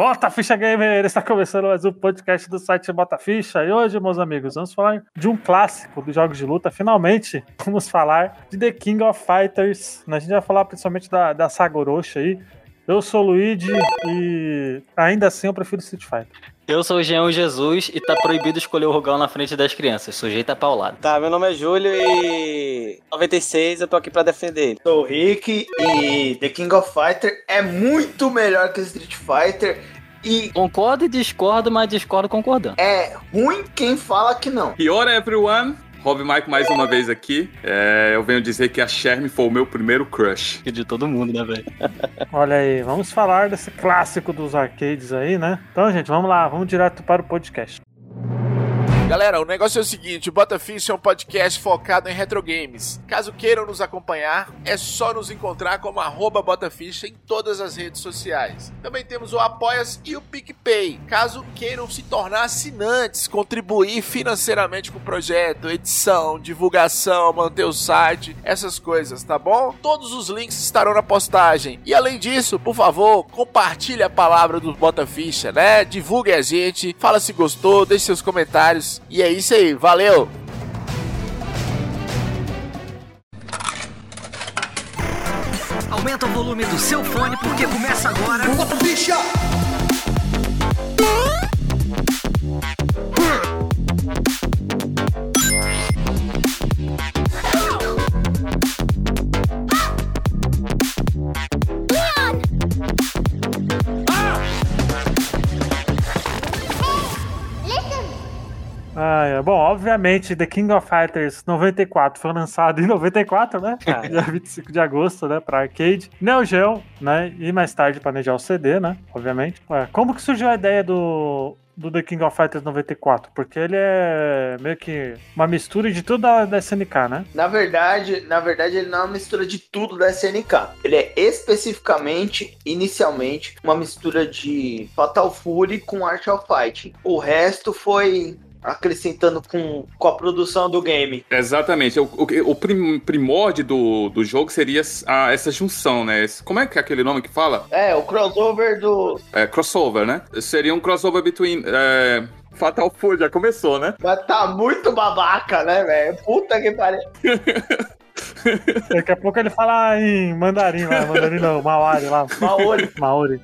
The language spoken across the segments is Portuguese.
Bota Ficha Gamer! Está começando mais um podcast do site Bota Ficha. E hoje, meus amigos, vamos falar de um clássico dos jogos de luta. Finalmente, vamos falar de The King of Fighters. A gente vai falar principalmente da, da saga Orochi aí. Eu sou o Luigi e ainda assim eu prefiro Street Fighter. Eu sou o Jean Jesus e tá proibido escolher o Rogão na frente das crianças. Sujeito a paulado. Tá, meu nome é Júlio e 96 eu tô aqui pra defender ele. Sou o Rick e The King of Fighter é muito melhor que Street Fighter e Concordo e discordo, mas discordo concordando. é ruim quem fala que não. Pior everyone, Rob Mike mais uma vez aqui. É, eu venho dizer que a Sherm foi o meu primeiro crush. Que de todo mundo, né, velho? Olha aí, vamos falar desse clássico dos arcades aí, né? Então, gente, vamos lá, vamos direto para o podcast. Galera, o negócio é o seguinte, o Botafish é um podcast focado em retro games. Caso queiram nos acompanhar, é só nos encontrar como Botafish em todas as redes sociais. Também temos o Apoias e o PicPay. Caso queiram se tornar assinantes, contribuir financeiramente com o projeto, edição, divulgação, manter o site, essas coisas, tá bom? Todos os links estarão na postagem. E além disso, por favor, compartilhe a palavra do Botaficha, né? Divulgue a gente, fala se gostou, deixe seus comentários. E é isso aí, valeu! Aumenta o volume do seu fone porque começa agora. Ah, é. Bom, obviamente, The King of Fighters 94 foi lançado em 94, né? Dia 25 de agosto, né? Pra arcade. Neo Geo, né? E mais tarde pra Neo CD, né? Obviamente. Ué, como que surgiu a ideia do, do The King of Fighters 94? Porque ele é meio que uma mistura de tudo da, da SNK, né? Na verdade, na verdade, ele não é uma mistura de tudo da SNK. Ele é especificamente, inicialmente, uma mistura de Fatal Fury com Art of Fighting. O resto foi acrescentando com, com a produção do game. Exatamente. O, o, o prim- primórdio do, do jogo seria a- essa junção, né? Esse- como é que é aquele nome que fala? É, o crossover do. É, crossover, né? Seria um crossover between. É, Fatal Fury, já começou, né? Mas tá muito babaca, né, velho? Puta que pariu. Daqui a pouco ele fala em mandarim lá, mandarim não, Maori lá. Maori. Maori.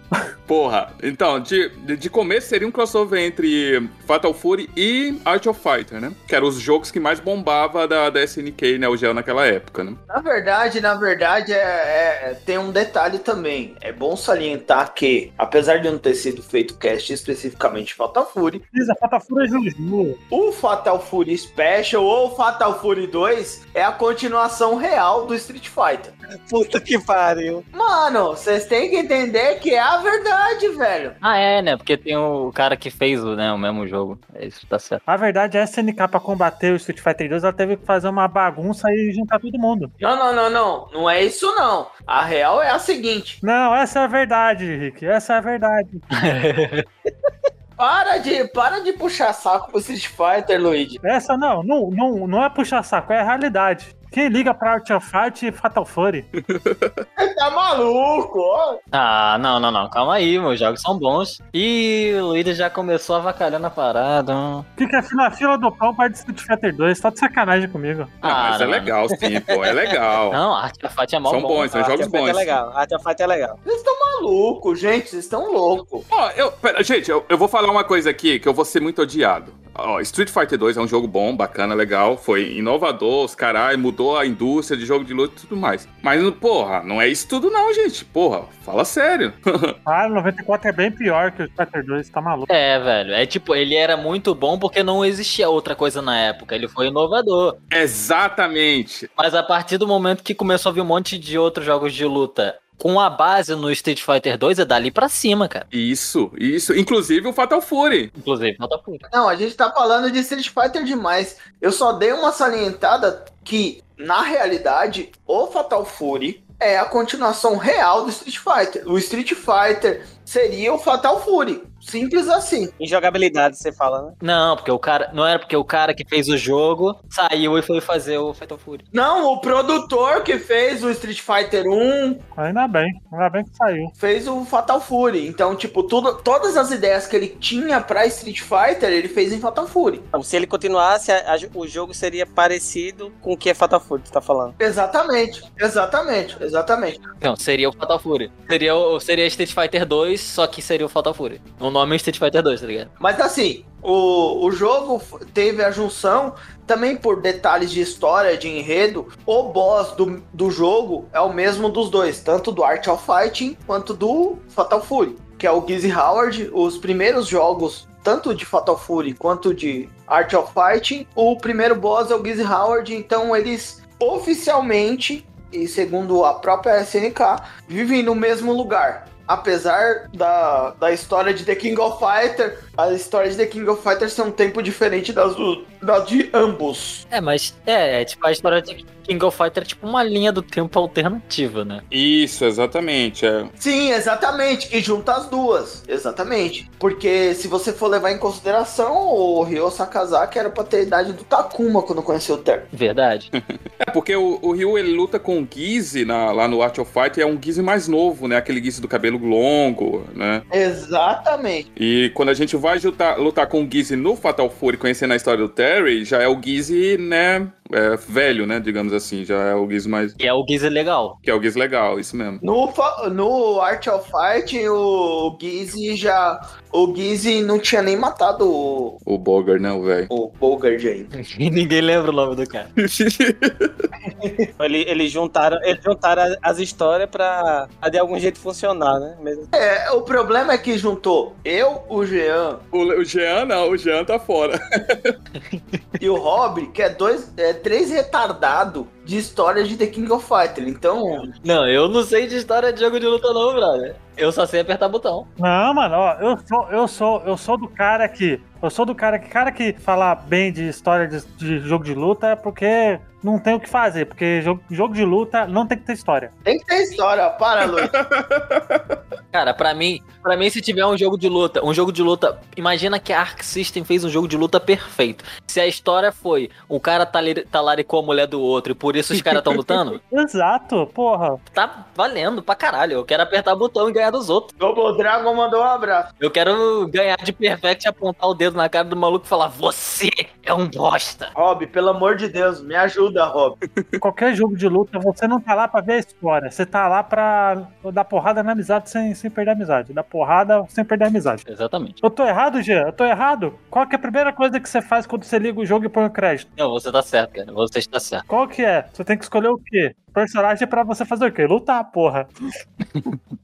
Porra, então, de, de, de começo seria um crossover entre Fatal Fury e Art of Fighter, né? Que eram os jogos que mais bombava da, da SNK e Neo Geo naquela época, né? Na verdade, na verdade, é, é- tem um detalhe também. É bom salientar que, apesar de não ter sido feito cast especificamente Fatal Fury, Diz a Fatafura Juju. o Fatal Fury Special ou Fatal Fury 2 é a continuação real do Street Fighter. Puta que pariu. Mano, vocês têm que entender que é a verdade, velho. Ah, é, né? Porque tem o cara que fez o, né, o mesmo jogo. É isso, tá certo. Na verdade, a SNK pra combater o Street Fighter 2, ela teve que fazer uma bagunça e juntar todo mundo. Não, não, não, não. Não é isso, não. A real é a seguinte. Não, essa é a verdade, Rick. Essa é a verdade. Para de, para de puxar saco pro Street Fighter, Luigi. Essa não, não, não, não é puxar saco, é a realidade. Quem liga pra Art of Fight e Fatal Fury? Você tá maluco, ó. Ah, não, não, não. Calma aí, meus jogos são bons. E o Luiz já começou avacalhando a parada. hum. Fica na fila do pão para Street Fighter 2, tá de sacanagem comigo. Ah, mas é não, legal, sim, pô, é legal. Não, Art of Fight é mó São bom. bons, são Art jogos of Fight bons. é legal. Art of Fight é legal. Vocês estão malucos, gente. Vocês estão loucos. Ó, eu, pera, gente, eu, eu vou falar uma coisa aqui que eu vou ser muito odiado. Ó, Street Fighter 2 é um jogo bom, bacana, legal. Foi inovador, os carai, mudou a indústria de jogo de luta e tudo mais. Mas, porra, não é isso tudo não, gente. Porra, fala sério. Ah, o 94 é bem pior que o Street Fighter 2, tá maluco. É, velho. É tipo, ele era muito bom porque não existia outra coisa na época. Ele foi inovador. Exatamente. Mas a partir do momento que começou a vir um monte de outros jogos de luta com a base no Street Fighter 2, é dali pra cima, cara. Isso, isso. Inclusive o Fatal Fury. Inclusive, falta puta. Não, a gente tá falando de Street Fighter demais. Eu só dei uma salientada que, na realidade, o Fatal Fury é a continuação real do Street Fighter. O Street Fighter seria o Fatal Fury. Simples assim. Em jogabilidade, você fala, né? Não, porque o cara. Não era porque o cara que fez o jogo saiu e foi fazer o Fatal Fury. Não, o produtor que fez o Street Fighter 1 Ainda bem, ainda bem que saiu. fez o Fatal Fury. Então, tipo, tudo, todas as ideias que ele tinha pra Street Fighter, ele fez em Fatal Fury. Então, se ele continuasse, a- a- o jogo seria parecido com o que é Fatal Fury, tu tá falando. Exatamente, exatamente, exatamente. Não, seria o Fatal Fury. Seria, o, seria Street Fighter 2, só que seria o Fatal Fury. O nome é Street Fighter 2, tá ligado? Mas assim, o, o jogo teve a junção também por detalhes de história, de enredo. O boss do, do jogo é o mesmo dos dois, tanto do Art of Fighting quanto do Fatal Fury, que é o Gizzy Howard. Os primeiros jogos, tanto de Fatal Fury quanto de Art of Fighting, o primeiro boss é o Gizzy Howard, então eles oficialmente, e segundo a própria SNK, vivem no mesmo lugar. Apesar da, da história de The King of Fighter, a história de The King of Fighter ser um tempo diferente das do, de ambos. É, mas é, é tipo a história de King of Fighter é tipo uma linha do tempo alternativa, né? Isso, exatamente. É. Sim, exatamente, que junta as duas. Exatamente. Porque se você for levar em consideração, o Ryo Sakazaki era pra ter a idade do Takuma quando conheceu o Ter. Verdade. É, porque o, o Ryu ele luta com o Gizzy na- lá no Art of Fight e é um Gizzy mais novo, né? Aquele Gizzy do cabelo longo, né? Exatamente. E quando a gente vai lutar, lutar com o Gizzy no Fatal Fury, conhecendo a história do Terry, já é o Gizzy, né? É, velho, né? Digamos assim. Já é o Gizzy mais. E é o Gizzy legal. Que é o Gizzy legal, isso mesmo. No, no Art of Fight, o Gizzy já. O Gizzy não tinha nem matado o, O Bogart, né? O velho. o Bogard ainda. E ninguém lembra o nome do cara. Ele- Eles juntaram, eles juntaram as histórias pra, pra de algum jeito funcionar, né? Mesmo. É, o problema é que juntou eu, o Jean o, o Jean, não. O Jean tá fora. e o Rob, que é dois, é, três retardados de história de The King of Fighter. Então, Não, eu não sei de história de jogo de luta, não, brother. Eu só sei apertar botão. Não, mano, ó, eu sou, eu sou, eu sou do cara que. Eu sou do cara que. Cara que falar bem de história de, de jogo de luta é porque não tem o que fazer. Porque jogo, jogo de luta não tem que ter história. tem que ter história. Para, Luiz. Cara, pra mim, para mim, se tiver um jogo de luta, um jogo de luta, imagina que a Arc System fez um jogo de luta perfeito. Se a história foi o cara talaricou a mulher do outro e por isso os caras estão lutando, Exato, porra. tá valendo pra caralho. Eu quero apertar botão e ganhar dos outros. Double Dragon mandou um abraço. Eu quero ganhar de perfect e apontar o dedo na cara do maluco e falar: Você é um bosta. Rob, pelo amor de Deus, me ajuda, Rob. Qualquer jogo de luta, você não tá lá pra ver a história. Você tá lá pra dar porrada na amizade sem, sem perder a amizade. Dar porrada sem perder a amizade. Exatamente. Eu tô errado, Jean? Eu tô errado? Qual que é a primeira coisa que você faz quando você liga o jogo e põe o crédito? Não, você tá certo, cara. Você está certo. Qual que é? Você tem que escolher o quê? Personagem pra você fazer o quê? Lutar, porra.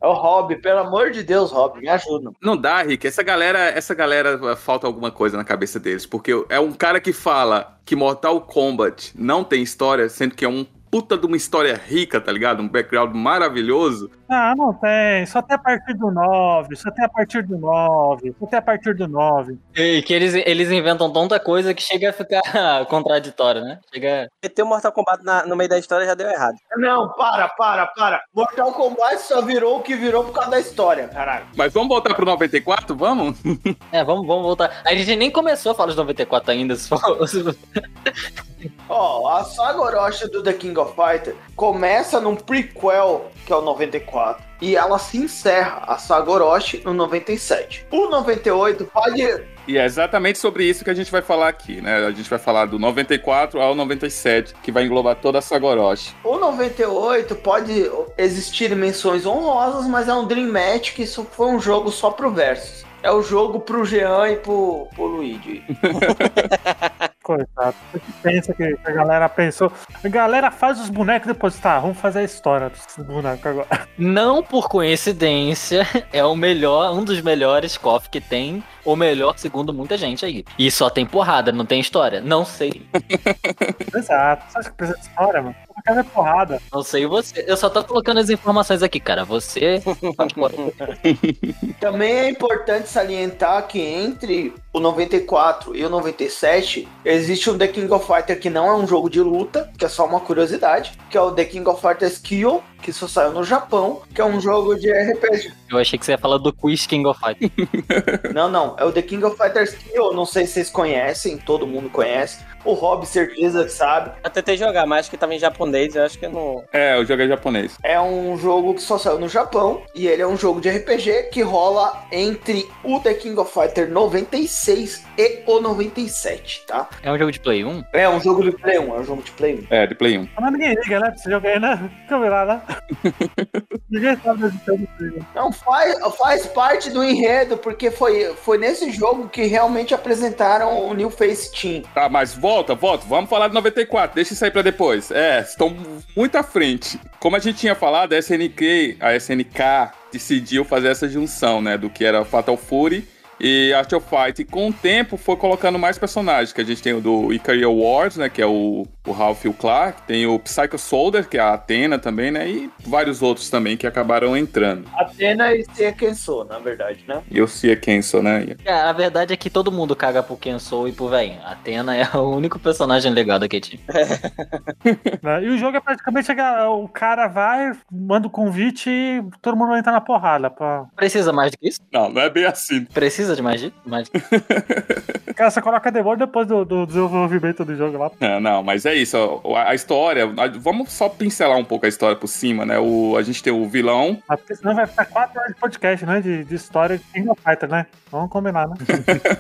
Ô, Rob, pelo amor de Deus, Rob, me ajuda. Não dá, Rick. Essa galera, essa galera eh, falta alguma coisa na cabeça deles. Porque é um cara que fala que Mortal Kombat não tem história, sendo que é um puta de uma história rica, tá ligado? Um background maravilhoso. Ah, não tem. Só tem a partir do 9. Só tem a partir do 9. Só tem a partir do 9. E que eles, eles inventam tanta coisa que chega a ficar contraditório, né? Chega. Meter o Mortal Kombat na- no meio da história já deu errado. Não, para, para, para. Mortal Kombat só virou o que virou por causa da história, caralho. Mas vamos voltar pro 94? Vamos? É, vamos, vamos voltar. A gente nem começou a falar de 94 ainda. Se for... se- Ó, a saga Orochi do The King of Fighter começa num prequel, que é o 94, e ela se encerra, a saga Orochi, no 97. O 98 pode... E é exatamente sobre isso que a gente vai falar aqui, né? A gente vai falar do 94 ao 97, que vai englobar toda a Sagoroshi. O 98 pode existir menções honrosas, mas é um Dream Match que isso foi um jogo só pro Versus. É o jogo pro Jean e pro, pro Luigi. Coitado. Que pensa que a galera pensou. A galera faz os bonecos e depois, tá, vamos fazer a história dos bonecos agora. Não por coincidência, é o melhor, um dos melhores KOF que tem, o melhor segundo muita gente aí. E só tem porrada, não tem história. Não sei. Exato. Você acha que precisa de história, mano? Quero ver porrada. Não sei você. Eu só tô colocando as informações aqui, cara. Você. Também é importante salientar que entre o 94 e o 97 existe um The King of Fighter que não é um jogo de luta, que é só uma curiosidade, que é o The King of Fighters Kill, que só saiu no Japão, que é um jogo de RPG. Eu achei que você ia falar do Quiz King of Fighters. Não, não, é o The King of Fighters eu não sei se vocês conhecem, todo mundo conhece. O Rob, certeza que sabe. Eu tentei jogar, mas acho que tava em japonês, eu acho que eu não. É, o jogo é japonês. É um jogo que só saiu no Japão e ele é um jogo de RPG que rola entre o The King of Fighters 96 e o 97, tá? É um jogo de Play 1? É um jogo de Play 1, é um jogo de Play 1. É, de Play 1. Mas ninguém liga, né? Pra esse jogo aí, né? Câmera, né? ninguém sabe desse jogo. Não, faz, faz parte do enredo, porque foi, foi nesse jogo que realmente apresentaram o New Face Team. Tá, mas volta, volta. Vamos falar de 94. Deixa isso aí pra depois. É, estão muito à frente. Como a gente tinha falado, a SNK, a SNK decidiu fazer essa junção, né? Do que era Fatal Fury e Art of Fight. E com o tempo foi colocando mais personagens, que a gente tem o do Ikari Awards, né? Que é o, o Ralph e o Clark. Tem o Psycho Soldier, que é a Athena também, né? E vários outros também que acabaram entrando. Athena e Sia Kensou, na verdade, né? E o Sia Kenso, né? Cara, a verdade é que todo mundo caga pro Kensou e pro velho. A Atena é o único personagem legal time. né? E o jogo é praticamente o cara vai, manda o convite e todo mundo entra na porrada. Pra... Precisa mais do que isso? Não, não é bem assim. Precisa de mais disso? Mais... O cara só coloca demônio depois do, do desenvolvimento do jogo lá. É, não, mas é isso. A, a história, a- vamos só pincelar um pouco a história por cima, né? O, a gente tem o vilão, Mas Porque senão vai ficar quatro horas de podcast, né? De, de história de King of Fighters, né? Vamos combinar, né?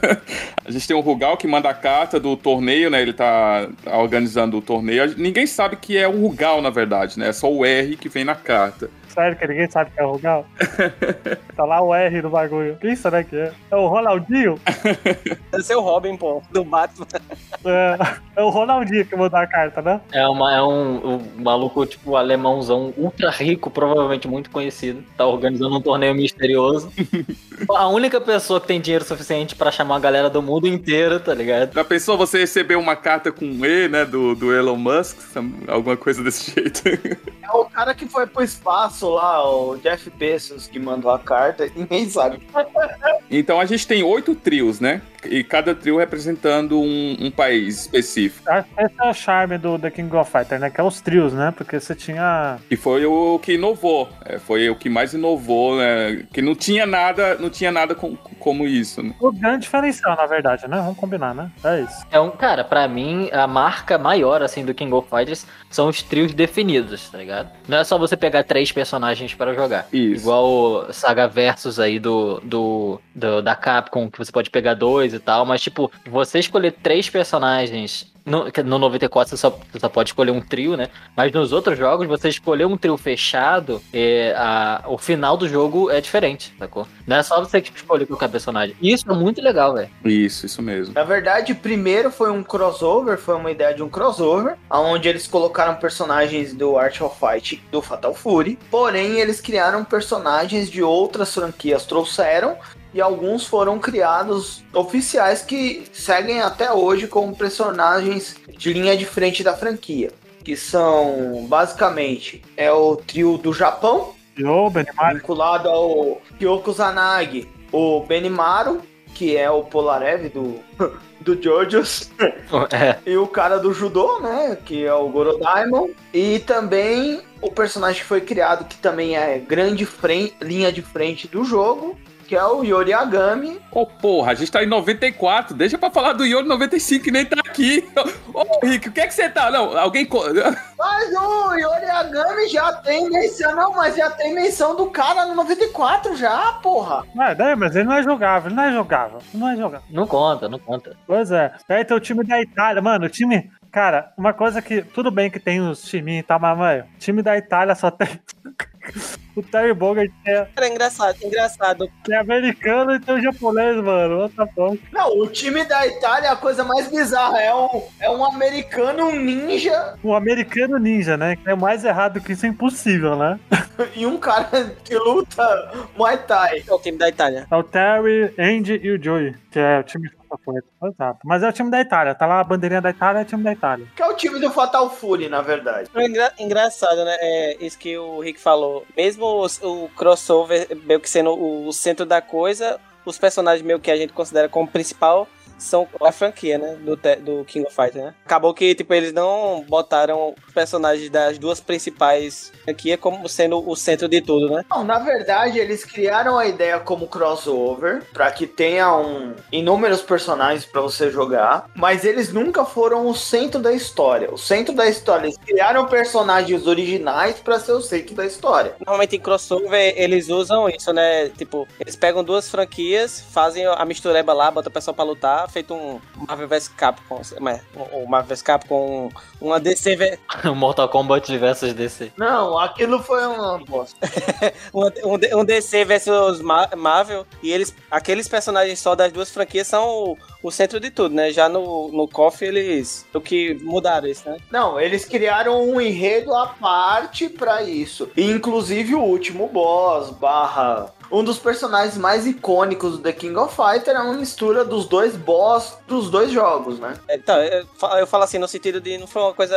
a gente tem o Rugal que manda a carta do torneio, né? Ele tá organizando o torneio. Ninguém sabe que é o Rugal, na verdade, né? É só o R que vem na carta. Sério que ninguém sabe que é o Rugal? tá lá o R do bagulho. Quem será que é? É o Ronaldinho? Deve ser o Robin, pô, do Batman. É, é o Ronaldinho que mandou a carta, né? É, uma, é um, um maluco, tipo, alemãozão ultra rico, provavelmente muito conhecido. Tá organizando um torneio misterioso. A única pessoa que tem dinheiro suficiente pra chamar a galera do mundo inteiro, tá ligado? Já pensou você receber uma carta com um E, né? Do, do Elon Musk? Alguma coisa desse jeito. É o cara que foi pro espaço lá, o Jeff Bezos, que mandou a carta, ninguém sabe. então a gente tem oito trios, né? E cada trio representando um, um país específico. Acho que Esse é o charme do The King of Fighters, né? Que é os trios, né? Porque você tinha. E foi o que inovou. é, foi o que mais inovou, né? Que não tinha nada, não tinha nada com- como isso, né? O grande diferencial, na verdade, né? Vamos combinar, né? É isso. É um, cara, pra mim, a marca maior, assim, do King of Fighters são os trios definidos, tá ligado? Não é só você pegar três personagens pra jogar. Isso. Igual o Saga Versus aí do, do, do- da Capcom, que você pode pegar dois e tal, mas, tipo, você escolher três personagens. No, no 94 você só, você só pode escolher um trio, né? Mas nos outros jogos, você escolher um trio fechado, é, a, o final do jogo é diferente, sacou? Não é só você que escolher qualquer personagem. Isso é muito legal, velho. Isso, isso mesmo. Na verdade, primeiro foi um crossover, foi uma ideia de um crossover, onde eles colocaram personagens do Art of Fight e do Fatal Fury, porém eles criaram personagens de outras franquias, trouxeram e alguns foram criados oficiais que seguem até hoje como personagens de linha de frente da franquia, que são basicamente é o trio do Japão, vinculado ao Kyoko Zanagi, o Benimaru, que é o Polarev do, do JoJo's, É. e o cara do judô, né, que é o Gorodaimon, e também o personagem que foi criado, que também é grande fren- linha de frente do jogo, que é o Yori Agami. Ô, porra, a gente tá em 94. Deixa pra falar do Yori 95 que nem tá aqui. Ô, Rick, o que é que você tá? Não, alguém. Mas o Yori Agami já tem menção, não, mas já tem menção do cara no 94 já, porra. É, daí, mas ele não é jogável, ele não é jogável. Não é jogável. Não conta, não conta. Pois é. Aí tem o time da Itália, mano, o time. Cara, uma coisa que. Tudo bem que tem os timinhos e tal, mas, mano, o time da Itália só tem. o Terry Bogard é, Era engraçado, engraçado. é americano e tem o japonês, mano. What the fuck? Não, o time da Itália é a coisa mais bizarra. É um, é um americano ninja Um americano ninja, né? Que é mais errado que isso é impossível, né? e um cara que luta Muay Thai. É o time da Itália. É o Terry, Andy e o Joey, que é o time do Fatal Exato. Mas é o time da Itália. Tá lá a bandeirinha da Itália, é o time da Itália. Que é o time do Fatal Fury, na verdade. É engra- engraçado, né? É isso que o Rick falou. Mesmo os- o, crossover meio que sendo o, o centro da coisa, os personagens meio que a gente considera como principal são a franquia, né? Do, do King of Fighters, né? Acabou que, tipo, eles não botaram personagens das duas principais franquias como sendo o centro de tudo, né? Não, na verdade, eles criaram a ideia como crossover para que tenha um, inúmeros personagens para você jogar, mas eles nunca foram o centro da história. O centro da história, eles criaram personagens originais para ser o centro da história. Normalmente em crossover eles usam isso, né? Tipo, eles pegam duas franquias, fazem a mistureba lá, botam o pessoal pra lutar, feito um Marvel vs Capcom, é, o Marvel vs Capcom, uma DC, ve- Mortal Kombat versus DC. Não, aquilo foi uma bosta. um, um um DC versus Ma- Marvel, e eles, aqueles personagens só das duas franquias são o, centro de tudo, né? Já no, no KOF eles, o que mudaram isso, né? Não, eles criaram um enredo à parte pra isso. E, inclusive o último boss barra um dos personagens mais icônicos do The King of Fighters é uma mistura dos dois boss dos dois jogos, né? Então, eu, fa- eu falo assim, no sentido de não foi uma coisa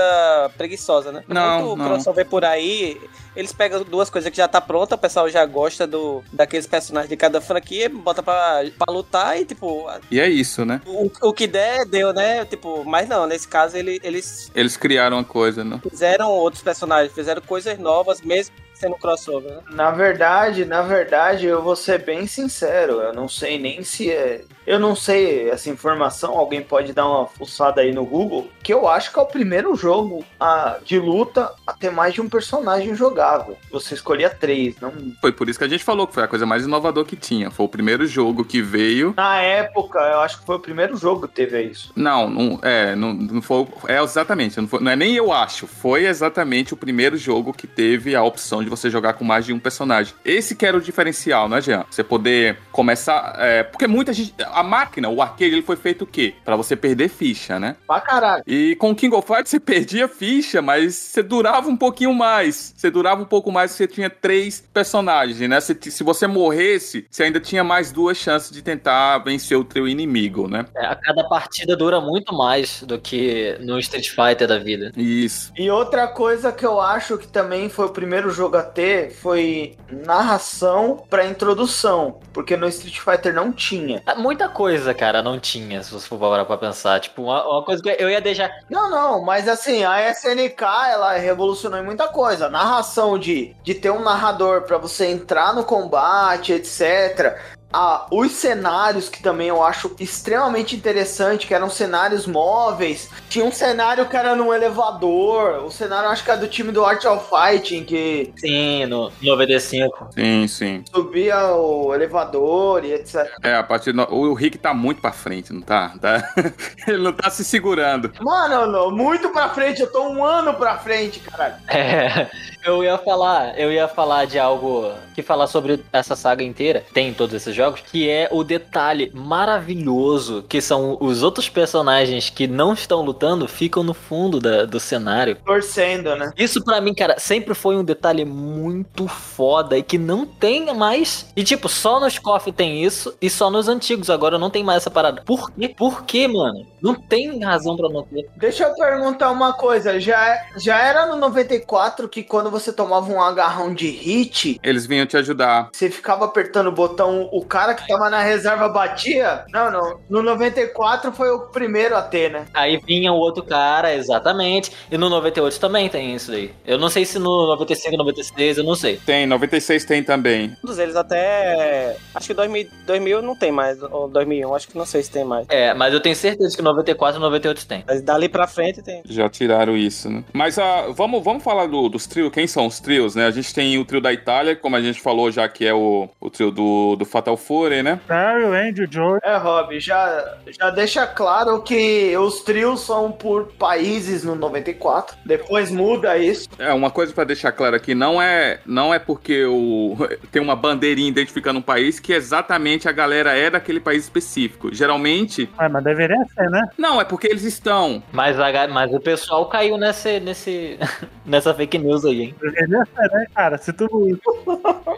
preguiçosa, né? Não, Muito não. crossover por aí, eles pegam duas coisas que já tá pronta, o pessoal já gosta do, daqueles personagens de cada franquia, bota pra, pra lutar e, tipo, E é isso, né? o, o que der, deu, né? Tipo, mas não, nesse caso ele, eles Eles criaram uma coisa, né? fizeram outros personagens, fizeram coisas novas, mesmo sendo crossover, né? Na verdade, na verdade, eu vou ser bem sincero, eu não sei nem se é. Eu não sei essa informação, alguém pode dar uma fuçada aí no Google, que eu acho que é o primeiro jogo a, de luta a ter mais de um personagem jogável. Você escolhia três, não. Foi por isso que a gente falou que foi a coisa mais inovadora que tinha. Foi o primeiro jogo que veio. Na época, eu acho que foi o primeiro jogo que teve isso. Não, não é, não, não foi. É exatamente, não, foi- não é nem eu acho. Foi exatamente o primeiro jogo que teve a opção de você jogar com mais de um personagem. Esse que era o diferencial, né, Jean? Você poder começar. é, porque muita gente. A máquina, o arcade, ele foi feito o quê? Pra você perder ficha, né? Pra caralho. E com o King of Fighters você perdia ficha, mas você durava um pouquinho mais. Você durava um pouco mais, você tinha três personagens, né? Se, se você morresse, você ainda tinha mais duas chances de tentar vencer o teu inimigo, né? É, a cada partida dura muito mais do que no Street Fighter da vida. Isso. E outra coisa que eu acho que também foi o primeiro jogo a ter foi narração pra introdução, porque no Street Fighter não tinha. Ah, Muita coisa, cara, não tinha, se você for parar pra pensar. Tipo, uma, uma coisa que eu ia deixar. Não, não, mas assim, a SNK, ela revolucionou em muita coisa. A narração de, de ter um narrador pra você entrar no combate, etc. Ah, os cenários, que também eu acho extremamente interessante, que eram cenários móveis. Tinha um cenário que era num elevador. O cenário, acho que é do time do Art of Fighting, que Sim, no 95. Sim, sim. subia o elevador e etc. É, a partir do... O Rick tá muito pra frente, não tá? Tá? Ele não tá se segurando. Mano, não, muito pra frente, eu tô um ano pra frente, caralho. É, eu ia falar, eu ia falar de algo que falar sobre essa saga inteira, tem em todos esses jogos, que é o detalhe maravilhoso que são os outros personagens que não estão lutando ficam no fundo da- do cenário. Torcendo, né? Isso pra mim, cara, sempre foi um detalhe muito foda e que não tem mais. E tipo, só nos KOF tem isso e só nos antigos agora não tem mais essa parada. Por quê? Por quê, mano? Não tem razão pra não ter. Deixa eu perguntar uma coisa. Já, já era no 94 que quando você tomava um agarrão de hit, Eles vinham te ajudar. você ficava apertando o botão, o cara que tava na reserva batia? Não, não. No 94 foi o primeiro a ter, né? Aí vinha o outro cara, exatamente. E no 98 também tem isso aí. Eu não sei se no 95, 96, eu não sei. Tem, 96 tem também. Todos eles até. Acho que 2000, 2000 não tem mais, ou 2001, acho que não sei se tem mais. É, mas eu tenho certeza que 94 e 98 tem. Mas dali pra frente tem. Já tiraram isso, né? Mas ah, vamos, vamos falar do- dos trios. Quem são os trios, né? A gente tem o trio da Itália, como a gente falou já, que é o, o trio do, do Fatal Fury, né? Barry, o Andy, o Joe. É, Rob, já, já deixa claro que os trios são por países no 94. Depois muda isso. É, uma coisa pra deixar claro aqui, não é, não é porque o, tem uma bandeirinha identificando um país que exatamente a galera é daquele país específico. Geralmente, Ah, mas deveria ser, né? não, é porque eles estão. Mas, a mas o pessoal caiu nesse, nesse, nessa fake news aí, hein? Deveria ser, né, cara? Se tu.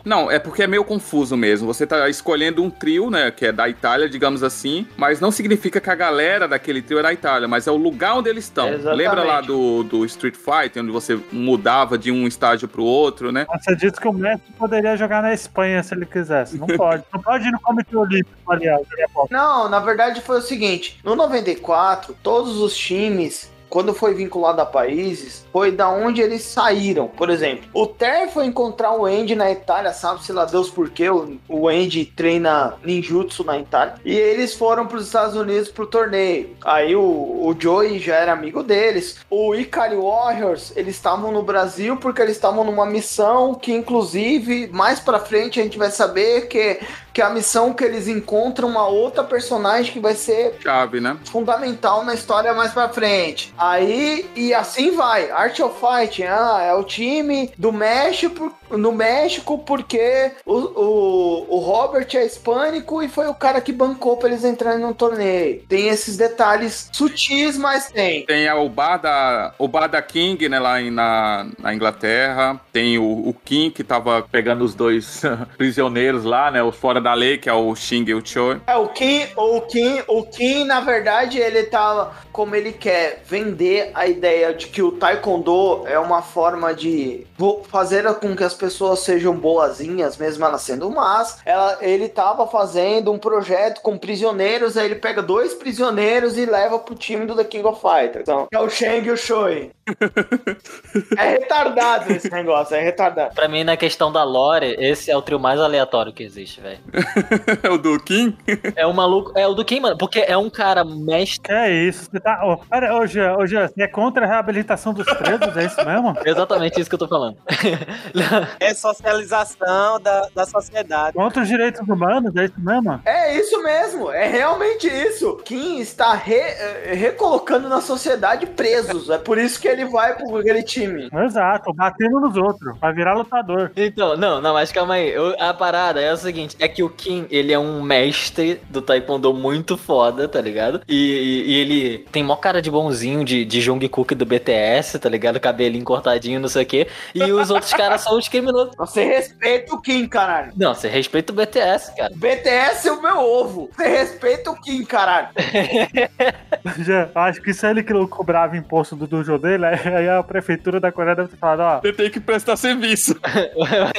Não, é porque é meio confuso mesmo. Você tá escolhendo um trio, né, que é da Itália, digamos assim, mas não significa que a galera daquele trio é da Itália, mas é o lugar onde eles estão. Exatamente. Lembra lá do, do Street Fighter, onde você mudava de um estágio pro outro, né? Você disse que o Messi poderia jogar na Espanha se ele quisesse. Não pode. Não pode ir no Comitê Olímpico, aliás. pouco. Não, na verdade foi o seguinte: no 94, todos os times. Quando foi vinculado a países, foi da onde eles saíram. Por exemplo, o Ter foi encontrar o Andy na Itália, sabe-se lá Deus por quê? O, Andy treina ninjutsu na Itália. E eles foram para os Estados Unidos pro torneio. Aí o, o Joey já era amigo deles. O Ikari Warriors, eles estavam no Brasil porque eles estavam numa missão que, inclusive, mais pra frente a gente vai saber que, que a missão que eles encontram uma outra personagem que vai ser Chave, né? fundamental na história mais pra frente. Aí, e assim vai. Art of Fight, ah, é o time do México, no México porque o, o, o Robert é hispânico e foi o cara que bancou pra eles entrarem no torneio. Tem esses detalhes sutis, mas tem. Tem o bar da, o bar da King, né, lá em- na, na Inglaterra. Tem o, o King, que tava pegando os dois prisioneiros lá, né, os fora da lei, que é o Xing e o Choi. É, o Kim, o Kim, o Kim, na verdade, ele tá como ele quer vender a ideia de que o Taekwondo é uma forma de fazer com que as pessoas sejam boazinhas, mesmo elas sendo más. Ela, ele tava fazendo um projeto com prisioneiros, aí ele pega dois prisioneiros e leva pro time do The King of Fighters. Então, é o Shang e o Choi. é retardado esse negócio, é retardado. Pra mim, na questão da lore, esse é o trio mais aleatório que existe, velho. o do King. É o maluco. É o do quem, mano? Porque é um cara mestre. É isso? Você tá. Ô, pera, ô, Jean, você é contra a reabilitação dos presos? É isso mesmo? Exatamente isso que eu tô falando. É socialização da, da sociedade. Contra os direitos humanos? É isso mesmo? É isso mesmo, é realmente isso. Kim está re- eh, recolocando na sociedade presos. É por isso que ele vai pro aquele time. Exato, batendo nos outros. Vai virar lutador. Então, não, não, mas calma aí. Eu- a parada é o seguinte: é que o Kim, ele é um mestre do Taekwondo muito foda, tá ligado? E, e- e ele tem mó cara de bonzinho de, de Jungkook do BTS, tá ligado? Cabelinho cortadinho, não sei o quê. E os outros caras são os criminosos. Você respeita o Kim, caralho. Não, você respeita o BTS, cara. BTS é o meu ovo. Você respeita o Kim, caralho. Eu acho que se ele que não cobrava imposto do dojo dele, aí a prefeitura da Coreia deve ter falado, ó, Você tem que prestar serviço.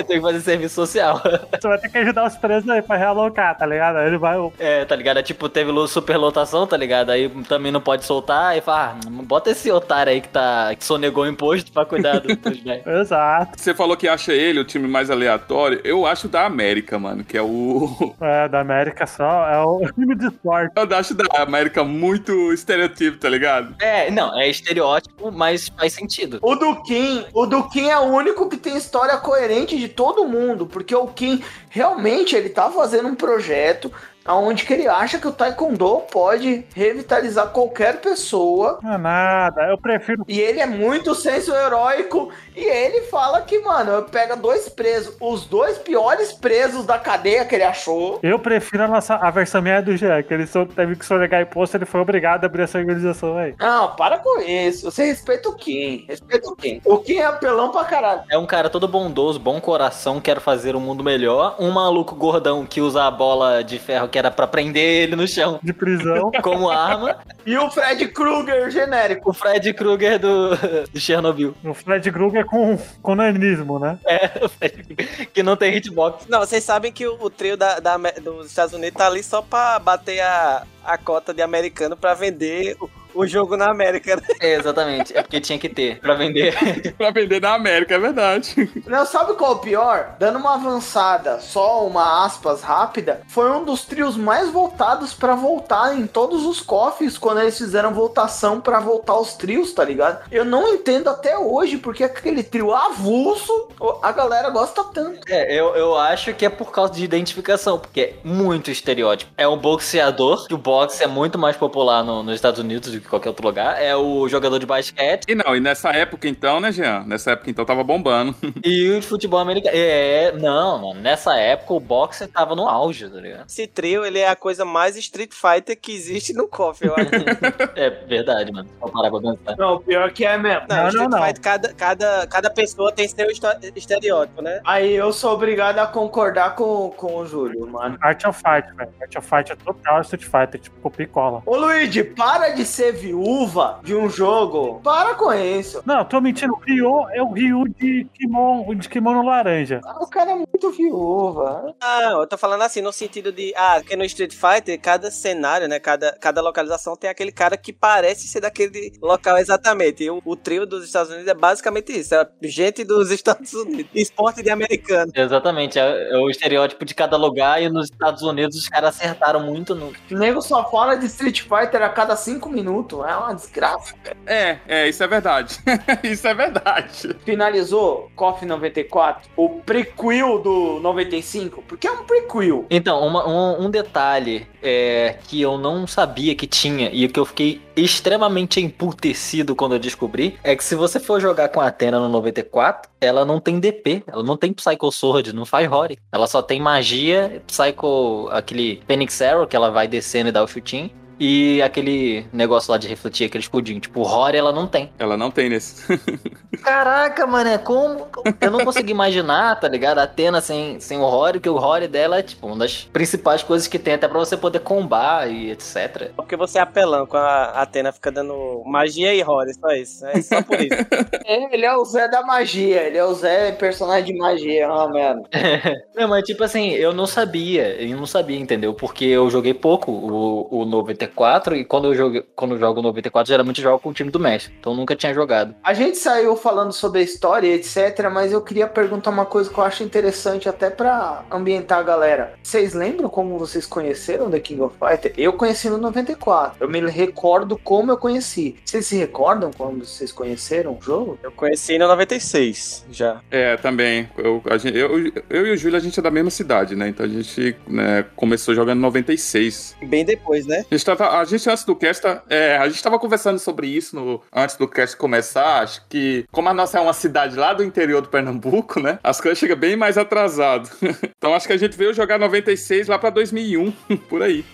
Tem que fazer serviço social. você vai ter que ajudar os presos aí pra realocar, tá ligado? Aí ele vai. É, tá ligado? É tipo, teve superlotação, tá ligado? Aí também não pode soltar, aí fala, ah, bota esse otário aí que tá. que sonegou o imposto pra cuidar do- dos velhos. Exato. Você falou que acha ele o time mais aleatório. Eu acho da América, mano, que é o. É, da América só, é o time de esporte. Eu acho da América muito estereotipo, tá ligado? É, não, é estereótipo, mas faz sentido. O do Kim, o do Kim é o único que tem história coerente de todo mundo, porque o Kim realmente ele tá fazendo um projeto aonde que ele acha que o taekwondo pode revitalizar qualquer pessoa. Não é nada, eu prefiro. E ele é muito senso heróico e ele fala que, mano, pega dois presos, os dois piores presos da cadeia que ele achou. Eu prefiro a, nossa, a versão minha do Jean, que ele só teve que sonegar imposto, ele foi obrigado a abrir essa organização aí. Não, para com isso. Você respeita o Kim. Respeita o Kim. O Kim é apelão pra caralho. É um cara todo bondoso, bom coração, quer fazer um mundo melhor. Um maluco gordão que usa a bola de ferro que era pra prender ele no chão De prisão. como arma. E o Fred Krueger genérico. O Fred Krueger do, do Chernobyl. o Fred Krueger com, com nanismo, né? É, o Fred Krueger, que não tem hitbox. Não, vocês sabem que o, o trio da, da dos Estados Unidos tá ali só pra bater a, a cota de americano pra vender o, o jogo na América. né? É, exatamente. É porque tinha que ter pra vender. pra vender na América, é verdade. Não, sabe qual é o pior? Dando uma avançada, só uma aspas rápida, foi um dos trios mais votados pra voltar em todos os cofres quando eles fizeram votação pra voltar os trios, tá ligado? Eu não entendo até hoje porque aquele trio avulso a galera gosta tanto. É, eu, eu acho que é por causa de identificação, porque é muito estereótipo. É um boxeador, que o boxe é muito mais popular no- nos Estados Unidos do que qualquer outro lugar, é o jogador de basquete E não, e nessa época então, né, Jean? Nessa época então tava bombando. e o de futebol americano. É, não, mano, nessa época o boxe tava no auge, tá ligado? Esse trio, ele é a coisa mais Street Fighter que existe no KOF, eu acho. É verdade, mano. Vou parar pra pensar. Não, pior que é mesmo. Não, Não, Street não. Fighter, cada, cada, cada pessoa tem seu estereótipo, né? Aí eu sou obrigado a concordar com, com o Júlio, mano. Art of Fight, velho. Art of Fight é total Street Fighter, tipo copia e cola. Ô Luigi, para de ser viúva de um jogo. Para com isso. Não, tô mentindo. O Ryu é o Ryu de kimono, de kimono laranja. O cara é muito viúva. Não, eu tô falando assim, no sentido de, ah, porque no Street Fighter, cada cenário, né, cada, cada localização tem aquele cara que parece ser daquele local exatamente. E o, o trio dos Estados Unidos é basicamente isso, é gente dos Estados Unidos, esporte de americano. Exatamente, é, é o estereótipo de cada lugar e nos Estados Unidos os caras acertaram muito no. O nego só fala de Street Fighter a cada cinco minutos. É uma desgraça. É, é, isso é verdade. isso é verdade. Finalizou KOF 94, o prequel do 95, porque é um prequel. Então, uma- um, um detalhe é, que eu não sabia que tinha e que eu fiquei extremamente emputecido quando eu descobri é que se você for jogar com a Athena no 94, ela não tem DP, ela não tem Psycho Sword, não faz Rory. Ela só tem magia, Psycho, aquele Phoenix Arrow que ela vai descendo e dá o chutinho. E aquele negócio lá de refletir, aquele escudinho. Tipo, Rory ela não tem. Ela não tem nesse. Caraca, mano, é como. Eu não consegui imaginar, tá ligado? A Atena sem, sem o Rory, que o Rory dela é, tipo, uma das principais coisas que tem, até pra você poder combar e etc. Porque você é apelão com a Atena fica dando magia e roda, só isso. É só por isso. É, ele é o Zé da magia, ele é o Zé personagem de magia, ah, mano. Não, mas tipo assim, eu não sabia, eu não sabia, entendeu? Porque eu joguei pouco o, o 94 e quando eu, joguei, quando eu jogo o 94, geralmente eu jogo com o time do Messi. Então eu nunca tinha jogado. A gente saiu falando sobre a história e etc, mas eu queria perguntar uma coisa que eu acho interessante até pra ambientar a galera. Vocês lembram como vocês conheceram The King of Fighter? Eu conheci no 94. Eu me recordo como eu conheci. Vocês se recordam quando vocês conheceram o jogo? Eu conheci no 96, já. É, também. Eu, a gente- eu, eu e o Júlio, a gente é da mesma cidade, né? Então a gente né, começou jogando em 96. Bem depois, né? A gente, tava, a gente antes do cast, tá- é, a gente tava conversando sobre isso no- antes do cast começar. Acho que, como a nossa é uma cidade lá do interior do Pernambuco, né? As coisas chegam bem mais atrasado. então acho que a gente veio jogar 96 lá pra 2001, por aí.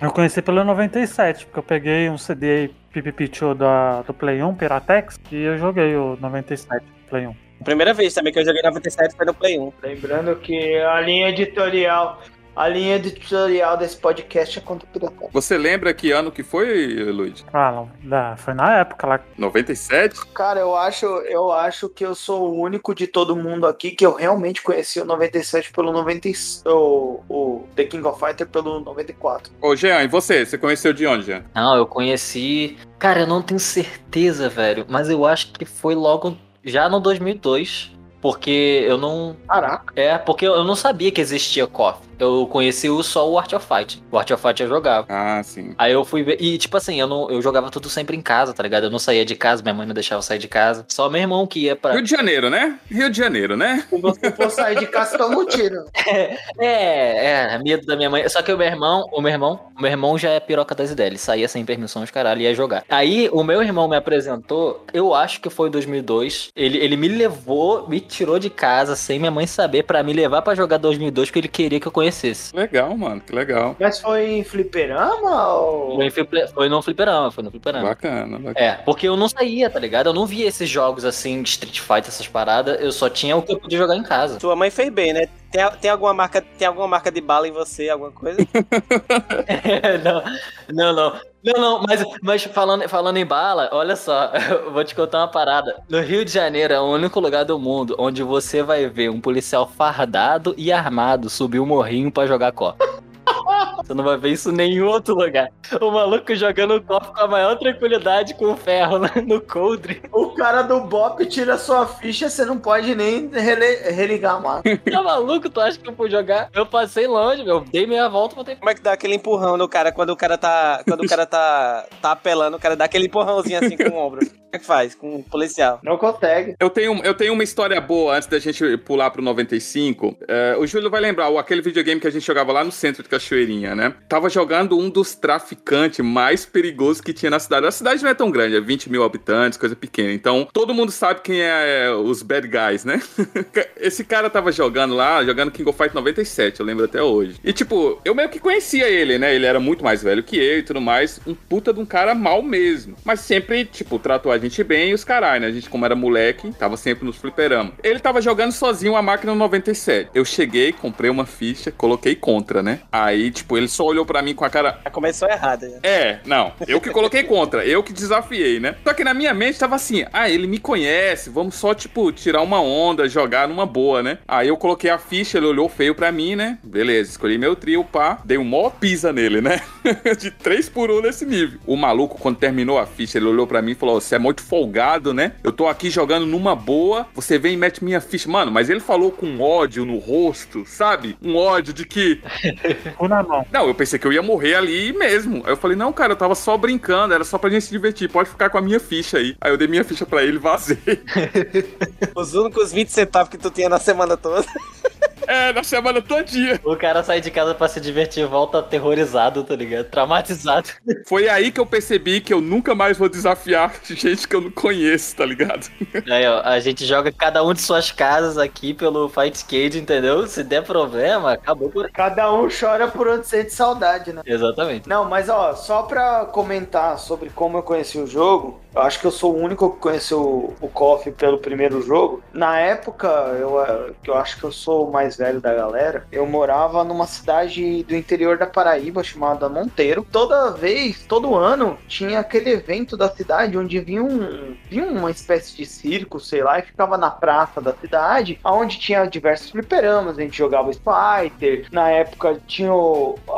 Eu conheci pelo 97, porque eu peguei um CD Pipipichu da, do Play 1, Piratex, e eu joguei o 97 do Play 1. A primeira vez também que eu joguei 97 foi no Play 1. Lembrando que a linha editorial, a linha editorial desse podcast é contra o pirataria. Você lembra que ano que foi, Luiz? Ah, não, da- foi na época lá. 97? Cara, eu acho, eu acho que eu sou o único de todo mundo aqui que eu realmente conheci o 97 pelo 90, o, o The King of Fighter pelo 94. Ô, Jean, e você? Você conheceu de onde, Jean? Não, eu conheci. Cara, eu não tenho certeza, velho. Mas eu acho que foi logo já no 2002. Porque eu não. Caraca. É, porque eu não sabia que existia KOF. Eu conheci o- só o Art of Fight. O Art of Fight eu jogava. Ah, sim. Aí eu fui ver. E, tipo assim, eu, não, eu jogava tudo sempre em casa, tá ligado? Eu não saía de casa, minha mãe não deixava eu sair de casa. Só meu irmão que ia pra. Rio de Janeiro, né? Rio de Janeiro, né? Se você for sair de casa, toma um tiro. É, é, medo da minha mãe. Só que o meu irmão, o meu irmão, o meu irmão já é piroca das ideias. Ele saía sem permissão, os caralho, ia jogar. Aí o meu irmão me apresentou, eu acho que foi em 2002. Ele, ele me levou, me tirou de casa sem minha mãe saber pra me levar pra jogar 2002 porque ele queria que eu conhecesse. Legal, mano, que legal. Mas foi em fliperama ou... Foi, foi no fliperama, foi no fliperama. Bacana, bacana. É, porque eu não saía, tá ligado? Eu não via esses jogos assim de Street Fighter, essas paradas. Eu só tinha o que eu podia jogar em casa. Sua mãe fez bem, né? Tem, tem, alguma marca, tem alguma marca de bala em você, alguma coisa? não, não, não. Não, não, mas, mas falando, falando em bala, olha só, eu vou te contar uma parada. No Rio de Janeiro é o único lugar do mundo onde você vai ver um policial fardado e armado subir o morrinho pra jogar copa. Você não vai ver isso em nenhum outro lugar. O maluco jogando copo com a maior tranquilidade com o ferro no- no coldre. O cara do Bop tira sua ficha, você não pode nem rele- religar a máquina. Tá maluco? Tu acha que eu fui jogar? Eu passei longe, meu. Dei meia volta ter. Como é que dá aquele empurrão no cara quando o cara tá. Quando o cara tá, tá apelando, o cara dá aquele empurrãozinho assim com o ombro. Como é que faz? Com o policial. Não consegue. Eu tenho, eu tenho uma história boa antes da gente pular pro 95. É, o Júlio vai lembrar, o- aquele videogame que a gente jogava lá no centro de Cachoeirinha, né? Tava jogando um dos traficantes mais perigosos que tinha na cidade. A cidade não é tão grande, é 20 mil habitantes, coisa pequena. Então, todo mundo sabe quem é os bad guys, né? Esse cara tava jogando lá, jogando King of Fight 97, eu lembro até hoje. E, tipo, eu meio que conhecia ele, né? Ele era muito mais velho que eu e tudo mais. Um puta de um cara mal mesmo. Mas sempre, tipo, tratou a gente bem e os carai, né? A gente, como era moleque, tava sempre nos fliperamos. Ele tava jogando sozinho a máquina 97. Eu cheguei, comprei uma ficha, coloquei contra, né? Aí, tipo, ele só olhou pra mim com a cara. Já começou errado. né? É, não. Eu que coloquei contra, eu que desafiei, né? Só que na minha mente tava assim: ah, ele me conhece, vamos só, tipo, tirar uma onda, jogar numa boa, né? Aí eu coloquei a ficha, ele olhou feio pra mim, né? Beleza, escolhi meu trio, pá. Dei um mó pisa nele, né? De 3 por 1 nesse nível. O maluco, quando terminou a ficha, ele olhou pra mim e falou: Você é muito folgado, né? Eu tô aqui jogando numa boa, você vem e mete minha ficha. Mano, mas ele falou com ódio no rosto, sabe? Um ódio de que Cu na mão. Não, eu pensei que eu ia morrer ali mesmo. Aí eu falei, não, cara, eu tava só brincando, era só pra gente se divertir, pode ficar com a minha ficha aí. Aí eu dei minha ficha pra ele e vazei. Os únicos 20 centavos que tu tinha na semana toda. é, na semana todinha. O cara sai de casa pra se divertir e volta aterrorizado, tá ligado? Traumatizado. Foi aí que eu percebi que eu nunca mais vou desafiar gente que eu não conheço, tá ligado? Aí, ó, a gente joga cada um de suas casas aqui pelo Fight Skate, entendeu? Se der problema, acabou por aí. Cada um chora por onde sente saudade, né? Exatamente. Não, mas ó, só pra comentar sobre como eu conheci o jogo, eu acho que eu sou o único que conheceu o KOF pelo primeiro jogo. Na época, eu, eh, eu acho que eu sou o velho da galera, eu morava numa cidade do interior da Paraíba chamada Monteiro. Toda vez, todo ano, tinha aquele evento da cidade onde vinha, um, vinha uma espécie de circo, sei lá, e ficava na praça da cidade, onde tinha diversos fliperamas, a gente jogava Spider, na época tinha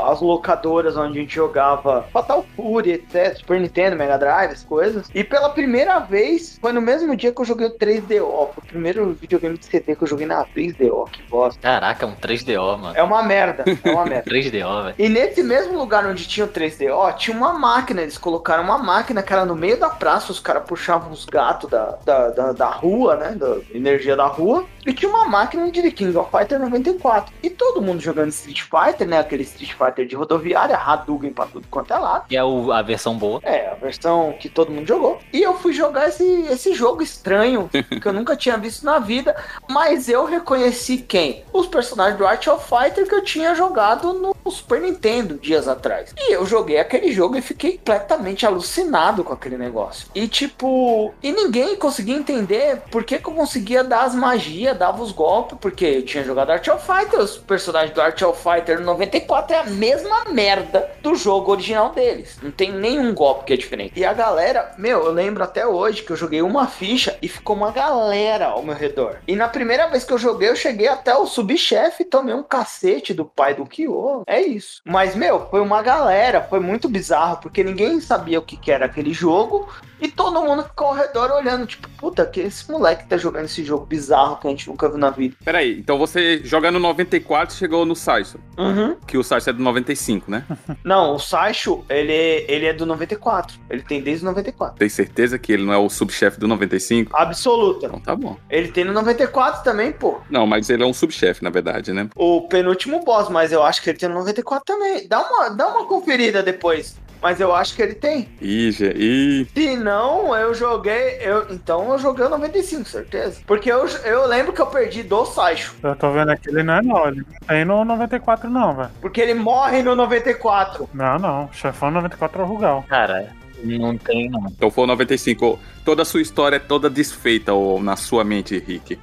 as locadoras onde a gente jogava Fatal Fury, etc, Super Nintendo, Mega Drive, as coisas. E pela primeira vez, foi no mesmo dia que eu joguei o 3DO, foi o primeiro videogame de CD que eu joguei na 3DO, que bosta. Caraca, um 3DO, mano. É uma merda, é uma merda. 3DO, velho. E nesse mesmo lugar onde tinha o 3DO, tinha uma máquina. Eles colocaram uma máquina que era no meio da praça. Os caras puxavam os gatos da, da, da, da rua, né? Da energia da rua. E tinha uma máquina de King of Fighter 94. E todo mundo jogando Street Fighter, né? Aquele Street Fighter de rodoviária, Hadouken pra tudo quanto é lado. Que é o- a versão boa. É, a versão que todo mundo jogou. E eu fui jogar esse, esse jogo estranho que eu nunca tinha visto na vida. Mas eu reconheci quem? Os personagens do Art of Fighter que eu tinha jogado no Super Nintendo dias atrás. E eu joguei aquele jogo e fiquei completamente alucinado com aquele negócio. E tipo, e ninguém conseguia entender por que, que eu conseguia dar as magias, dava os golpes, porque eu tinha jogado Art of Fighter, os personagens do Art of Fighter 94 é a mesma merda do jogo original deles. Não tem nenhum golpe que é diferente. E a galera, meu, eu lembro até hoje que eu joguei uma ficha e ficou uma galera ao meu redor. E na primeira vez que eu joguei, eu cheguei até o subchefe e tomei um cacete do pai do Kyo. É isso. Mas, meu, foi uma galera, foi muito bizarro, porque ninguém sabia o que, que era aquele jogo. E todo mundo ficou ao redor olhando, tipo, puta, que esse moleque tá jogando esse jogo bizarro que a gente nunca viu na vida. Peraí, então você joga no 94 e chegou no Saiso. Uhum. Que o Saiso é do 95, né? Não, o Saicho, ele, ele é do 94. Ele tem desde o 94. Tem certeza que ele não é o subchefe do 95? Absoluta. Então tá bom. Ele tem no 94 também, pô. Não, mas ele é um subchefe, na verdade, né? O penúltimo boss, mas eu acho que ele tem no 94 também. Dá uma, dá uma conferida depois. Mas eu acho que ele tem. Ih, ih. Se não, eu joguei. Eu, então eu joguei o 95, certeza. Porque eu, eu lembro que eu perdi do Saicho. Eu tô vendo aqui, ele não é não, ele não tem no 94 não, velho. Porque ele morre no 94. Não, não, o chefão 94 é o Rugal. Cara, não tem, não. Então foi o 95. Toda a sua história é toda desfeita ou na sua mente, Rick.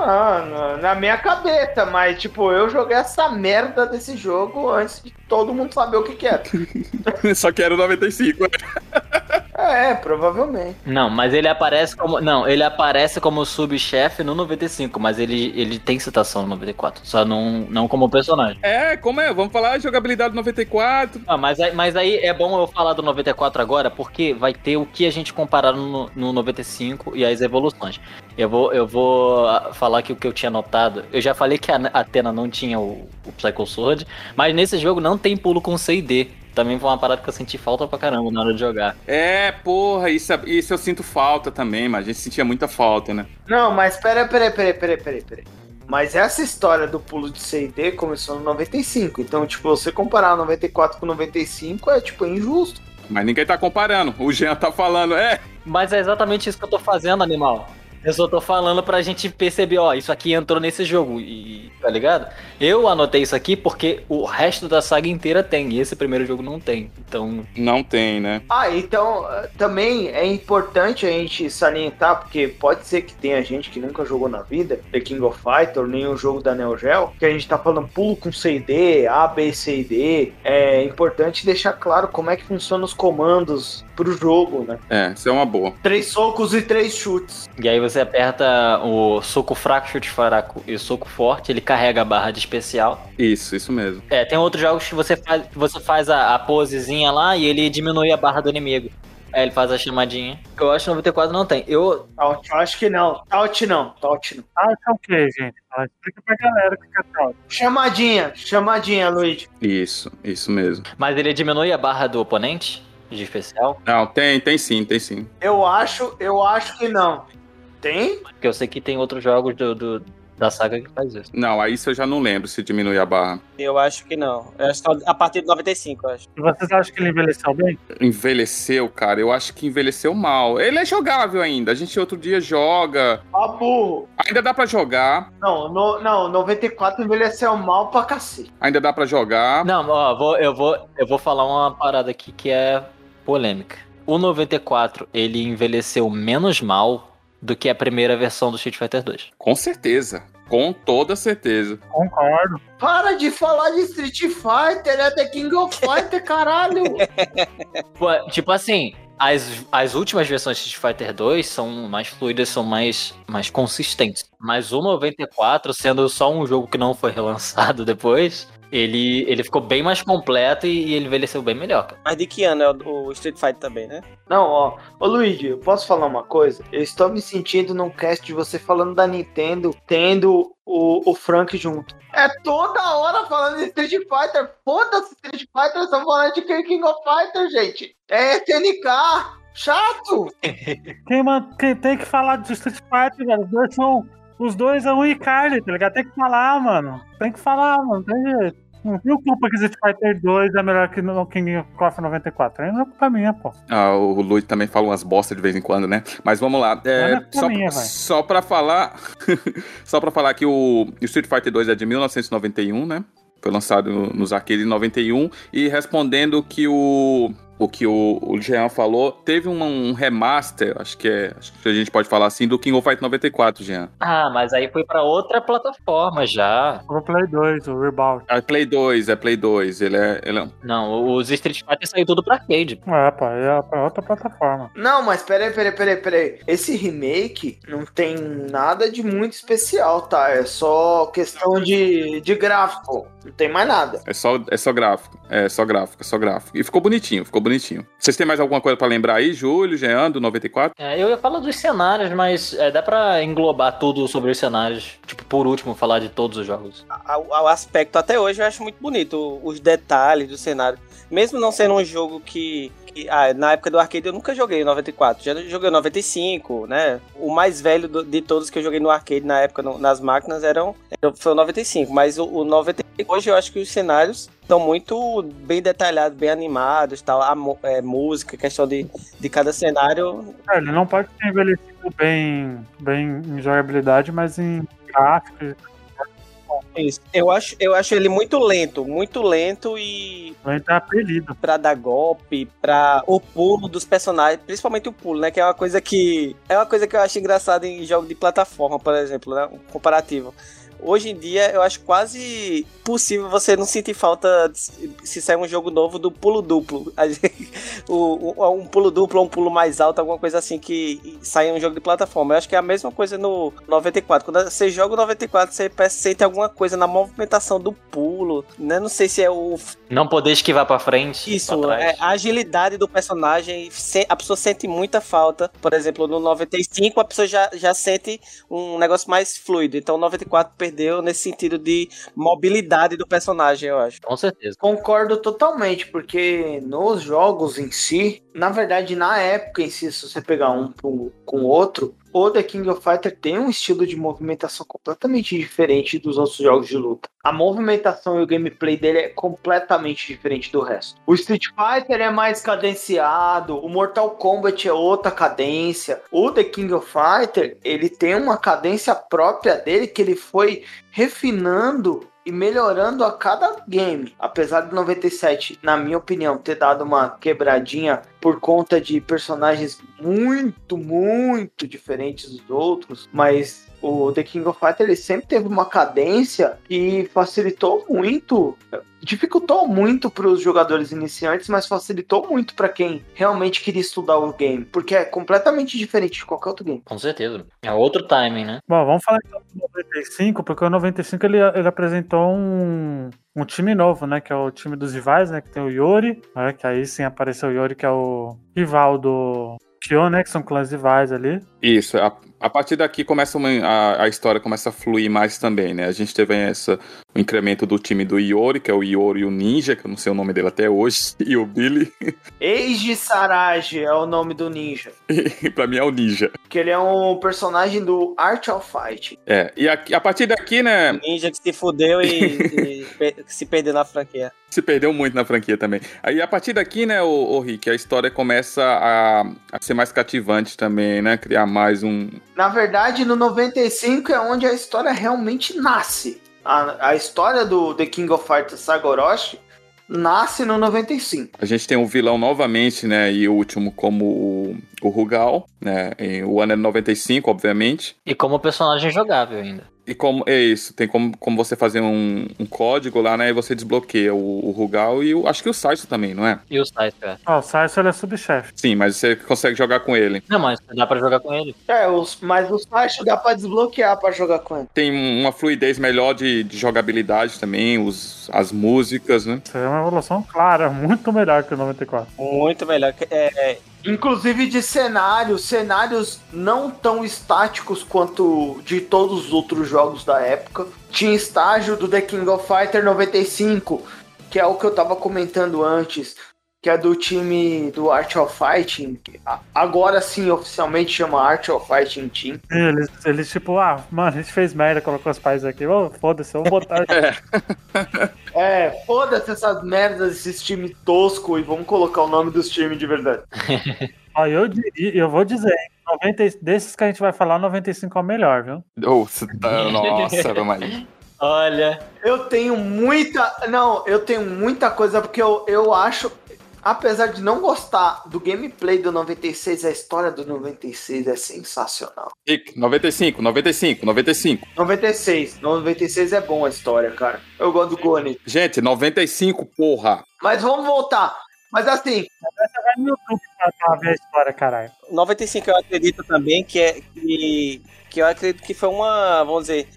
Ah, na, na minha cabeça, mas tipo, eu joguei essa merda desse jogo antes de todo mundo saber o que que era. Só que era o 95. É, provavelmente. Não, mas ele aparece como. Não, ele aparece como subchefe no 95, mas ele, ele tem citação no 94. Só não, não como personagem. É, como é? Vamos falar de jogabilidade do 94. Ah, mas, aí, mas aí é bom eu falar do 94 agora, porque vai ter o que a gente comparar no, no 95 e as evoluções. Eu vou, eu vou ah, falar aqui o que eu tinha notado. Eu já falei que a Atena não tinha o, o Psycho Sword, mas nesse jogo não tem pulo com C e D. Também foi uma parada que eu senti falta pra caramba na hora de jogar. É, porra, isso, é- isso eu sinto falta também, mas a gente sentia muita falta, né? Não, mas pera, pera, pera, pera, pera, pera. Mas essa história do pulo de C&D começou no 95. Então, tipo, você comparar 94 com 95 é, tipo, injusto. Mas ninguém tá comparando. O Jean tá falando, é. Mas é exatamente isso que eu tô fazendo, animal. Eu só tô falando pra gente perceber, ó, isso aqui entrou nesse jogo, e tá ligado? Eu anotei isso aqui porque o resto da saga inteira tem, e esse primeiro jogo não tem. Então, Não tem, né? Ah, então eh, também é importante a gente salientar, porque pode ser que tenha gente que nunca jogou na vida, The King of Fighter, nem o jogo da Neo Geo, que a gente tá falando pulo com C e D, A, B, C e D. É importante deixar claro como é que funcionam os comandos pro jogo, né? É, isso é uma boa. Três socos e três chutes. e aí você aperta o soco fraco, chute fraco e o soco forte, ele carrega a barra de especial. Isso, isso mesmo. É, tem outros jogos que você faz, você faz a, a posezinha lá e ele diminui a barra do inimigo. Aí ele faz a chamadinha. Eu acho que 94 não tem. Eu, Taut, eu acho que não. Taut não, Taut não. Ah, isso é o que, gente? Explica pra galera o que é tal. Chamadinha, chamadinha, Luigi. Isso, isso mesmo. mas ele diminui a barra do oponente de especial. Não, tem, tem sim, tem sim. Eu acho, eu acho que não. Tem? Porque eu sei que tem outros jogos do, do- da saga que faz isso. Não, aí isso eu já não lembro se diminui a barra. Eu acho que não. Eu acho que a partir de 95, eu acho. E vocês acham que ele envelheceu bem? Envelheceu, cara. Eu acho que envelheceu mal. Ele é jogável ainda. A gente outro dia joga. Ah, burro. Ainda dá pra jogar. Não, no, não, 94 envelheceu mal pra cacete. Ainda dá pra jogar. Não, ó, vou, eu, vou, eu vou falar uma parada aqui que é polêmica. O 94, ele envelheceu menos mal do que a primeira versão do Street Fighter 2. Com certeza. Com toda certeza. Concordo. Para de falar de Street Fighter, é The King of Fighter, caralho. Pô, Tipo assim, as, as últimas versões de Street Fighter 2 são mais fluidas, são mais, mais consistentes. Mas o 94, sendo só um jogo que não foi relançado depois, ele, ele ficou bem mais completo e, e ele envelheceu bem melhor, cara. Mas de que ano é o, o Street Fighter também, né? Não, ó. Ô Luigi, eu posso falar uma coisa? Eu estou me sentindo num cast de você falando da Nintendo, tendo o, o Frank junto. É toda hora falando de Street Fighter. Foda-se Street Fighter, estamos falando de King of Fighter, gente. É SNK. Chato! Quem, man- quem tem que falar de Street Fighter, velho? Os dois são. Os dois é um e Carly, tá ligado? Tem que falar, mano. Tem que falar, mano. Tem jeito. Não viu culpa que Street Fighter 2 é melhor que no King of 94? Aí não é culpa minha, pô. Ah, o Luiz também fala umas bosta de vez em quando, né? Mas vamos lá. É, pra só, mim, vai. só pra falar. só pra falar que o, o Street Fighter 2 é de 1991, né? Foi lançado nos arcades em 91. E respondendo que o. O que o, o Jean falou, teve um, um remaster, acho que é. Acho que a gente pode falar assim, do King of Fight 94, Jean. Ah, mas aí foi pra outra plataforma já. O Play 2, o Rebound. É Play 2, é Play 2. Ele é. Ele é... Não, os Street Fighter saiu tudo pra arcade. É, pô, é pra outra plataforma. Não, mas peraí, peraí, peraí, peraí. Esse remake não tem nada de muito especial, tá? É só questão de, de gráfico. Não tem mais nada. É só, é só gráfico. É só gráfico, é só gráfico. E ficou bonitinho, ficou bonitinho. Vocês têm mais alguma coisa pra lembrar aí, Júlio, Jean, do 94? É, eu ia falar dos cenários, mas é, dá pra englobar tudo sobre os cenários. Tipo, por último, falar de todos os jogos. O aspecto até hoje eu acho muito bonito, os detalhes do cenário. Mesmo não sendo um jogo que. que- ah, na época do arcade eu nunca joguei o 94, já joguei o 95, né? O mais velho do- de todos que eu joguei no arcade na época no- nas máquinas eram, era- foi o 95, mas o, o 95 hoje eu acho que os cenários estão muito bem detalhados, bem animados, tal, a é, música, questão de, de cada cenário. É, ele não pode ter envelhecido bem, bem em jogabilidade, mas em gráfico. Isso. Eu acho, eu acho ele muito lento, muito lento e Ele tá apelido. pra dar golpe, pra o pulo dos personagens, principalmente o pulo, né? Que é uma coisa que. É uma coisa que eu acho engraçada em jogo de plataforma, por exemplo, né? Um comparativo. Hoje em dia eu acho quase possível você não sentir falta se sair um jogo novo do pulo duplo. Um pulo duplo ou um pulo mais alto, alguma coisa assim que sai um jogo de plataforma. Eu acho que é a mesma coisa no 94. Quando você joga o 94, você sente alguma coisa na movimentação do pulo. Né? Não sei se é o Não poder esquivar pra frente. isso, pra é, a agilidade do personagem, a pessoa sente muita falta. Por exemplo, no 95 a pessoa já, já sente um negócio mais fluido. Então o 94 perdeu nesse sentido de mobilidade do personagem, eu acho. Com certeza. Concordo totalmente, porque nos jogos em si, na verdade, na época em si, se você pegar um com o outro, o The King of Fighter tem um estilo de movimentação completamente diferente dos outros jogos de luta. A movimentação e o gameplay dele é completamente diferente do resto. O Street Fighter é mais cadenciado, o Mortal Kombat é outra cadência. O The King of Fighter, ele tem uma cadência própria dele que ele foi refinando e melhorando a cada game. Apesar do 97, na minha opinião, ter dado uma quebradinha por conta de personagens muito, muito diferentes dos outros, mas o The King of Fighters ele sempre teve uma cadência que facilitou muito, dificultou muito para os jogadores iniciantes, mas facilitou muito para quem realmente queria estudar o game, porque é completamente diferente de qualquer outro game. Com certeza. É outro timing, né? Bom, vamos falar então do 95, porque o 95 ele, ele apresentou um, um time novo, né? Que é o time dos rivais, né? Que tem o Yori, né, que aí sim apareceu o Yori, que é o rival do Kyo, né? Que são clãs rivais ali. Isso, a, a partir daqui começa uma, a, a história começa a fluir mais também, né? A gente teve essa, o incremento do time do Iori, que é o Iori e o Ninja, que eu não sei o nome dele até hoje, e o Billy, Eiji Sarage é o nome do ninja, e pra mim é o Ninja. que ele é um personagem do Art of Fight. É, e a, a partir daqui, né, Ninja que se fudeu e, e pe- se perdeu na franquia. se perdeu muito na franquia também. Aí a partir daqui, né, o, o Rick, a história começa a, a ser mais cativante também, né? Criar mais um. Na verdade, no 95 é onde a história realmente nasce. A, a história do The King of Fighters Sagoroshi nasce no 95. A gente tem o vilão novamente, né? E o último como o, o Rugal, né? em- o ano é 95, obviamente. E como personagem jogável ainda. E como é isso, tem como, como você fazer um, um código lá, né? E você desbloqueia o, o Rugal e o, acho que o Saiso também, não é? E o Scythe, cara. Ó, o Sarso ele é subchefe. Sim, mas você consegue jogar com ele. Não, mas dá pra jogar com ele. É, os, mas os Sacho dá pra desbloquear pra jogar com ele. Tem um- uma fluidez melhor de, de jogabilidade também, os, as músicas, né? Isso é uma evolução clara, muito melhor que o 94. Muito melhor. que- É, Inclusive de cenários, cenários não tão estáticos quanto de todos os outros jogos da época. Tinha estágio do The King of Fighter 95, que é o que eu tava comentando antes, que é do time do Art of Fighting. Agora sim, oficialmente chama Art of Fighting Team. E Eles, eles tipo, ah, mano, a gente fez merda, colocou os pais aqui. Ô, foda-se, eu vou botar. É, foda-se essas merdas, esses times tosco e vamos colocar o nome dos times de verdade. Ó, eu diria, eu vou dizer, hein, 90, desses que a gente vai falar, 95 é o melhor, viu? Oh, tá- nossa, mas... Olha. Eu tenho muita. Não, eu tenho muita coisa porque eu, eu acho. Apesar de não gostar do gameplay do 96, a história do 96 é sensacional. Rick, 95, 95, 95. 96, 96 é bom a história, cara. Eu gosto do Goni. Gente, 95, porra. Mas vamos voltar. Mas assim, Vai no YouTube pra, ver a história, caralho. 95 eu acredito também que é que, que eu acredito que foi uma, vamos dizer,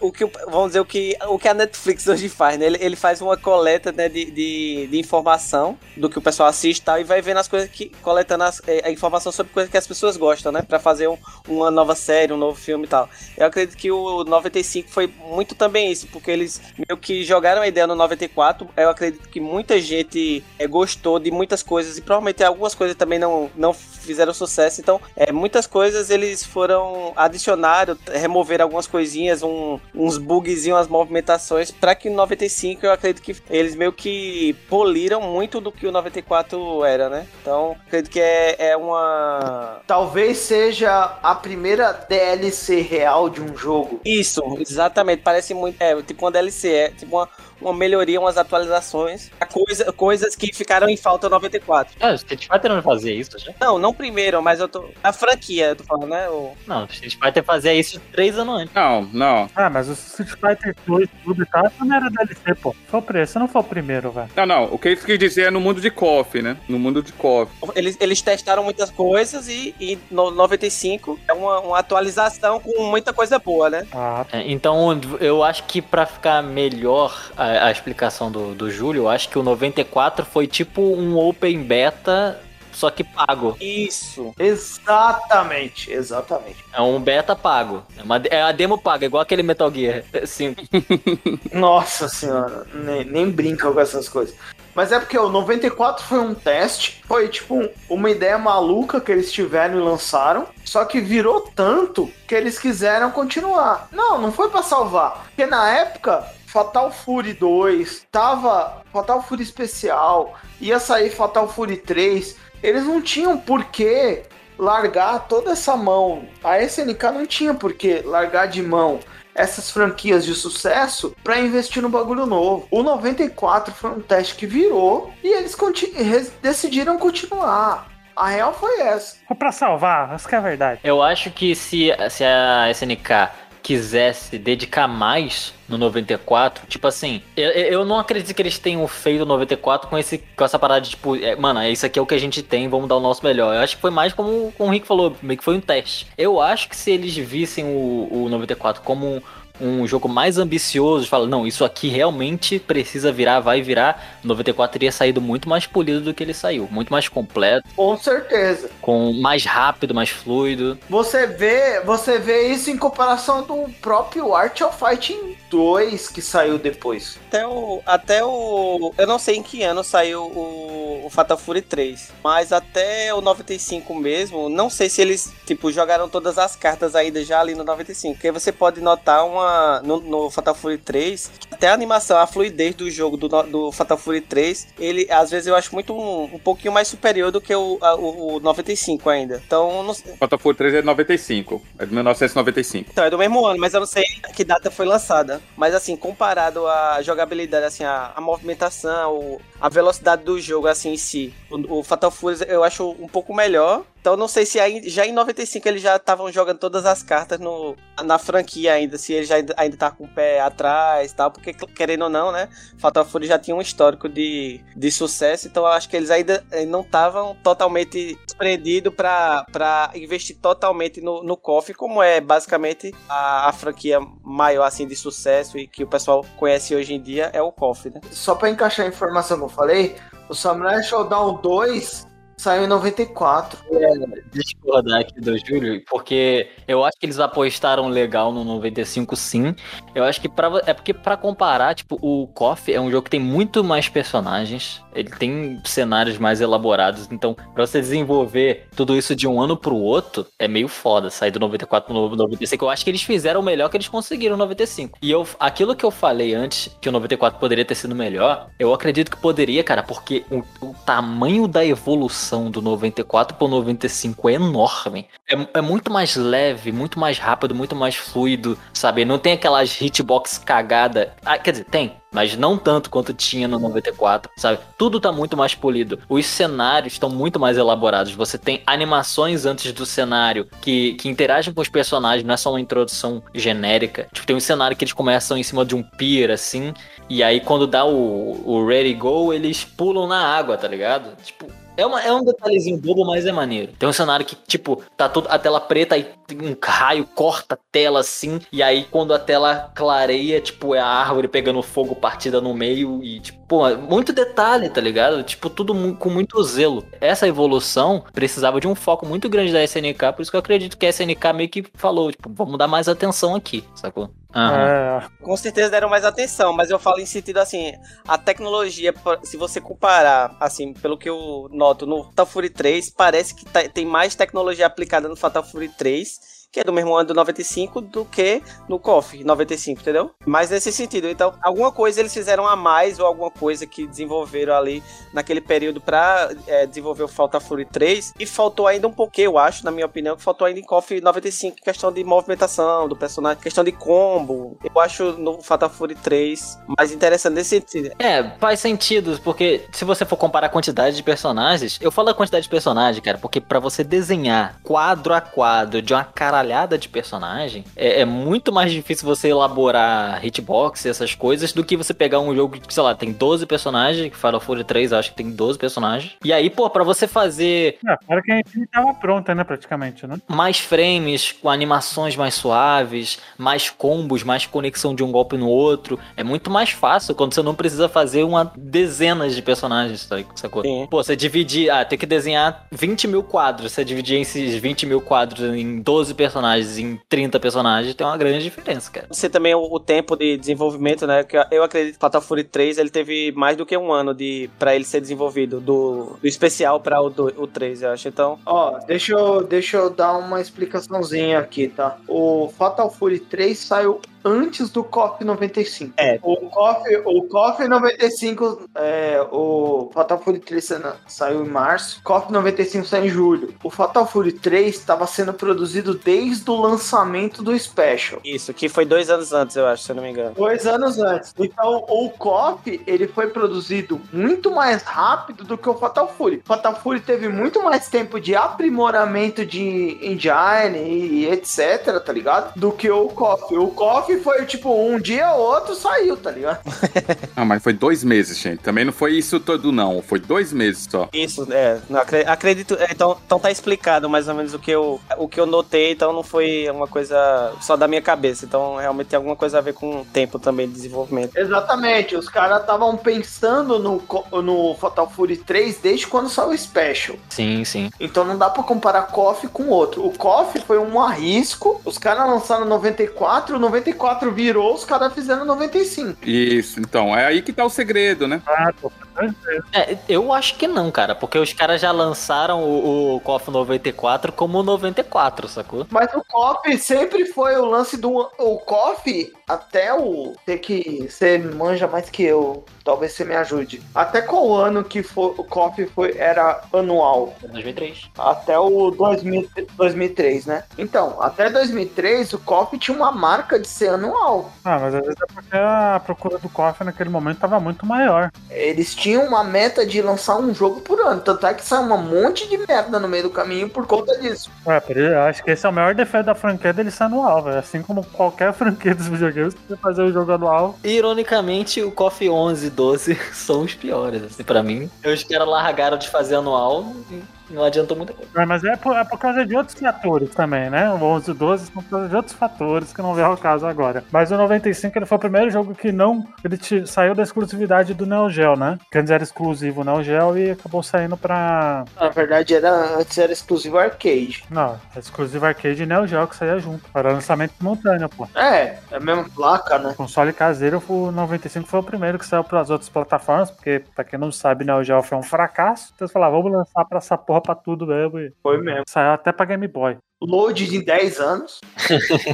o que vamos dizer o que o que a Netflix hoje faz, né? Ele, ele faz uma coleta né, de, de, de informação do que o pessoal assiste e tal, e vai vendo as coisas que coletando as, eh, a informação sobre coisas que as pessoas gostam, né? Pra fazer um- uma nova série, um novo filme e tal. Eu acredito que o 95 foi muito também isso, porque eles meio que jogaram a ideia no 94. Eu acredito que muita gente eh, gostou de muitas coisas e provavelmente algumas coisas também não, não fizeram sucesso. Então, é, muitas coisas eles foram adicionaram, removeram algumas coisinhas, um- uns e umas movimentações para que no 95 eu acredito que eles meio que poliram muito do que o 94 era, né? Então, acredito que é, é uma talvez seja a primeira DLC real de um jogo. Isso, exatamente. Parece muito. É, tipo uma DLC, é tipo uma, uma melhoria, umas atualizações. A Coisa, coisas que ficaram em falta no 94. É, o Street Fighter não fazia isso já? Não, não primeiro, mas eu tô. A franquia, eu tô falando, né? O... Não, o Street Fighter fazia isso três anos antes. Não, não. Ah, mas o Street Fighter 2 tudo e tal, não era DLC, pô. Foi o preço, não foi o primeiro, velho. Não, não. O que eu quis dizer é no mundo de KOF, né? No mundo de KOF. Eles, eles testaram muitas coisas e, e no 95 é uma, uma atualização com muita coisa boa, né? Ah, É, Então, eu acho que pra ficar melhor a, a explicação do, do Júlio, eu acho que o 94 foi tipo um open beta, só que pago. Isso. Exatamente, exatamente. É um beta pago. É, uma, é a demo paga, igual aquele Metal Gear 5. Nossa senhora, nem, nem brinca com essas coisas. Mas é porque o 94 foi um teste, foi tipo um- uma ideia maluca que eles tiveram e lançaram, só que virou tanto que eles quiseram continuar. Não, não foi pra salvar, porque na época Fatal Fury 2, tava Fatal Fury especial, ia sair Fatal Fury 3, eles não tinham por que largar toda essa mão. A SNK não tinha por que largar de mão essas franquias de sucesso pra investir no bagulho novo. O 94 foi um teste que virou e eles conti- res- decidiram continuar. A real foi essa. Foi pra salvar, essa que é a verdade. Eu acho que se, se a SNK quisesse dedicar mais no 94, tipo assim, eu, eu não acredito que eles tenham feito o 94 com, esse, com essa parada de tipo, é, mano, isso aqui é o que a gente tem, vamos dar o nosso melhor. Eu acho que foi mais como, como o Rick falou, meio que foi um teste. Eu acho que se eles vissem o, o 94 como um, jogo mais ambicioso, fala, não, isso aqui realmente precisa virar, vai virar, o 94 teria saído muito mais polido do que ele saiu, muito mais completo, Com certeza. com mais rápido, mais fluido. Você vê, você vê isso em comparação do próprio Art of Fighting 2 que saiu depois. Até o, até o. Eu não sei em que ano saiu o, o Fatal Fury 3. Mas até o 95 mesmo, não sei se eles, tipo, jogaram todas as cartas ainda já ali no 95. Porque você pode notar uma. No, no Fatal Fury 3, até a animação, a fluidez do jogo do, do Fatal Fury 3, ele às vezes eu acho muito um, um pouquinho mais superior do que o, a- o, o 95 ainda. Então, não sei. Fatal Fury 3 é de 95. É de 1995. Então, é do mesmo ano, mas eu não sei que data foi lançada. Mas assim, comparado à jogabilidade, assim, a, a movimentação, o- a velocidade do jogo, assim, em si, o, o Fatal Fury eu acho um pouco melhor. Então não sei se aí, já em 95 eles já estavam jogando todas as cartas no, na franquia ainda, se ele já ainda, tá com o pé atrás e tal, porque querendo ou não, né, Fatal Fury já tinha um histórico de, de sucesso, então eu acho que eles ainda eh, não estavam totalmente desprendidos pra investir totalmente no, no KOF, como é basicamente a, a franquia maior assim de sucesso e que o pessoal conhece hoje em dia é o KOF, né? Só pra encaixar a informação que eu falei, o Samurai Showdown 2 saiu em 94. discordar aqui do Júlio, porque eu acho que eles apostaram legal no 95 sim. Eu acho que pra, é porque pra comparar, tipo, o KOF é um jogo que tem muito mais personagens, ele tem cenários mais elaborados, então pra você desenvolver tudo isso de um ano pro outro, é meio foda sair do 94 pro 95. Eu acho que eles fizeram o melhor que eles conseguiram no 95. E eu, aquilo que eu falei antes, que o 94 poderia ter sido melhor, eu acredito que poderia, cara, porque o, o tamanho da evolução do 94 pro 95 é enorme. É, é muito mais leve, muito mais rápido, muito mais fluido, sabe? Não tem aquelas hitbox cagada. Ah, quer dizer, tem. Mas não tanto quanto tinha no 94, sabe? Tudo tá muito mais polido. Os cenários estão muito mais elaborados. Você tem animações antes do cenário que, que interagem com os personagens, não é só uma introdução genérica. Tipo, tem um cenário que eles começam em cima de um pier, assim, e aí quando dá o, o ready go, eles pulam na água, tá ligado? Tipo, é, uma, é um detalhezinho bobo, mas é maneiro. Tem um cenário que, tipo, tá tudo a tela preta e um raio corta a tela assim. E aí, quando a tela clareia, tipo, é a árvore pegando fogo partida no meio. E, tipo, pô, muito detalhe, tá ligado? Tipo, tudo mu- com muito zelo. Essa evolução precisava de um foco muito grande da SNK. Por isso que eu acredito que a SNK meio que falou, tipo, vamos dar mais atenção aqui, sacou? Aham. É, Com certeza deram mais atenção, mas eu falo em sentido assim, a tecnologia, se você comparar, assim, pelo que eu noto no Fatal Fury 3, parece que tá- tem mais tecnologia aplicada no Fatal Fury 3, que é do mesmo ano do 95, do que no KOF 95, entendeu? Mas nesse sentido, então, alguma coisa eles fizeram a mais, ou alguma coisa que desenvolveram ali naquele período pra é, desenvolver o Fatal Fury 3, e faltou ainda um pouquinho, eu acho, na minha opinião, que faltou ainda em KOF 95, questão de movimentação do personagem, questão de combo. Eu acho no Fatal Fury 3 mais interessante nesse sentido. É, faz sentido, porque se você for comparar a quantidade de personagens, eu falo a quantidade de personagem, cara, porque pra você desenhar quadro a quadro de uma caralhada de personagem, é, é muito mais difícil você elaborar hitbox e essas coisas do que você pegar um jogo que, sei lá, tem 12 personagens, que Final Fury 3 eu acho que tem 12 personagens. E aí, pô, pra você fazer é, para que a gente tava pronta, né, praticamente, né? mais frames, com animações mais suaves, mais combos, mais conexão de um golpe no outro. É muito mais fácil quando você não precisa fazer uma dezenas de personagens, tá- sacou? Sim. Pô, você dividir, ah, tem que desenhar 20 mil quadros. Você dividir esses 20 mil quadros em 12 personagens personagens em 30 personagens tem uma grande diferença, cara. Você também o, o tempo de desenvolvimento, né? Que eu acredito que Fatal Fury 3 ele teve mais do que um ano de para ele ser desenvolvido do, do especial para o, do- o 3, eu acho. Então, Ó, deixa eu, deixa eu dar uma explicaçãozinha aqui, tá? O Fatal Fury 3 saiu antes do KOF 95. É. O KOF, o KOF 95, é, o Fatal Fury 3 sa- saiu em março, KOF 95 saiu em julho. O Fatal Fury 3 estava sendo produzido desde o lançamento do Special. isso, que foi dois anos antes, eu acho, se eu não me engano. Dois anos antes. Então, o KOF, ele foi produzido muito mais rápido do que o Fatal Fury. O Fatal Fury teve muito mais tempo de aprimoramento de engine e etc, tá ligado? Do que o KOF. O KOF que foi, tipo, um dia ou outro saiu, tá ligado? ah, mas foi dois meses, gente. Também não foi isso todo, não. Foi dois meses só. Isso, é. acredito. É, então, então tá explicado mais ou menos o que, eu, o que eu notei. Então não foi uma coisa só da minha cabeça. Então realmente tem alguma coisa a ver com o tempo também de desenvolvimento. Exatamente. Os caras estavam pensando no, no Fatal Fury 3 desde quando saiu o Special. Sim, sim. Então não dá pra comparar KOF com outro. O KOF foi um arrisco. Os caras lançaram 94, 94 4 virou, os caras fizeram 95. Isso, então. É aí que tá o segredo, né? Ah, tô é, eu acho que não, cara, porque os caras já lançaram o, o KOF 94 como 94, sacou? Mas o KOF sempre foi o lance do. O KOF, até o. Ter que. Você manja mais que eu. Talvez você me ajude. Até qual ano que foi, o KOF foi, era anual? 2003. Até o 2000, 2003, né? Então, até 2003 o KOF tinha uma marca de ser anual. Ah, mas às vezes é porque a procura do cofre naquele momento tava muito maior. Eles tinham uma meta de lançar um jogo por ano. Tanto é que saiu um monte de merda no meio do caminho por conta disso. É, por isso, eu acho que esse é o maior defeito da franquia dele ser anual, velho. Assim como qualquer franquia dos videogames, você fazer o jogo anual. Ironicamente, o KOF 11 e 12 são os piores, assim, pra mim. Os caras largaram de fazer anual e não adiantou muita coisa. É, mas é por, é por causa de outros fatores também, né? O 11 e 12 são por causa de outros fatores que não vem ao caso agora. Mas o 95 ele foi o primeiro jogo que não. Ele te- saiu da exclusividade do Neo Geo, né? Que antes era exclusivo o Neo Geo e acabou saindo pra. Na verdade, era, antes era exclusivo arcade. Não, é exclusivo arcade e Neo Geo que saía junto. Era lançamento simultâneo, pô. É, é a mesma placa, né? Console caseiro, o 95 foi o primeiro que saiu para as outras plataformas, porque, pra quem não sabe, Neo Geo foi um fracasso. Então eles falaram, vamos lançar pra essa porra pra tudo mesmo. E Foi mesmo. saiu até pra Game Boy. Load de 10 anos.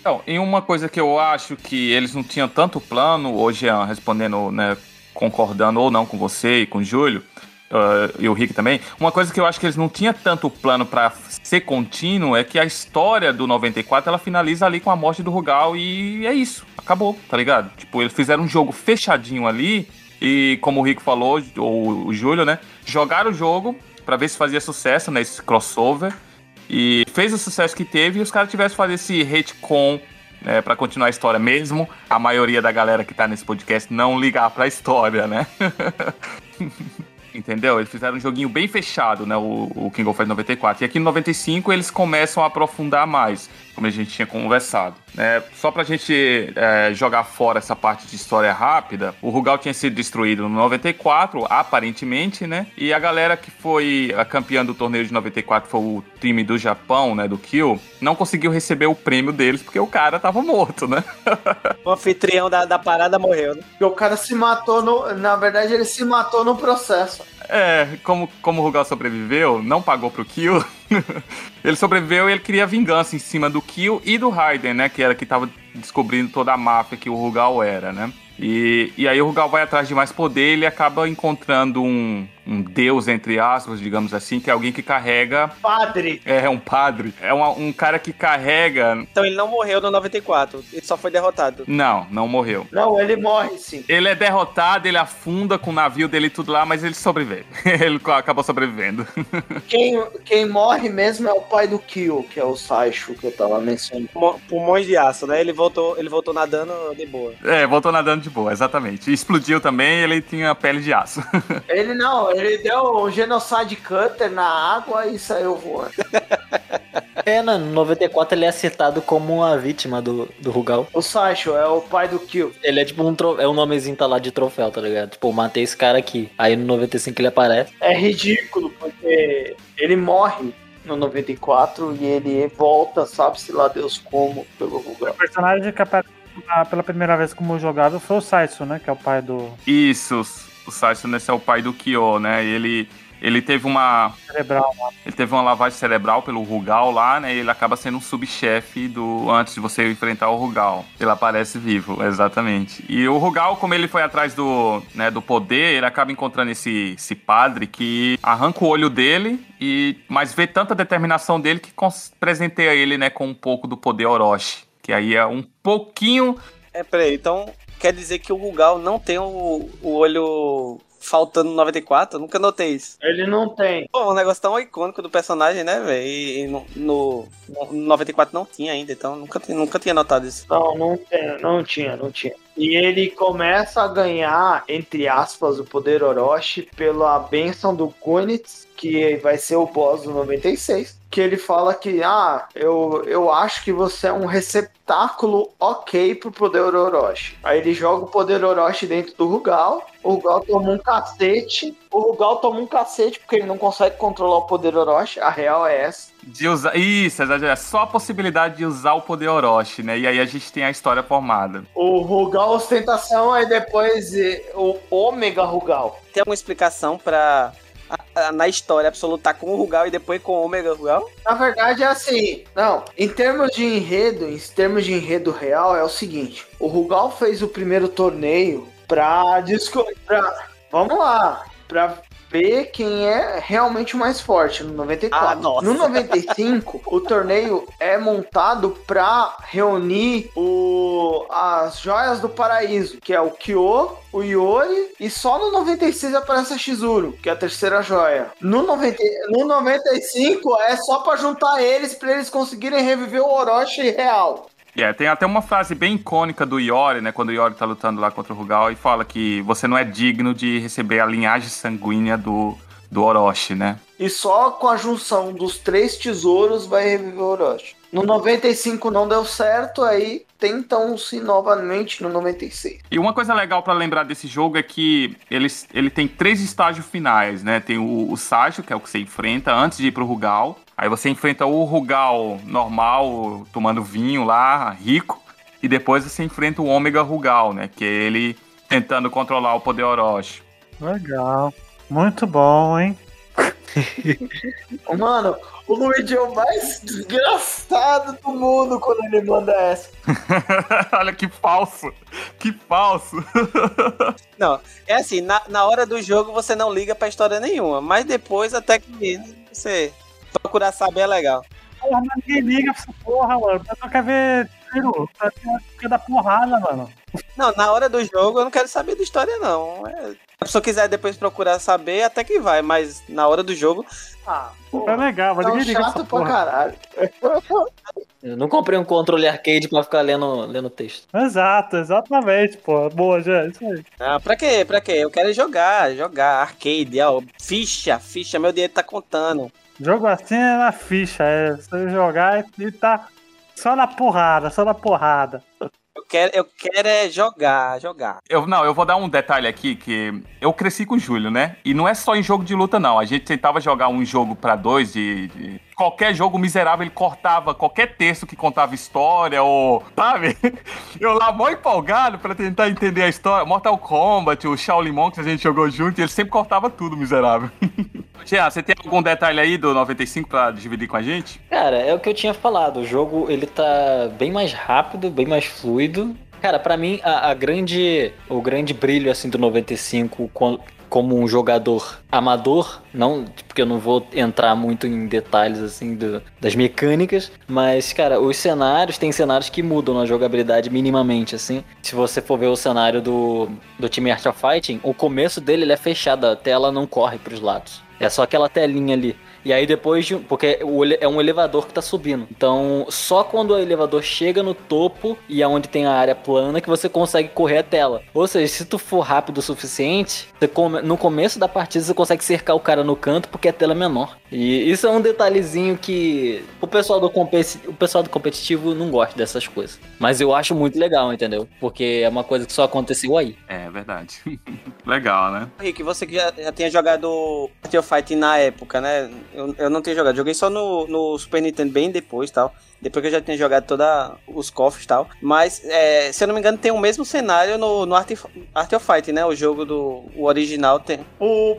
Então, e uma coisa que eu acho que eles não tinham tanto plano, hoje Jean, respondendo, né, concordando ou não com você e com o Júlio, ah, e o Rick também, uma coisa que eu acho que eles não tinham tanto plano pra ser contínuo é que a história do 94 ela finaliza ali com a morte do Rugal e é isso, acabou, tá ligado? Tipo, eles fizeram um jogo fechadinho ali e, como o Rick falou, ou o Júlio, né, jogaram o jogo pra ver se fazia sucesso nesse crossover. E fez o sucesso que teve e os caras tivessem que fazer esse retcon né, para continuar a história mesmo. A maioria da galera que tá nesse podcast não ligar pra história, né? Entendeu? Eles fizeram um joguinho bem fechado, né? O, o King of Fighters 94. E aqui no 95 eles começam a aprofundar mais, como a gente tinha conversado. Né? Só pra gente é, jogar fora essa parte de história rápida, o Rugal tinha sido destruído no 94, aparentemente, né? E a galera que foi a campeã do torneio de 94 foi o time do Japão, né? Do Kill, não conseguiu receber o prêmio deles porque o cara tava morto, né? O anfitrião da, da parada morreu, né? Porque o cara se matou no. Na verdade, ele se matou no processo. É, como, como o Rugal sobreviveu, não pagou pro Kill. ele sobreviveu e ele queria vingança em cima do Kill e do Raiden, né? Que era que tava descobrindo toda a máfia que o Rugal era, né? E, e aí o Rugal vai atrás de mais poder e ele acaba encontrando um, um deus, entre aspas, digamos assim, que é alguém que carrega. Padre. É um padre. É uma- um cara que carrega. Então ele não morreu no 94, ele só foi derrotado. Não, não morreu. Não, ele morre sim. Ele é derrotado, ele afunda com o navio dele e tudo lá, mas ele sobrevive. ele acabou sobrevivendo. Quem, quem morre mesmo é o pai do Kill, que é o Saicho que eu tava mencionando. Pulmões de aço, né? Ele voltou, ele voltou nadando de boa. É, voltou nadando de boa, exatamente. E explodiu também, ele tinha pele de aço. Ele não, ele deu um genocide cutter na água e saiu voando. É, no 94 ele é citado como uma vítima do, do Rugal. O Saicho é o pai do Kill. Ele é tipo um tro... é um nomezinho tá lá de troféu, tá ligado? Tipo, matei esse cara aqui. Aí no 95 ele aparece. É ridículo, porque ele morre no 94 e ele volta, sabe-se lá Deus como, pelo Rugal. O personagem que apareceu na- pela primeira vez como jogável foi o Saitsu, né? Que é o pai do Isso, o Saitsu esse é o pai do Kyo, né? Ele, ele teve uma. cerebral. Ele teve uma lavagem cerebral pelo Rugal lá, né? E ele acaba sendo um subchefe do antes de você enfrentar o Rugal. Ele aparece vivo, exatamente. E o Rugal, como ele foi atrás do, né, do poder, ele acaba encontrando esse, esse padre que arranca o olho dele e mas vê tanta determinação dele que presenteia ele, né, com um pouco do poder Orochi, que aí é um pouquinho É, peraí, então quer dizer que o Rugal não tem o, o olho faltando no 94? Eu nunca notei isso. Ele não tem. Pô, um negócio tão icônico do personagem, né, velho? E, e no, no, no 94 não tinha ainda, então nunca, nunca tinha notado isso. Não, não, tem, não tinha, não tinha. E ele começa a ganhar, entre aspas, o poder Orochi pela benção do Kunitz, que vai ser o boss do 96. Que ele fala que, ah, eu, eu acho que você é um receptáculo ok pro poder Orochi. Aí ele joga o poder Orochi dentro do Rugal. O Rugal toma um cacete. O Rugal toma um cacete porque ele não consegue controlar o poder Orochi. A real é essa. De usar. Isso, é só a possibilidade de usar o poder Orochi, né? E aí a gente tem a história formada. O Rugal ostentação é depois o Ômega Rugal. Tem alguma explicação pra. Na história absolutar com o Rugal e depois com o Ômega Rugal? Na verdade é assim, não, em termos de enredo, em termos de enredo real é o seguinte, o Rugal fez o primeiro torneio pra descobrir, vamos lá, pra ver quem é realmente o mais forte no 94. Ah. No 95, o torneio é montado pra reunir o, as joias do paraíso, que é o Kyo, o Yori, e só no 96 aparece a Shizuru, que é a terceira joia. No, 90, no 95 é só pra juntar eles pra eles conseguirem reviver o Orochi real. E é, tem até uma frase bem icônica do Iori, né? Quando o Iori tá lutando lá contra o Rugal e fala que você não é digno de receber a linhagem sanguínea do, do Orochi, né? E só com a junção dos três tesouros vai reviver o Orochi. No 95 não deu certo, aí tentam-se novamente no 96. E uma coisa legal pra lembrar desse jogo é que ele, ele tem três estágios finais, né? Tem o, o Ságio, que é o que você enfrenta antes de ir pro Rugal. Aí você enfrenta o Rugal normal, tomando vinho lá, rico. E depois você enfrenta o Ômega Rugal, né? Que é ele tentando controlar o poder Orochi. Legal. Muito bom, hein? Mano, o Luigi é o mais desgraçado do mundo quando ele manda essa. Olha que falso! Que falso! Não, é assim, na, na hora do jogo você não liga pra história nenhuma, mas depois até que você procurar saber é legal. Porra, mas ninguém liga pra essa porra, mano. O pessoal quer ver tiro, tá- dar porrada, mano. Não, na hora do jogo eu não quero saber da história, não. É, se a pessoa quiser depois procurar saber, até que vai, mas na hora do jogo. Ah, É legal, mas Tá ninguém liga chato pra porra. caralho. Eu não comprei um controle arcade pra ficar lendo, lendo texto. Exato, exatamente, pô. Boa, já, isso aí. Ah, pra quê? Pra quê? Eu quero jogar, jogar, arcade, ó, ficha, ficha, meu dinheiro tá contando. Jogo assim é na ficha, é. Você jogar e tá só na porrada, só na porrada. Eu quero, eu quero é jogar, jogar. Eu, não, eu vou dar um detalhe aqui que eu cresci com o Júlio, né? E não é só em jogo de luta, não. A gente tentava jogar um jogo pra dois de, de- Qualquer jogo miserável, ele cortava qualquer texto que contava história ou. Sabe? Eu lá mó empolgado pra tentar entender a história. Mortal Kombat, o Shaolin Monks, a gente jogou junto e ele sempre cortava tudo, miserável. Jean, você tem algum detalhe aí do 95 pra dividir com a gente? Cara, é o que eu tinha falado. O jogo ele tá bem mais rápido, bem mais fluido. Cara, pra mim a, a grande o grande brilho assim do 95 co- como um jogador amador, não porque eu não vou entrar muito em detalhes assim do- das mecânicas, mas cara, os cenários tem cenários que mudam na jogabilidade minimamente assim. Se você for ver o cenário do do time Art of Fighting, o começo dele ele é fechado, a tela não corre pros lados. É só aquela telinha ali. E aí depois de. Porque é um elevador que tá subindo. Então, só quando o elevador chega no topo e aonde tem a área plana que você consegue correr a tela. Ou seja, se tu for rápido o suficiente, você come- no começo da partida você consegue cercar o cara no canto porque a tela é menor. E isso é um detalhezinho que o pessoal do, competi- o pessoal do competitivo não gosta dessas coisas. Mas eu acho muito legal, entendeu? Porque é uma coisa que só aconteceu aí. É verdade. Legal, né? Rick, você que já, já tinha jogado of Fighting na época, né? Eu, eu não tenho jogado. Joguei só no, no Super Nintendo bem depois tal. Depois que eu já tinha jogado todos os cofres e tal. Mas, é, se eu não me engano, tem o mesmo cenário no, no Art, Art of Fight, né? O jogo do o original tem. O,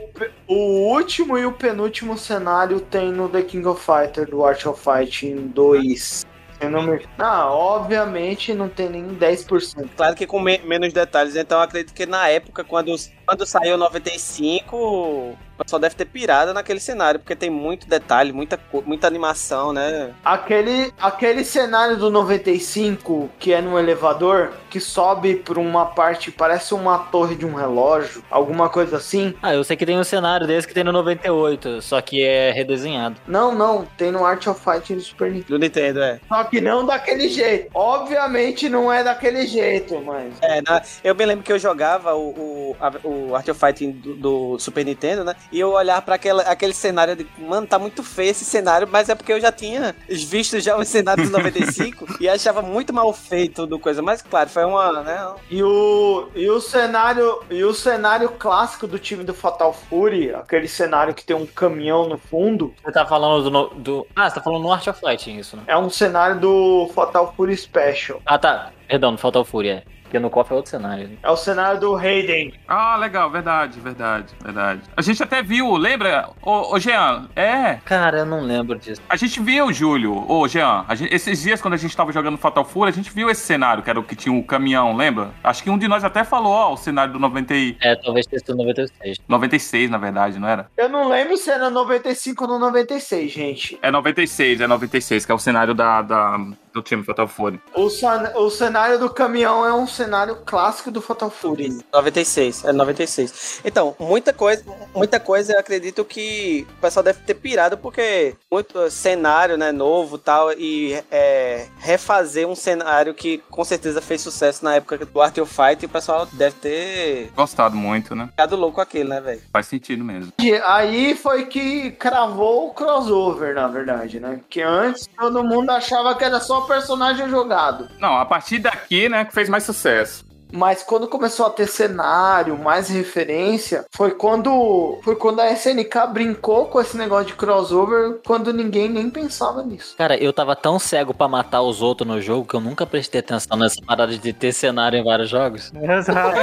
o último e o penúltimo cenário tem no The King of Fighter do Art of Fighting 2. Eu não, me... não, obviamente não tem nem 10%. Claro que com me- menos detalhes. Então, eu acredito que na época, quando, quando saiu 95, o pessoal deve ter pirado naquele cenário. Porque tem muito detalhe, muita, muita animação, né? Aquele, aquele cenário do 95, que é no elevador, que sobe por uma parte, parece uma torre de um relógio, alguma coisa assim. Ah, eu sei que tem um cenário desse que tem no 98, só que é redesenhado. Não, não, tem no Art of Fighting do Super Nintendo. Do Nintendo, é. Só que não daquele jeito. Obviamente não é daquele jeito, mas. É, na- eu me lembro que eu jogava o, o, a- o Art of Fighting do, do Super Nintendo, né? E eu pra aquela, aquele cenário de, mano, tá muito feio esse cenário, mas é porque eu já tinha visto já o cenário do 95 e achava muito mal feito do coisa. Mas claro, foi uma, né? E o, e o cenário e o cenário clássico do time do Fatal Fury, aquele cenário que tem um caminhão no fundo, Você tá falando do, no- do. Ah, você tá falando no Art of Fighting, isso, né? é um cenário do Fatal Fury Special. Ah, tá. Perdão, no Fatal Fury, é. Porque no KOF é outro cenário. né? É o cenário do Hayden. Ah, legal, verdade, verdade, verdade. A gente até viu, lembra? Ô, ô Jean, é. Cara, eu não lembro disso. A gente viu, Júlio, ô Jean, a gente- esses dias quando a gente tava jogando Fatal Fury, a gente viu esse cenário, que era o que tinha o caminhão, lembra? Acho que um de nós até falou, ó, o cenário do 90, e- É, talvez tenha sido 96. 96, na verdade, não era? Eu não lembro se era 95 ou no 96, gente. É 96, é 96, que é o cenário da, da- do time Fatal Fury. O, san- o cenário do caminhão é um cenário clássico do Fatal Fury. 96, é 96. Então, muita coisa, muita coisa eu acredito que o pessoal deve ter pirado, porque muito cenário, né, novo e tal, e é, refazer um cenário que com certeza fez sucesso na época do Art of Fight, e o pessoal deve ter Gostado muito, né? ficado louco com aquele, né, velho? Faz sentido mesmo. E aí foi que cravou o crossover, na verdade, né? Que antes todo mundo achava que era só personagem jogado. Não, a partir daqui, né, que fez mais sucesso. Mas quando começou a ter cenário, mais referência, foi quando foi quando a SNK brincou com esse negócio de crossover, quando ninguém nem pensava nisso. Cara, eu tava tão cego pra matar os outros no jogo que eu nunca prestei atenção nessa parada de ter cenário em vários jogos. Exato.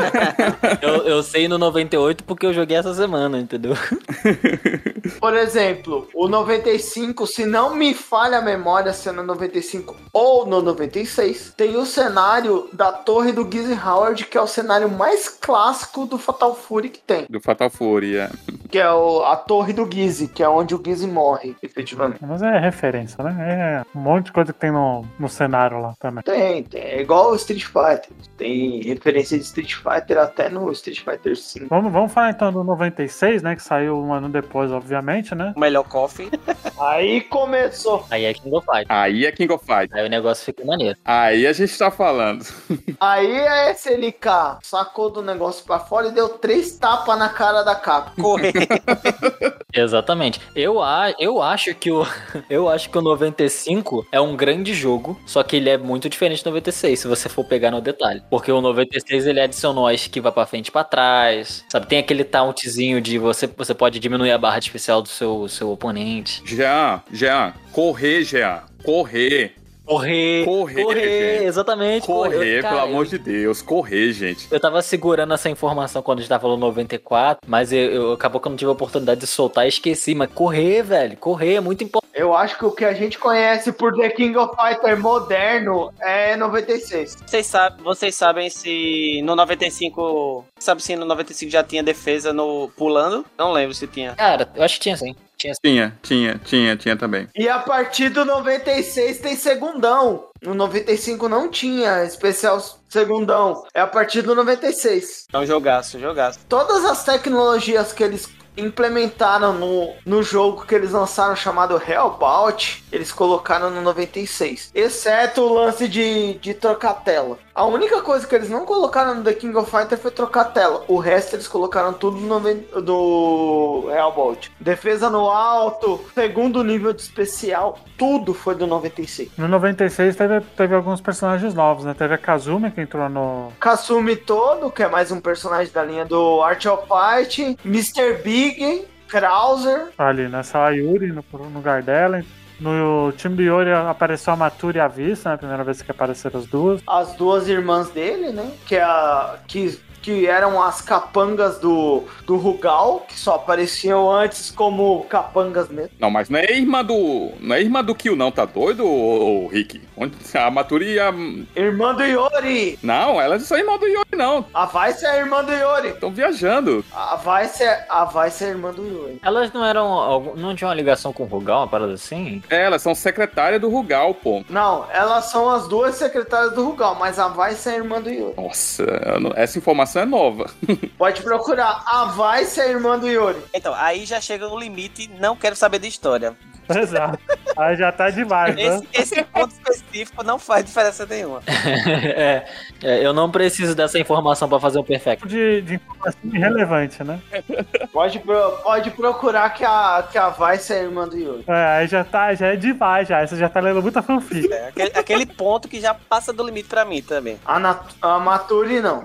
Eu, eu sei no 98 porque eu joguei essa semana, entendeu? Por exemplo, o 95, se não me falha a memória, se é no 95 ou no 96, tem o cenário da Torre do Gizzy Howard, que é o cenário mais clássico do Fatal Fury que tem. Do Fatal Fury, é. Que é o- a Torre do Gizzy, que é onde o Gizzy morre, efetivamente. Mas é referência, né? É um monte de coisa que tem no, no cenário lá também. Tem, tem. É igual o Street Fighter. Tem referência de Street Fighter até no Street Fighter 5. Vamos, vamos falar então do 96, né? Que saiu um ano depois, obviamente, né? O melhor coffee. Aí começou. Aí é King of Fight. Aí é King of Fight. Aí o negócio fica maneiro. Aí a gente tá falando. Aí a SNK sacou do negócio pra fora e deu três tapas na cara da capa. Correr. Exatamente. Eu, a, eu acho que o eu acho que o 95 é um grande jogo, só que ele é muito diferente do 96, se você for pegar no detalhe. Porque o 96 ele adicionou a esquiva pra frente e pra trás, sabe? Tem aquele tauntzinho de você você pode diminuir a barra de especial do seu seu oponente. Jean, Jean, correr, Jean. Correr. Correr, Correr, correr, exatamente. Correr, Cara, pelo eu- amor de Deus. Correr, gente. Eu tava segurando essa informação quando a gente tava falando 94, mas eu, eu- acabou que eu não tive a oportunidade de soltar e esqueci. Mas correr, velho, correr é muito importante. Eu acho que o que a gente conhece por The King of Fighter moderno é 96. Vocês sabem, vocês sabem se no 95. Sabe se no 95 já tinha defesa no pulando? Não lembro se tinha. Cara, eu acho que tinha sim. Tinha. Tinha, tinha, tinha, tinha também. E a partir do 96 tem segundão. No 95 não tinha especial segundão. É a partir do 96. É um jogaço, jogaço. Todas as tecnologias que eles implementaram no, no jogo que eles lançaram chamado Hellbout, eles colocaram no 96. Exceto o lance de, de trocar tela. A única coisa que eles não colocaram no The King of Fighter foi trocar tela. O resto eles colocaram tudo no do Hellbout. Defesa no alto, segundo nível de especial, tudo foi do 96. No 96 teve, teve alguns personagens novos, né? Teve a Kazumi, que entrou no. Kasumi todo, que é mais um personagem da linha do Art of Fight, Mr. Big, Krauser. Ali, nessa a Yuri no, no lugar dela. No time do Yuri apareceu a Matura e a Vista, né? Primeira vez que apareceram as duas. As duas irmãs dele, né? Que, é a, que, que eram as capangas do, do Rugal, que só apareciam antes como capangas mesmo. Não, mas não é irmã do. Não é irmã do Kill, não, tá doido, ô, ô, Rick? Onde, a Maturi e a. Irmã do Yuri! Não, elas não são irmã do Yori, não. A Vice é a irmã do Yuri! Estão viajando. A Vice é a, Vice é a irmã do Yuri. Elas não eram. Não tinham uma ligação com o Rugal, uma parada assim? É, elas são secretárias do Rugal, pô. Não, elas são as duas secretárias do Rugal, mas a Vice é a irmã do Yuri. Nossa, essa informação é nova. Pode procurar. A Vice é a irmã do Yuri. Então, aí já chega no limite, não quero saber de história. Exato. Aí já tá demais, né? Esse, esse ponto específico não faz diferença nenhuma. é, é, eu não preciso dessa informação pra fazer o perfect. De, de informação irrelevante, né? Pode, pro- pode procurar que a, que a Vice é a irmã do Yuri. É, aí já tá, já é demais, já. Você já tá lendo muita fanfic. É, aquele, aquele ponto que já passa do limite pra mim também. A, Nat a Maturi não.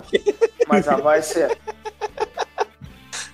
Mas a Vice é.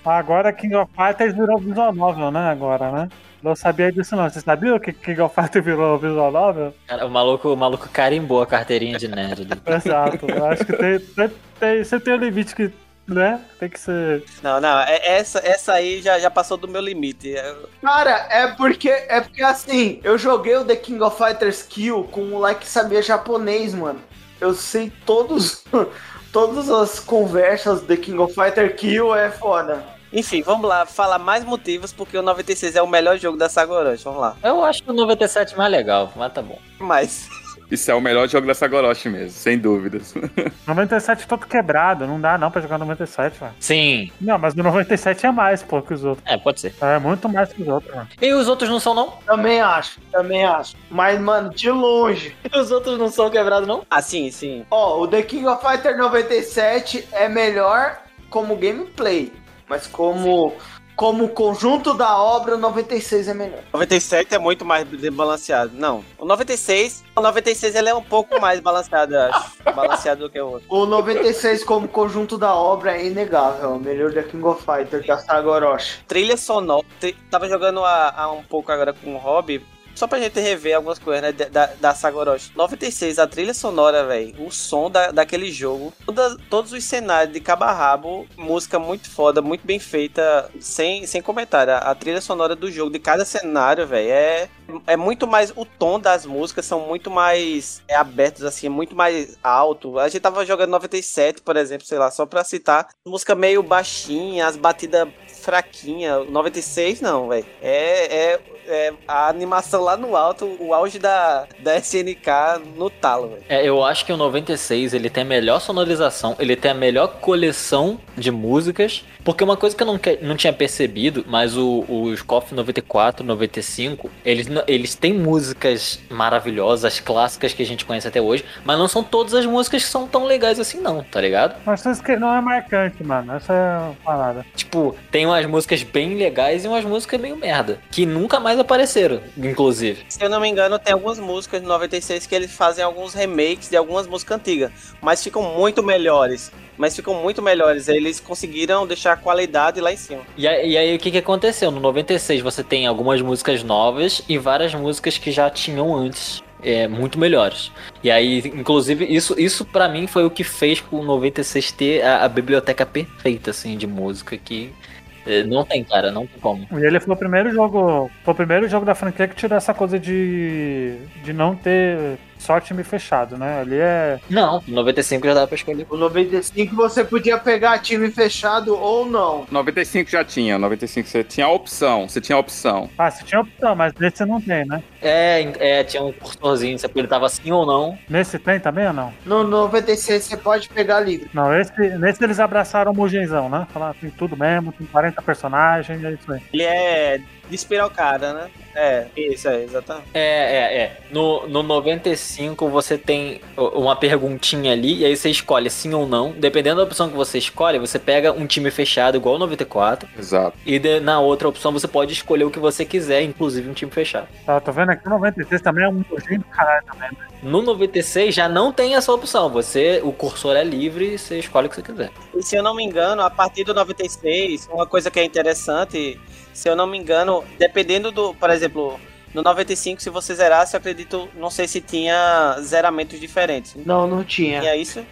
Agora King of Fighters virou visual novel, né? Agora, né? Não sabia disso não. Você sabia que King of Fighters virou visual novel? Cara, o maluco, o maluco carimbou a carteirinha de nerd. ali. Exato. Eu acho que tem, tem, tem- você tem um limite que, né? Tem que ser. Não, não, é- essa, essa aí já, já passou do meu limite. É, Cara, é porque é porque assim, eu joguei o The King of Fighters Kill com um moleque que sabia japonês, mano. Eu sei todos todas as conversas do The King of Fighter Kill é foda. Enfim, vamos lá, falar mais motivos porque o 96 é o melhor jogo da Sagoroshi. Vamos lá. Eu acho o 97 mais legal, mas tá bom. Mas, Isso é o melhor jogo da Sagoroshi mesmo, sem dúvidas. 97 todo quebrado. Não dá não pra jogar 97, velho. Sim, Não, mas o 97 é mais, pô, que os outros. é, pode ser. É muito mais que os outros, mano. E os outros não são, não? Também acho, também acho. Mas, mano, de longe. Os outros não são quebrados, não? ah, sim, sim. Ó, o The King of Fighter 97 é melhor como gameplay. Mas como, como conjunto da obra, o 96 é melhor. 97 é muito mais balanceado. Não, o 96, o 96 ele é um pouco mais balanceado, eu acho. Balanceado do que o outro. O 96 como conjunto da obra é inegável. O melhor The King of Fighter da saga Orochi. Trilha sonora. Tava jogando há, há um pouco agora com o Hobby. Só pra gente rever algumas coisas, né? Da, da Sagoroshi. 96, a trilha sonora, velho. O som da, daquele jogo. toda- todos os cenários de cabo a rabo. Música muito foda, muito bem feita. Sem, sem comentário. A, a trilha sonora do jogo, de cada cenário, velho. É, é muito mais. O tom das músicas são muito mais é, abertos, assim. É muito mais alto. A gente tava jogando 97, por exemplo, sei lá, só pra citar. Música meio baixinha, as batidas fraquinha. 96 não, velho. É, é, é a animação lá no alto, o auge da, da SNK no talo, velho. É, eu acho que o 96 ele tem a melhor sonorização, ele tem a melhor coleção de músicas. Porque uma coisa que eu não, que- não tinha percebido, mas o, os KOF 94, 95, eles, eles têm músicas maravilhosas, clássicas que a gente conhece até hoje, mas não são todas as músicas que são tão legais assim, não, tá ligado? Mas isso que não é marcante, mano. Essa é a parada. Tipo, tem umas músicas bem legais e umas músicas meio merda, que nunca mais apareceram, inclusive. Se eu não me engano, tem algumas músicas de 96 que eles fazem alguns remakes de algumas músicas antigas, mas ficam muito melhores. Mas ficam muito melhores. Eles conseguiram deixar a qualidade lá em cima. E aí, e aí, o que, que aconteceu? No 96 você tem algumas músicas novas e várias músicas que já tinham antes. É, muito melhores. E aí, inclusive, isso, isso para mim foi o que fez com o 96 ter a, a biblioteca perfeita, assim, de música que não tem, cara, não tem como. E ele foi o primeiro jogo. Foi o primeiro jogo da franquia que tirou essa coisa de. de não ter só time fechado, né? Ali é. Não, no 95 já dava pra escolher. O 95 você podia pegar time fechado ou não. 95 já tinha, 95 você tinha a opção, você tinha a opção. Ah, você tinha opção, mas nesse não tem, né? É, é, tinha um cursorzinho, se ele tava assim ou não. Nesse tem também ou não? No 96 você pode pegar livre. Não, esse, nesse eles abraçaram o Mugenzão, né? Falaram, tem tudo mesmo, tem 40 personagens, é isso aí. Ele é despirocada, né? É, isso aí, exatamente. É, é, é. No, no 95 você tem uma perguntinha ali e aí você escolhe sim ou não. Dependendo da opção que você escolhe, você pega um time fechado igual o 94 Exato. e de- na outra opção você pode escolher o que você quiser, inclusive um time fechado. Tá, tô vendo aqui o 96 também é um nojinho do caralho também. né? No 96 já não tem essa opção. Você, o cursor é livre e você escolhe o que você quiser. E se eu não me engano, a partir do 96, uma coisa que é interessante, se eu não me engano, dependendo do, por exemplo, no 95, se você zerasse, eu acredito, não sei se tinha zeramentos diferentes. Não, não tinha. Tinha isso?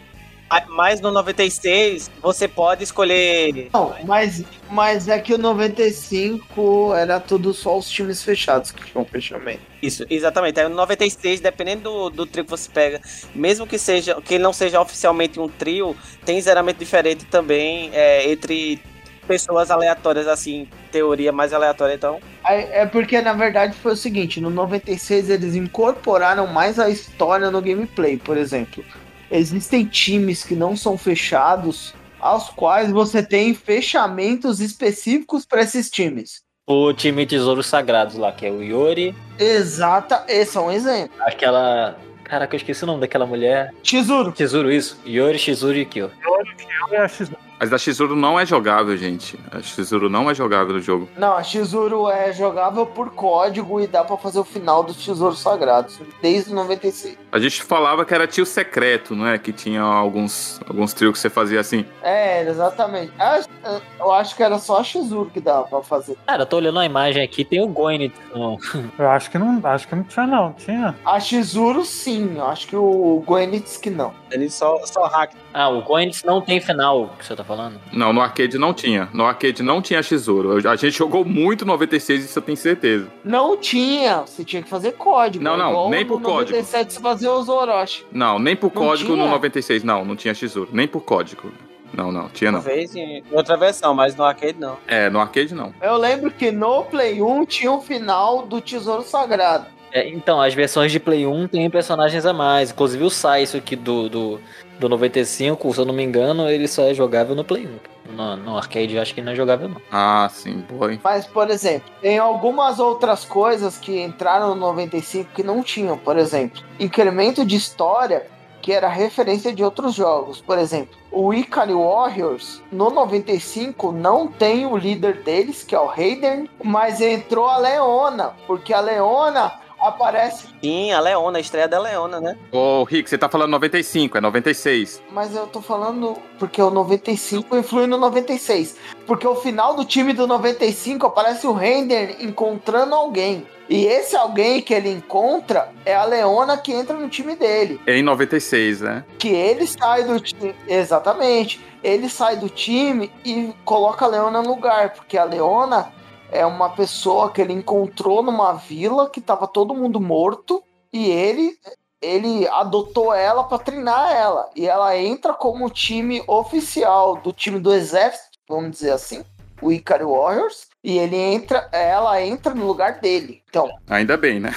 Ah, Mas no 96, você pode escolher. Não, mas, mas é que o 95 era tudo só os times fechados que tinham fechamento. Isso, exatamente. Aí no 96, dependendo do, do trio que você pega, mesmo que seja que não seja oficialmente um trio, tem zeramento diferente também é, entre pessoas aleatórias, assim, teoria mais aleatória. Então, Aí, É porque na verdade foi o seguinte: no 96 eles incorporaram mais a história no gameplay, por exemplo. Existem times que não são fechados, aos quais você tem fechamentos específicos para esses times. O time Tesouros Sagrados lá, que é o Yori, Exata, esse é um exemplo. aquela. Caraca, eu esqueci o nome daquela mulher. Tesouro. Shizuru, isso. Yori, Shizuru e Kyo. Eu e a X Mas a Shizuru não é jogável, gente. A Shizuru não é jogável no jogo. Não, a Tesouro é jogável por código e dá pra fazer o final dos tesouros sagrados, desde o 96. A gente falava que era tio secreto, não é? Que tinha alguns, alguns trios que você fazia assim. É, exatamente. Eu- Eu acho que era só a Tesouro que dava pra fazer. Cara, eu tô olhando a imagem aqui, tem o Goinit. no- Eu acho que não, acho que não tinha não, tinha. A Tesouro sim, eu acho que o Goenitz que não. ele só, só hack. Ah, o Goinit não tem final, que você tá falando? Não, no arcade não tinha. No arcade não tinha. Eu- A gente jogou muito 96, isso eu tenho certeza. Não tinha, você tinha que fazer código. Não, não, Igual nem no por código. 97 você fazia os Orochi. Não, nem por Não código no tinha? 96, não, não tinha Shizuru. Nem por código. Não, não, tinha não. Talvez em outra versão, mas no arcade não. É, no arcade não. Eu lembro que no Play 1 tinha o final do Tesouro Sagrado. É, então, as versões de Play 1 tem personagens a mais. Inclusive o Saiso aqui do, do, do 95, se eu não me engano, ele só é jogável no Play 1. No, no arcade eu acho que não é jogável, não. Ah, sim, hein? Mas, por exemplo, tem algumas outras coisas que entraram no 95 que não tinham. Por exemplo, incremento de história que era referência de outros jogos. Por exemplo, o Ikari Warriors no 95 não tem o líder deles, que é o Raiden, mas entrou a Leona, porque a Leona aparece. Sim, a Leona, a estreia da Leona, né? Ô, Rick, você tá falando 95, é 96. Mas eu tô falando porque o 95 influi no 96. Porque o final do time do 95 aparece o Render encontrando alguém. E esse alguém que ele encontra é a Leona que entra no time dele. Em 96, né? Que ele sai do time. Exatamente. Ele sai do time e coloca a Leona no lugar. Porque a Leona é uma pessoa que ele encontrou numa vila que tava todo mundo morto. E ele ele adotou ela para treinar ela. E ela entra como time oficial do time do exército, vamos dizer assim, o Ikari Warriors. E ele entra, ela entra no lugar dele. Então, Ainda bem, né?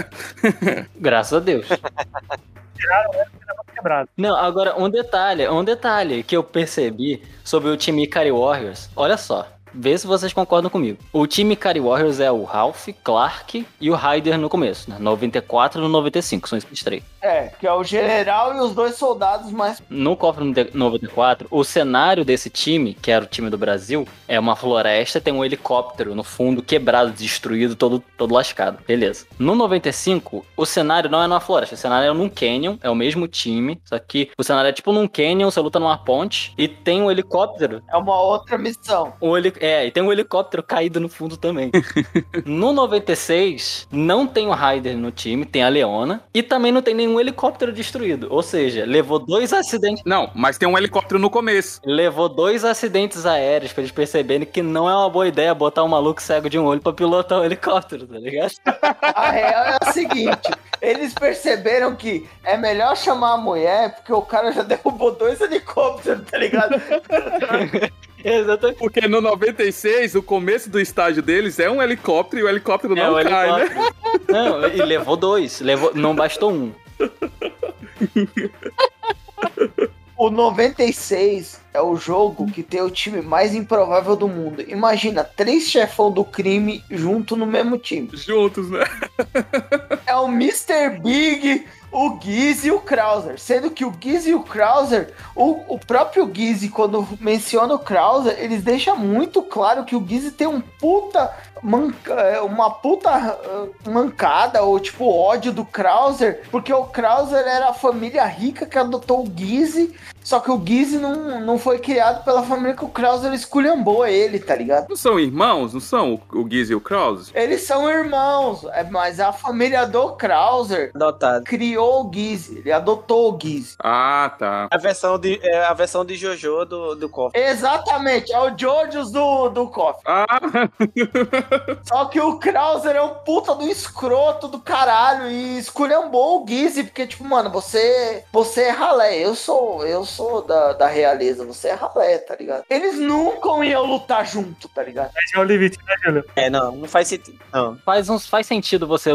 Graças a Deus. Não, agora um detalhe, um detalhe que eu percebi sobre o time Ikari Warriors. Olha só, vê se vocês concordam comigo. O time Ikari Warriors é o Ralph, Clark e o Ryder no começo, né? 94 e 95, são esses três. É, que é o general e os dois soldados mais. No KOF 94, o cenário desse time, que era o time do Brasil, é uma floresta, tem um helicóptero no fundo quebrado, destruído, todo, todo lascado. Beleza. No 95, o cenário não é numa floresta, o cenário é num canyon, é o mesmo time, só que o cenário é tipo num canyon, você luta numa ponte e tem um helicóptero. É uma outra missão. Um heli... É, e tem um helicóptero caído no fundo também. no 96, não tem o Ryder no time, tem a Leona, e também não tem nenhum helicóptero destruído. Ou seja, levou dois acidentes. Não, mas tem um helicóptero no começo. Levou dois acidentes aéreos pra eles perceberem que não é uma boa ideia botar um maluco cego de um olho pra pilotar um helicóptero, tá ligado? A real é a seguinte: eles perceberam que é melhor chamar a mulher, porque o cara já derrubou dois helicópteros, tá ligado? Exatamente. Porque no 96, o começo do estágio deles é um helicóptero e o helicóptero não É, o cai, né? helicóptero. Não, e levou dois. Levou... Não bastou um. O 96 é o jogo que tem o time mais improvável do mundo. Imagina, três chefão do crime junto no mesmo time. Juntos, né? é o Mr. Big, o Giz e o Krauser. Sendo que o Giz e o Krauser, o, o próprio Giz, quando menciona o Krauser, eles deixam muito claro que o Giz tem um puta. Manca- é, uma puta ah, mancada ou tipo ódio do Krauser, porque o Krauser era a família rica que adotou o Giz, só que o Giz não, não foi criado pela família que o Krauser esculhambou ele, tá ligado? Não são irmãos? Não são o, o Giz e o Krause? Eles são irmãos, é, mas a família do Krauser Adotado. criou o Giz, ele adotou o Giz. Ah, tá. A versão de, é a versão de Jojo do, do KOF. Exatamente, é o Jojos do, do KOF. Ah, Só que o Krauser é um puta do escroto do caralho e esculhambou o Giz, porque, tipo, mano, você, você é ralé, eu sou, eu sou da, da realeza, você é ralé, tá ligado? Eles nunca iam lutar junto, tá ligado? Esse é o limite, né, Júlio? É, não, não faz sentido. Não. Faz, uns, faz sentido você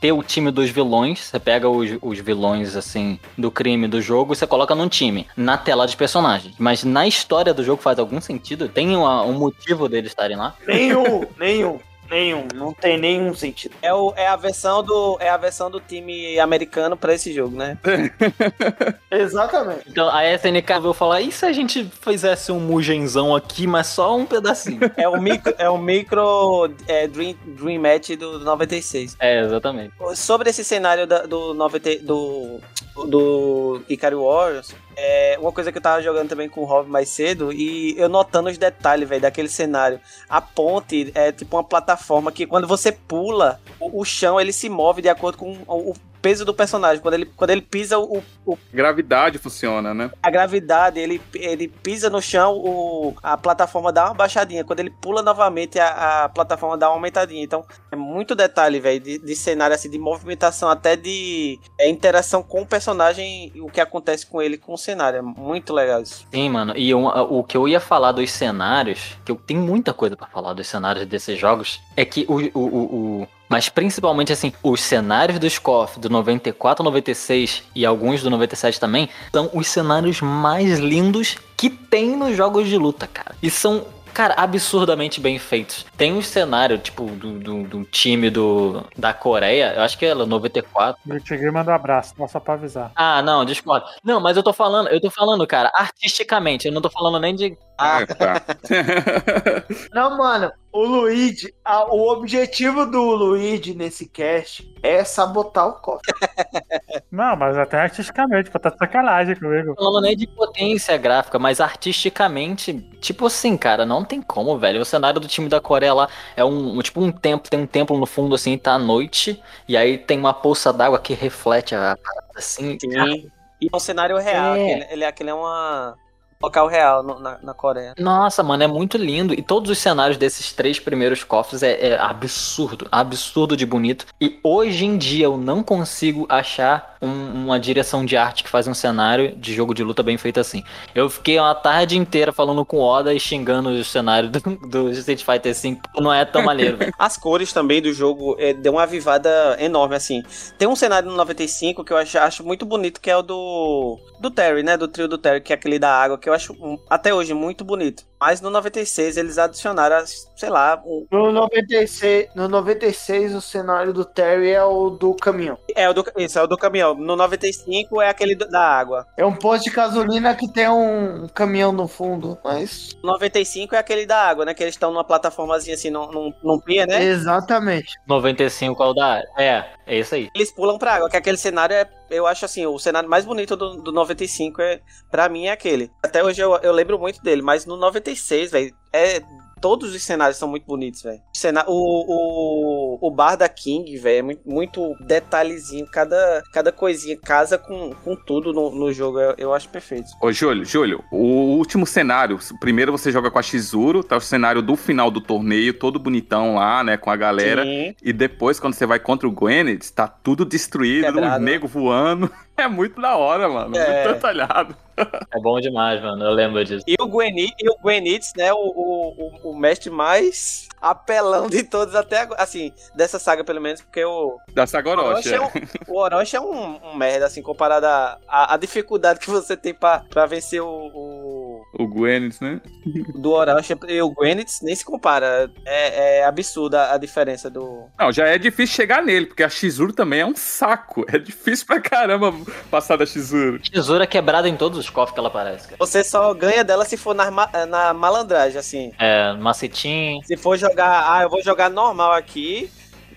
ter o time dos vilões. Você pega os, os vilões, assim, do crime do jogo e você coloca num time, na tela de personagens. Mas na história do jogo faz algum sentido? Tem uma- um motivo deles estarem lá? Nenhum, nenhum, nenhum, não tem nenhum sentido. É, o, é, a versão do, é a versão do time americano pra esse jogo, né? Exatamente. Então a SNK veio falar: e se a gente fizesse um Mugenzão aqui, mas só um pedacinho? É o micro, é o micro é, Dream, Dream Match do, do 96. é, exatamente. Sobre esse cenário da- do, 90, do, do Ikari Warriors, é uma coisa que eu tava jogando também com o Rob mais cedo e eu notando os detalhes, velho, daquele cenário. A ponte é tipo uma plataforma que quando você pula, o, o chão ele se move de acordo com o, o peso do personagem. Quando ele, quando ele pisa, o, o- gravidade funciona, né? a gravidade, ele, ele pisa no chão, o, a plataforma dá uma baixadinha. Quando ele pula novamente, a, a plataforma dá uma aumentadinha. Então, é muito detalhe, velho, de, de cenário, assim, de movimentação, até de é, interação com o personagem e o que acontece com ele com o cenário. É muito legal isso. Sim, mano. E um- o que eu ia falar dos cenários, que eu tenho muita coisa pra falar dos cenários desses jogos, é que o. o, o- o- mas principalmente assim, os cenários dos KOF do 94, 96 e alguns do 97 também são os cenários mais lindos que tem nos jogos de luta, cara. E são, cara, absurdamente bem feitos. Tem um cenário, tipo, do, do, do time do, da Coreia, eu acho que é 94. Eu cheguei e mandou um abraço, só pra avisar. Ah, não, discordo. Não, mas eu tô falando, eu tô falando, cara, artisticamente, eu não tô falando nem de Ah, tá. Não, mano, o Luigi, a- o objetivo do Luigi nesse cast é sabotar o cofre. Não, mas até artisticamente, pô, tá de sacanagem comigo. falando nem de potência gráfica, mas artisticamente, tipo assim, cara, não tem como, velho. O cenário do time da Coreia lá é um, um- tipo um templo, tem um templo no fundo assim, tá à noite, e aí tem uma poça d'água que reflete a parada assim. Sim. E é um cenário real. É. Aquele, ele, aquele é uma um local real no- na, na Coreia. Nossa, mano, é muito lindo. E todos os cenários desses três primeiros cofres é, é absurdo, absurdo de bonito. E hoje em dia eu não consigo achar um- uma direção de arte que faz um cenário de jogo de luta bem feito assim. Eu fiquei uma tarde inteira falando com o Oda e xingando o cenário do, do Street Fighter V, não é tão maneiro. As cores também do jogo é, deu uma avivada enorme, assim. Tem um cenário no 95 que eu acho, acho muito bonito, que é o do. Do Terry, né? Do trio do Terry, que é aquele da água, que eu acho hum, até hoje muito bonito. Mas no 96 eles adicionaram, sei lá, um- No 96, no 96 o cenário do Terry é o do caminhão. é o do, isso, é o do caminhão. No 95 é aquele do- da água. É um posto de gasolina que tem um caminhão no fundo, mas... No 95 é aquele da água, né? Que eles estão numa plataformazinha assim, num, num, num pia, né? Exatamente. 95 é o da. É, é isso aí. Eles pulam pra água, que aquele cenário é, eu acho assim, o cenário mais bonito do, do 95 é, pra mim é aquele. Até hoje eu, eu lembro muito dele, mas no 96, velho, é todos os cenários são muito bonitos, velho. O O, o, o bar da King, velho, é muito, muito detalhezinho, cada, cada coisinha casa com, com tudo no, no jogo, eu, eu acho perfeito. Ô, Júlio, Júlio, o último cenário, primeiro você joga com a Shizuru, tá o cenário do final do torneio, todo bonitão lá, né, com a galera. Sim. E depois, quando você vai contra o Gwyneth, tá tudo destruído, Quebrado. um nego voando. É muito da hora, mano. É. Muito detalhado. É bom demais, mano. Eu lembro disso. E o Gwenit, e o Gwenitz, né, o, o, o, mestre mais apelão de todos até agora, assim, dessa saga pelo menos, porque o, Da Sagoroshi. Orochi é um, o Orochi é um, um merda, assim, comparado à dificuldade que você tem pra, pra vencer o, o, O Gwyneth, né? Do Orochi e o Gwyneth nem se compara. É, é absurda a diferença do. Não, já é difícil chegar nele, porque a Shizuru também é um saco. É difícil pra caramba passar da Shizuru. Tesoura quebrada em todos os cofres que ela aparece, cara. Você só ganha dela se for na, na malandragem, assim. É, macetinho. Se for jogar, ah, eu vou jogar normal aqui,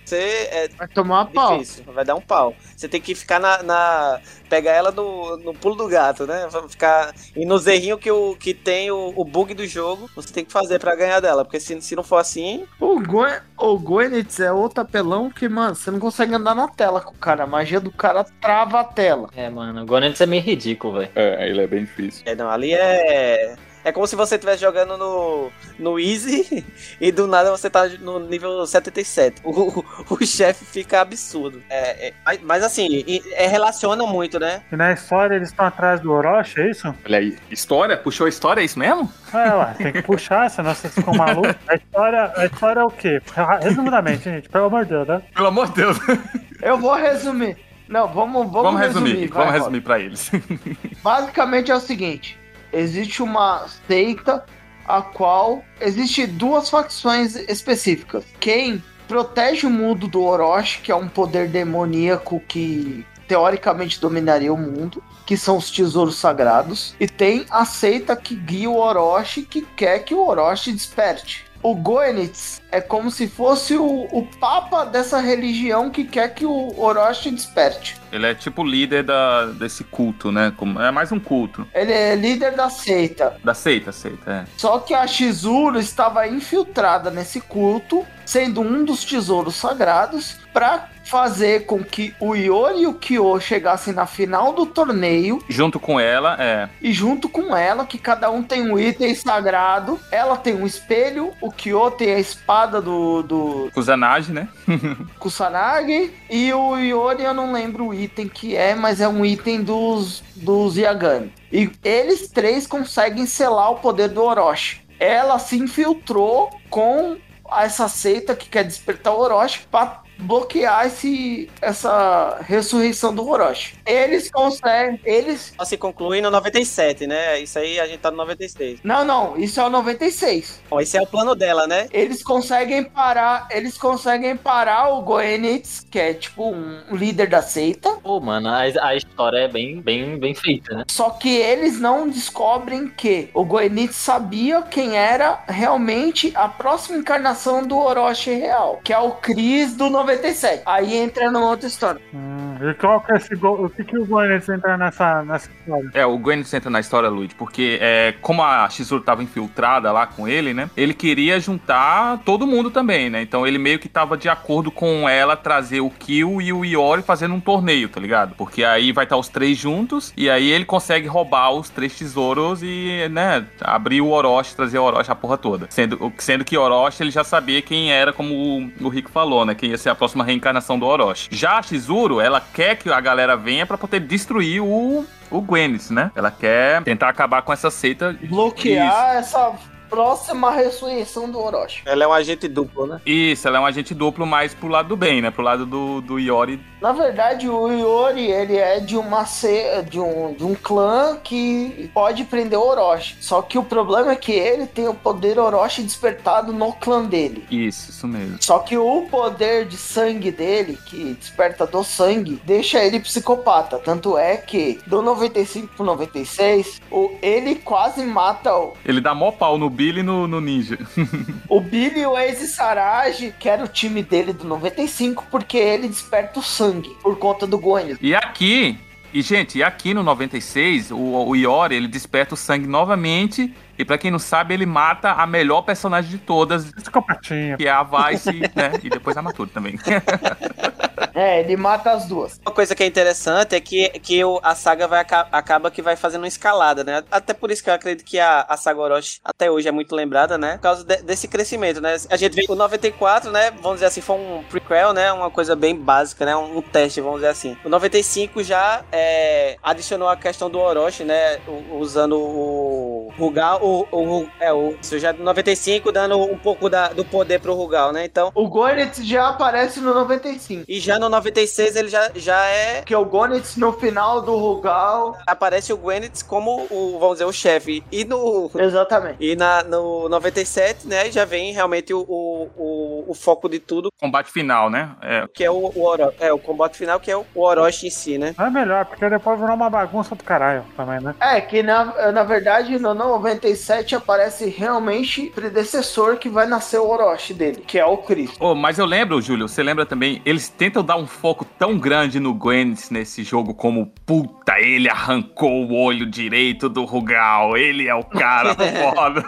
você é Vai tomar uma pau. vai dar um pau. Você tem que ficar na. na- pegar ela no, no pulo do gato, né? Ficar. E nos errinhos que, o, que tem o, o bug do jogo, você tem que fazer pra ganhar dela. Porque se, se não for assim, O, Gwen, o Gwyneth é outro apelão que, mano, você não consegue andar na tela com o cara. A magia do cara trava a tela. É, mano, o Gonentes é meio ridículo, velho. É, ele é bem difícil. é, não, ali é. É como se você estivesse jogando no, no Easy e do nada você tá no nível 77. O, o, chefe fica absurdo. É, é, mas- assim, é, relaciona muito, né? E na história eles estão atrás do Orochi, é isso? Olha aí, história? Puxou a história, é isso mesmo? É, ué, tem que puxar, senão vocês ficam malucos. A história, a história é o quê? Resumidamente, gente, pelo amor de Deus, né? Pelo amor de Deus. Eu vou resumir. Não, vamos, vamos, Vamos, resumir, resumir. vai, vamos resumir pra eles. Basicamente é o seguinte: existe uma seita a qual existe duas facções específicas. Quem protege o mundo do Orochi, que é um poder demoníaco que teoricamente dominaria o mundo, que são os tesouros sagrados, e tem a seita que guia o Orochi, que quer que o Orochi desperte. O Goenitz é como se fosse o, o papa dessa religião que quer que o Orochi desperte. Ele é tipo líder da, desse culto, né? Como- É mais um culto. Ele é líder da seita. Da seita, seita, é. Só que a Shizuru estava infiltrada nesse culto, sendo um dos tesouros sagrados, para fazer com que o Iori e o Kyo chegassem na final do torneio Junto com ela, é. e junto com ela, que cada um tem um item sagrado. Ela tem um espelho, o Kyo tem a espada do, do Kusanagi, né? Kusanagi e o Iori eu não lembro o item que é, mas é um item dos, dos Yagami. E eles três conseguem selar o poder do Orochi. Ela se infiltrou com essa seita que quer despertar o Orochi para bloquear esse, essa ressurreição do Orochi. Eles conseguem, eles Só se conclui no 97, né? Isso aí a gente tá no 96. Não, não, isso é o 96. Bom, esse é o plano dela, né? Eles conseguem parar, eles conseguem parar o Goenitz, que é tipo um líder da seita. Pô, mano, a, a história é bem, bem, bem feita, né? Só que eles não descobrem que o Goenitz sabia quem era realmente a próxima encarnação do Orochi real, que é o Chris do 97. Aí entra numa outra história. Hum, e qual que é esse go... Que, que o Goianites entra nessa, nessa história? É, o Gwen entra na história, Luigi, porque é, como a Shizuru tava infiltrada lá com ele, né? Ele queria juntar todo mundo também, né? Então ele meio que tava de acordo com ela trazer o Kill e o Iori fazendo um torneio, tá ligado? Porque aí vai estar os três juntos e aí ele consegue roubar os três tesouros e, né, abrir o Orochi, trazer o Orochi a porra toda. Sendo, sendo que Orochi ele já sabia quem era, como o, o Rick falou, né? Quem ia ser a próxima reencarnação do Orochi. Já a Shizuru, ela quer que a galera venha pra poder destruir o o Gwennis, né? Ela quer tentar acabar com essa seita. Bloquear essa próxima ressurreição do Orochi. Ela é um agente duplo, né? Isso, ela é um agente duplo mais pro lado do bem, né? Pro lado do, do Iori. Na verdade, o Iori, ele é de uma ce... de um, de um clã que pode prender o Orochi. Só que o problema é que ele tem o poder Orochi despertado no clã dele. Isso, isso mesmo. Só que o poder de sangue dele, que desperta do sangue, deixa ele psicopata. Tanto é que do 95 pro 96, o, ele quase mata o, Ele dá mó pau no Billy no, no Ninja. o Billy Waze Sarage, que era o time dele do 95, porque ele desperta o sangue por conta do Goiânia. E aqui, e gente, e aqui no 96, o, o Iori, ele desperta o sangue novamente. E pra quem não sabe, ele mata a melhor personagem de todas, Psicopatinha. que é a Vice, né? E depois a Mature também. É, ele mata as duas. Uma coisa que é interessante é que, que a saga vai, aca- acaba que vai fazendo uma escalada, né? Até por isso que eu acredito que a, a saga Orochi até hoje é muito lembrada, né? Por causa de- desse crescimento, né? A gente vê o 94, né? Vamos dizer assim, foi um prequel, né? Uma coisa bem básica, né? Um, um teste, vamos dizer assim. O 95 já é, adicionou a questão do Orochi, né? Usando o Rugal, o, o, é, o, isso já no 95 dando um pouco da- do poder pro Rugal, né? Então, O Goenitz já aparece no 95. e já no no 96 ele já, já é. Que é o Gonitz no final do Rugal. Aparece o Gwyneth como o, vamos dizer, o chefe. E no. Exatamente. E na, no 97, né, já vem realmente o, o, o, o foco de tudo, Combate final, né? É, que é o, o, Oro, é, o combate final, que é o, o Orochi em si, né? É melhor, porque depois virou uma bagunça do caralho também, né? É, que na, na verdade no 97 aparece realmente o predecessor que vai nascer o Orochi dele, que é o Cristo. Oh, mas eu lembro, Júlio, você lembra também, eles tentam dar um foco tão grande no Gwent nesse jogo como, puta, ele arrancou o olho direito do Rugal, ele é o cara foda.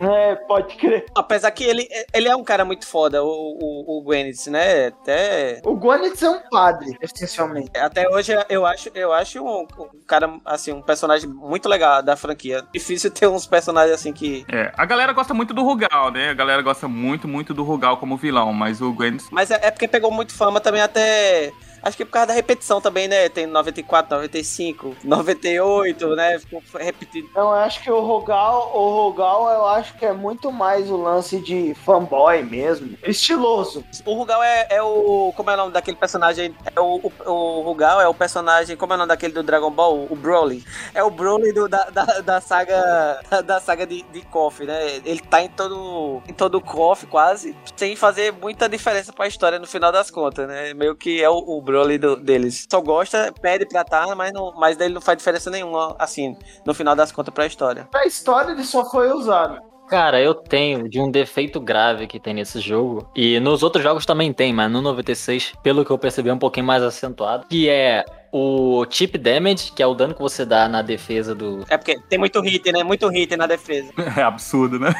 É, pode crer. Apesar que ele, ele é um cara muito foda, o, o, o Gwyneth, né? Até, O Gonitz é um padre, essencialmente. até hoje eu acho, eu acho um, um cara, assim, um personagem muito legal da franquia. Difícil ter uns personagens assim que. É, a galera gosta muito do Rugal, né? A galera gosta muito, muito do Rugal como vilão, mas o Gwent Mas é, é porque pegou muito fama também até. Acho que por causa da repetição também, né? Tem 94, 95, 98, né? Ficou repetido. Então, eu acho que o Rogal, o Rogal, eu acho que é muito mais o lance de fanboy mesmo. Estiloso. O Rugal é, é o. Como é o nome daquele personagem? É o, o, o Rugal é o personagem. Como é o nome daquele do Dragon Ball? O Broly. É o Broly do, da, da, da saga. Da saga de, de KOF, né? Ele tá em todo. Em todo o KOF, quase. Sem fazer muita diferença pra história no final das contas, né? Meio que é o, o Broly do- deles. Só gosta, pede pra tá, mas, não, mas dele não faz diferença nenhuma, assim, no final das contas pra história. Pra história ele só foi usado. Cara, eu tenho de um defeito grave que tem nesse jogo. E nos outros jogos também tem, mas no 96, pelo que eu percebi, é um pouquinho mais acentuado. Que é o chip damage, que é o dano que você dá na defesa do. É porque tem muito hit, né? Muito hit na defesa. é absurdo, né?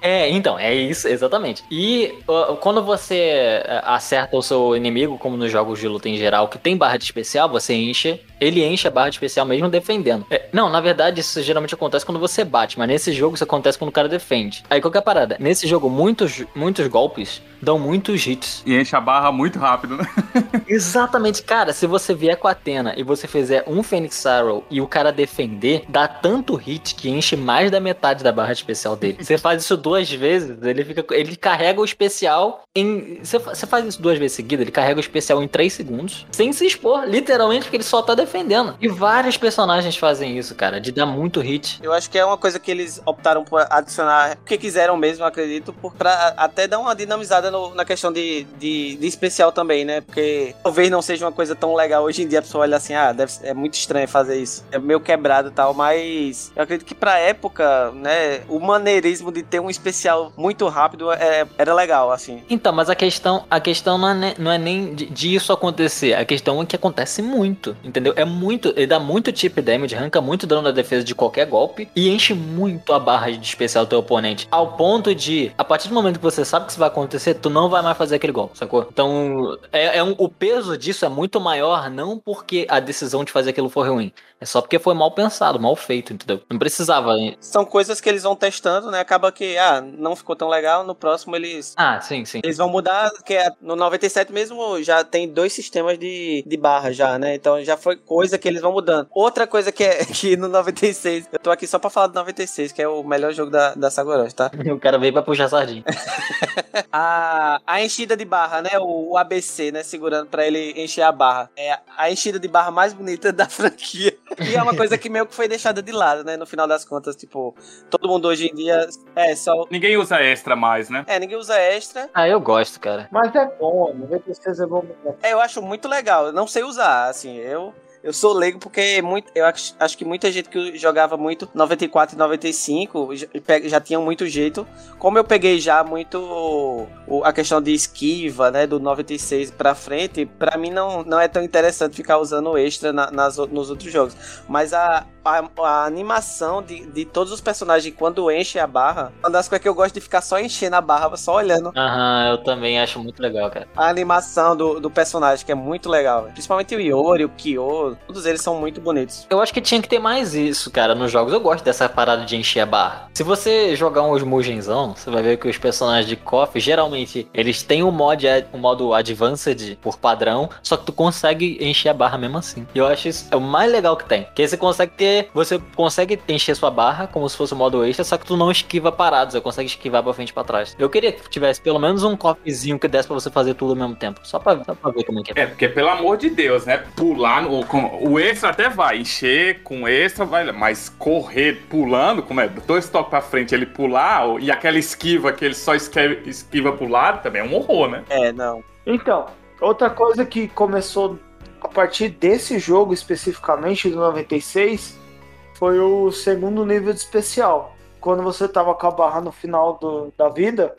É, então, é isso, exatamente. E quando você é, acerta o seu inimigo, como nos jogos de luta em geral, que tem barra de especial, você enche. Ele enche a barra de especial mesmo defendendo. É, não, na verdade, isso geralmente acontece quando você bate, mas nesse jogo isso acontece quando o cara defende. Aí qual que é a parada? Nesse jogo, muitos, muitos golpes dão muitos hits. E enche a barra muito rápido, né? Exatamente, cara. Se você vier com a Atena e você fizer um Phoenix Arrow e o cara defender, dá tanto hit que enche mais da metade da barra especial dele. Você faz isso duas vezes, ele fica, ele carrega o especial em. Você, fa- você faz isso duas vezes seguidas, ele carrega o especial em 3 segundos, sem se expor, literalmente, porque ele só tá defendendo. E vários personagens fazem isso, cara, de dar muito hit. Eu acho que é uma coisa que eles optaram por adicionar, porque quiseram mesmo, acredito, por, pra até dar uma dinamizada no- na questão de, de, de especial também, né? Porque talvez não seja uma coisa tão legal hoje em dia, a pessoa olha assim, ah, deve, é muito estranho fazer isso. É meio quebrado e tal, mas eu acredito que pra época, né, o maneirismo de ter um especial muito rápido é- era legal, assim. Então, mas a questão, a questão não é, não é nem de, de isso acontecer. A questão é que acontece muito, entendeu? É muito, ele dá muito chip damage, arranca muito dano da defesa de qualquer golpe e enche muito a barra de especial do teu oponente. Ao ponto de, a partir do momento que você sabe que isso vai acontecer, tu não vai mais fazer aquele golpe, sacou? Então, é, é um- o peso disso é muito maior, não porque a decisão de fazer aquilo foi ruim. É só porque foi mal pensado, mal feito, entendeu? Não precisava. São coisas que eles vão testando, né? Acaba que, ah, não ficou tão legal, no próximo eles Ah, sim, sim. Eles vão mudar, é- no 97 mesmo já tem dois sistemas de, de barra já, né? Então já foi coisa que eles vão mudando. Outra coisa que é que no 96, eu tô aqui só pra falar do 96, que é o melhor jogo da, da Sagorosh, tá? O cara veio pra puxar sardinha. A, a enchida de barra, né? O, o ABC, né? Segurando pra ele encher a barra. É a enchida de barra mais bonita da franquia. E é uma coisa que meio que foi deixada de lado, né? No final das contas, tipo, todo mundo hoje em dia é só. Ninguém usa extra mais, né? É, ninguém usa extra. Ah, eu gosto, cara. Mas é bom, 96 é bom. É, eu acho muito legal. Eu não sei usar, assim, eu. Eu sou leigo porque muito, eu acho, acho que muita gente que jogava muito 94 e 95 já, já tinha muito jeito. Como eu peguei já muito o- a questão de esquiva, né, do 96 pra frente, pra mim não, não é tão interessante ficar usando extra na- nas, nos outros jogos. Mas a, a, a animação de, de todos os personagens quando enche a barra, uma das coisas que eu gosto de ficar só enchendo a barra, só olhando Aham, eu também acho muito legal, cara. a animação do, do personagem, que é muito legal. Principalmente o Iori, o Kyo, todos. Todos eles são muito bonitos. Eu acho que tinha que ter mais isso, cara, nos jogos. Eu gosto dessa parada de encher a barra. Se você jogar um Osmugenzão, você vai ver que os personagens de KOF, geralmente, eles têm um, mod, um modo Advanced por padrão, só que tu consegue encher a barra mesmo assim. E eu acho isso é o mais legal que tem. Que aí você consegue ter. Você consegue encher sua barra como se fosse um modo extra, só que tu não esquiva parados. Você consegue esquivar pra frente e pra trás. Eu queria que tivesse pelo menos um KOFzinho que desse pra você fazer tudo ao mesmo tempo. Só pra, só pra ver como é que é. É, porque pelo amor de Deus, né? Pular no. com- o extra até vai, encher com extra vai, mas correr pulando, como é? Dois toques pra frente, ele pular, e aquela esquiva que ele só esque- esquiva pro lado, também é um horror, né? É, não. Então, outra coisa que começou a partir desse jogo especificamente do 96 foi o segundo nível de especial. Quando você tava com a barra no final do- da vida,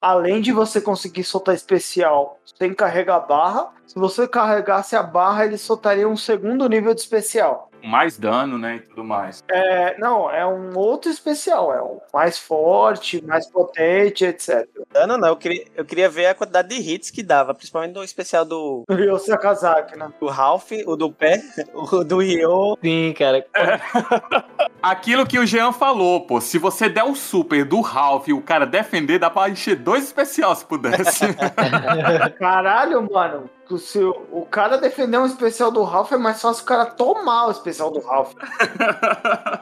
além de você conseguir soltar especial sem carregar a barra, se você carregasse a barra, ele soltaria um segundo nível de especial. Mais dano, né? E tudo mais. É, não, é um outro especial, é um mais forte, mais potente, etc. Dano não, eu queria, eu queria ver a quantidade de hits que dava, principalmente no especial do, O Ryo Sakazaki, né? do Ralph, o do pé, o do Ryo. Sim, cara. Aquilo que o Jean falou, pô, se você der o super do Ralph e o cara defender, dá pra encher dois especiais se pudesse. Caralho, mano. Se o o cara defender um especial do Ralph, é mais fácil o cara tomar o especial do Ralph.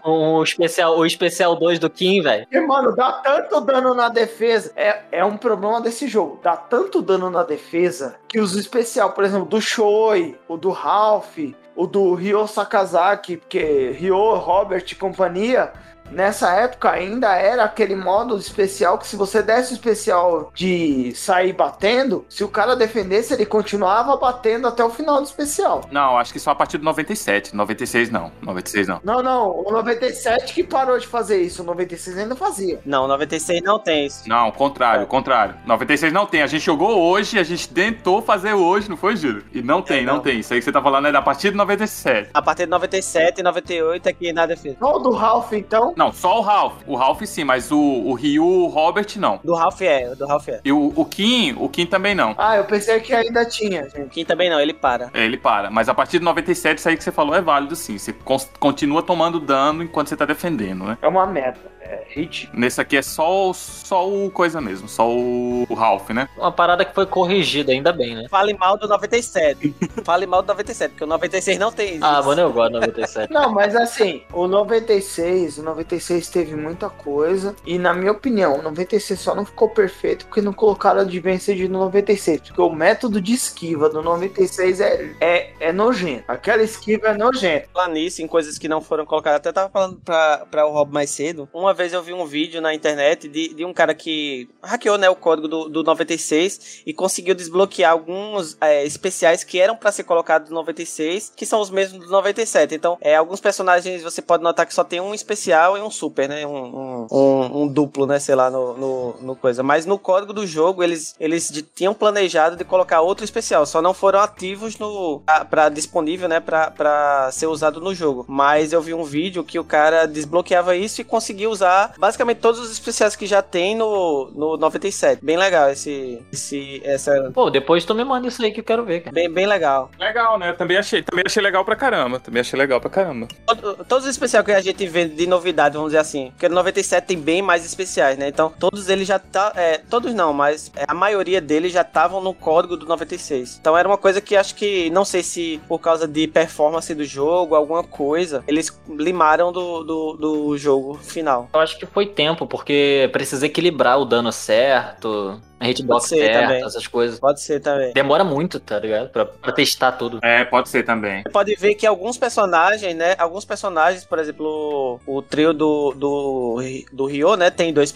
O especial, o especial 2 do Kim, velho. Porque, mano, dá tanto dano na defesa. É, é um problema desse jogo. Dá tanto dano na defesa que os especial, por exemplo, do Shoei, o do Ralph, o do Ryo Sakazaki, porque Ryo, Robert e companhia. Nessa época ainda era aquele modo especial que se você desse o especial de sair batendo, se o cara defendesse, ele continuava batendo até o final do especial. não, acho que só a partir do 97. 96 não. 96 não. Não, não, o 97 que parou de fazer isso, o 96 ainda fazia. Não, 96 não tem isso. Não, contrário, contrário. 96 não tem. A gente jogou hoje, a gente tentou fazer hoje, não foi, Júlio? E não tem, não. não. tem. Isso aí que você tá falando é da partir do 97. A partir de 97 e 98 aqui na defesa. O do Ralph, então. Não, só o Ralph. O Ralph sim, mas o, o Ryu, o Robert não. Do Ralph é, do Ralph é. E o, o Kim, o Kim também não. Ah, eu pensei que ainda tinha, gente. Kim também não, ele para. É, Ele para. Mas a partir do 97, isso aí que você falou é válido sim. Você continua tomando dano enquanto você tá defendendo, né? É uma merda. É hit. Nesse aqui é só, o- só o coisa mesmo, só o, o Ralph, né? Uma parada que foi corrigida, ainda bem, né? Fale mal do 97. Fale mal do 97, porque o 96 não tem isso. Ah, mano, eu gosto do 97. Não, mas assim, o 96, o 96 teve muita coisa. E na minha opinião, o 96 só não ficou perfeito porque não colocaram Advanced no 96. Porque o método de esquiva do 96 é, é, é nojento. Aquela esquiva é nojenta. Falar nisso, em coisas que não foram colocadas. Até tava falando pra, pra o Rob mais cedo. Uma vez eu vi um vídeo na internet de, de um cara que hackeou né, o código do, do 96 e conseguiu desbloquear alguns é, especiais que eram pra ser colocados no 96, que são os mesmos do 97. Então, é, alguns personagens você pode notar que só tem um especial e um super, né? Um, um, um- um duplo, né? Sei lá, no, no, no coisa. Mas no código do jogo, eles, eles de- tinham planejado de colocar outro especial, só não foram ativos no pra disponível, né, pra ser usado no jogo. Mas eu vi um vídeo que o cara desbloqueava isso e conseguia usar basicamente todos os especiais que já tem no, no 97. Bem legal esse esse essa Pô, depois tu me manda isso aí que eu quero ver, cara. bem, bem legal. Legal, né? Também achei, também achei legal pra caramba. Também achei legal pra caramba. Todo- Todos os especiais que a gente vê de novidade, vamos dizer assim, porque no 97 tem bem mais especiais, né? Então, todos eles já tá, é, todos não, mas é, a maioria deles já estavam no código do 96. Então era uma coisa que acho que não sei se por causa de performance do jogo, alguma coisa, eles limaram do, do, do jogo final. Eu acho que foi tempo, porque precisa equilibrar o dano certo, a hitbox Pode ser certa, também. essas coisas. Pode ser também. Demora muito, tá ligado? Pra, pra testar tudo. É, pode ser também. Você pode ver que alguns personagens, né? Alguns personagens, por exemplo, o, o trio do, do, do Ryo, né? Tem dois,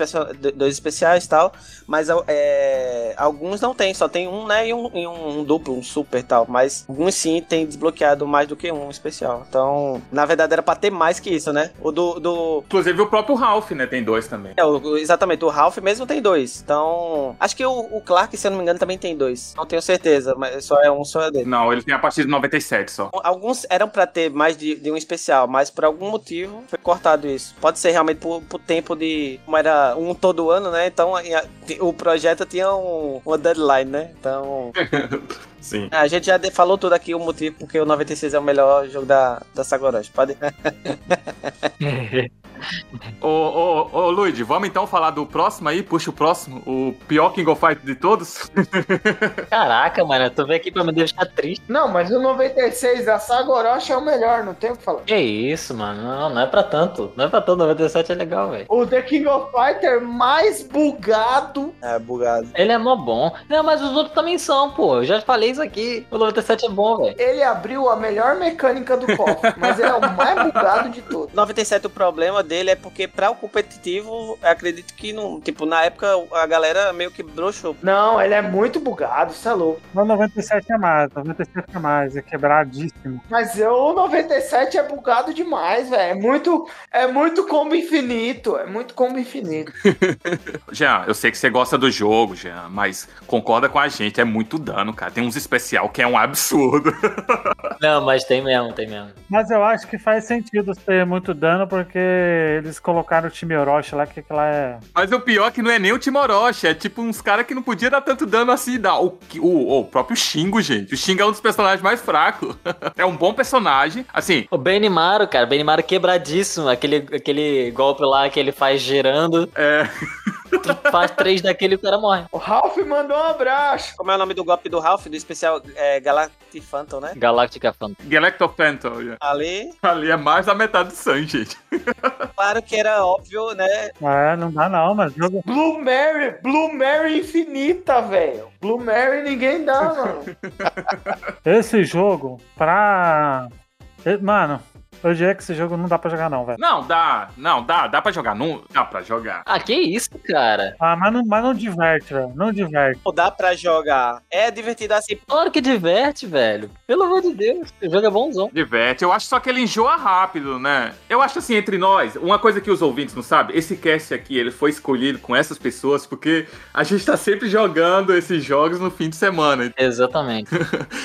dois especiais e tal. Mas é, alguns não tem, só tem um, né? E um, e um duplo, um super e tal. Mas alguns sim tem desbloqueado mais do que um especial. Então, na verdade, era pra ter mais que isso, né? O do. do Inclusive o próprio Ralph, né? Tem dois também. é, o- exatamente, o Ralph mesmo tem dois. Então, acho Acho que o, o Clark, se eu não me engano, também tem dois. Não tenho certeza, mas só é um só é dele. Não, ele tem a partir de 97 só. Alguns eram pra ter mais de, de um especial, mas por algum motivo foi cortado isso. Pode ser realmente por, por tempo de. Como era um todo ano, né? Então o projeto tinha um, uma deadline, né? Então. Sim. A gente já falou tudo aqui o motivo porque o 96 é o melhor jogo da, da Sagoroshi. Pode. Ô, ô, ô, Luigi, vamos então falar do próximo aí? Puxa o próximo. O pior King of Fight de todos? Caraca, mano, eu tô vendo aqui pra me deixar triste. Não, mas o 96 da Sagoroshi é o melhor, não tem o que falar. Que isso, mano? Não, não é pra tanto. Não é pra tanto. 97 é legal, velho. O The King of Fighter mais bugado. É, bugado. Ele é mó bom. Não, mas os outros também são, pô. Eu já falei isso aqui. O 97 é bom, velho. Ele abriu a melhor mecânica do cofre, mas ele é o mais bugado de todos. 97 o problema dele é porque pra o competitivo, eu acredito que não. Tipo, na época a galera meio que broxou. Não, ele é muito bugado, isso é louco. Mas 97 é mais, 97 é mais, é quebradíssimo. Mas eu, o 97 é bugado demais, velho. É muito, é muito combo infinito. É muito combo infinito. Jean, eu sei que você gosta do jogo, Jean, mas concorda com a gente, é muito dano, cara. Tem uns especial que é um absurdo. Não, mas tem mesmo, tem mesmo. Mas eu acho que faz sentido ter muito dano, porque eles colocaram o time Orochi lá, que aquilo é. Mas o pior é que não é nem o Timoroshi, é tipo uns caras que não podia dar tanto dano assim. Dá. O, o, o próprio Shingo, gente. O Shingo é um dos personagens mais fracos. é um bom personagem. Assim, O Benimaru, cara, Benimaru quebradíssimo. Aquele, aquele golpe lá que ele faz girando. é. Tu faz três daquele e o cara morre. O Ralph mandou um abraço. Como é o nome do golpe do Ralph, do especial é, Galactic Phantom, né? Galactica Phantom. Galactophantom. Jean. Ali, Ali é mais da metade do sangue, gente. claro que era óbvio, né? É, não dá não, mas jogo. Blue Mary, Blue Mary infinita, velho. Blue Mary ninguém dá, mano. Esse jogo, pra. Mano, eu diria que esse jogo não dá pra jogar, não, velho. Não, dá. Não, dá. Dá pra jogar. Não dá pra jogar. Ah, que isso, cara? Ah, mas não, mas não diverte, velho. Não diverte. Não dá pra jogar. É divertido assim. Claro que diverte, velho. Pelo amor de Deus. O jogo é bonzão. Diverte. Eu acho só que ele enjoa rápido, né? Eu acho assim, entre nós, uma coisa que os ouvintes não sabem, esse cast aqui, ele foi escolhido com essas pessoas porque a gente tá sempre jogando esses jogos no fim de semana. Exatamente.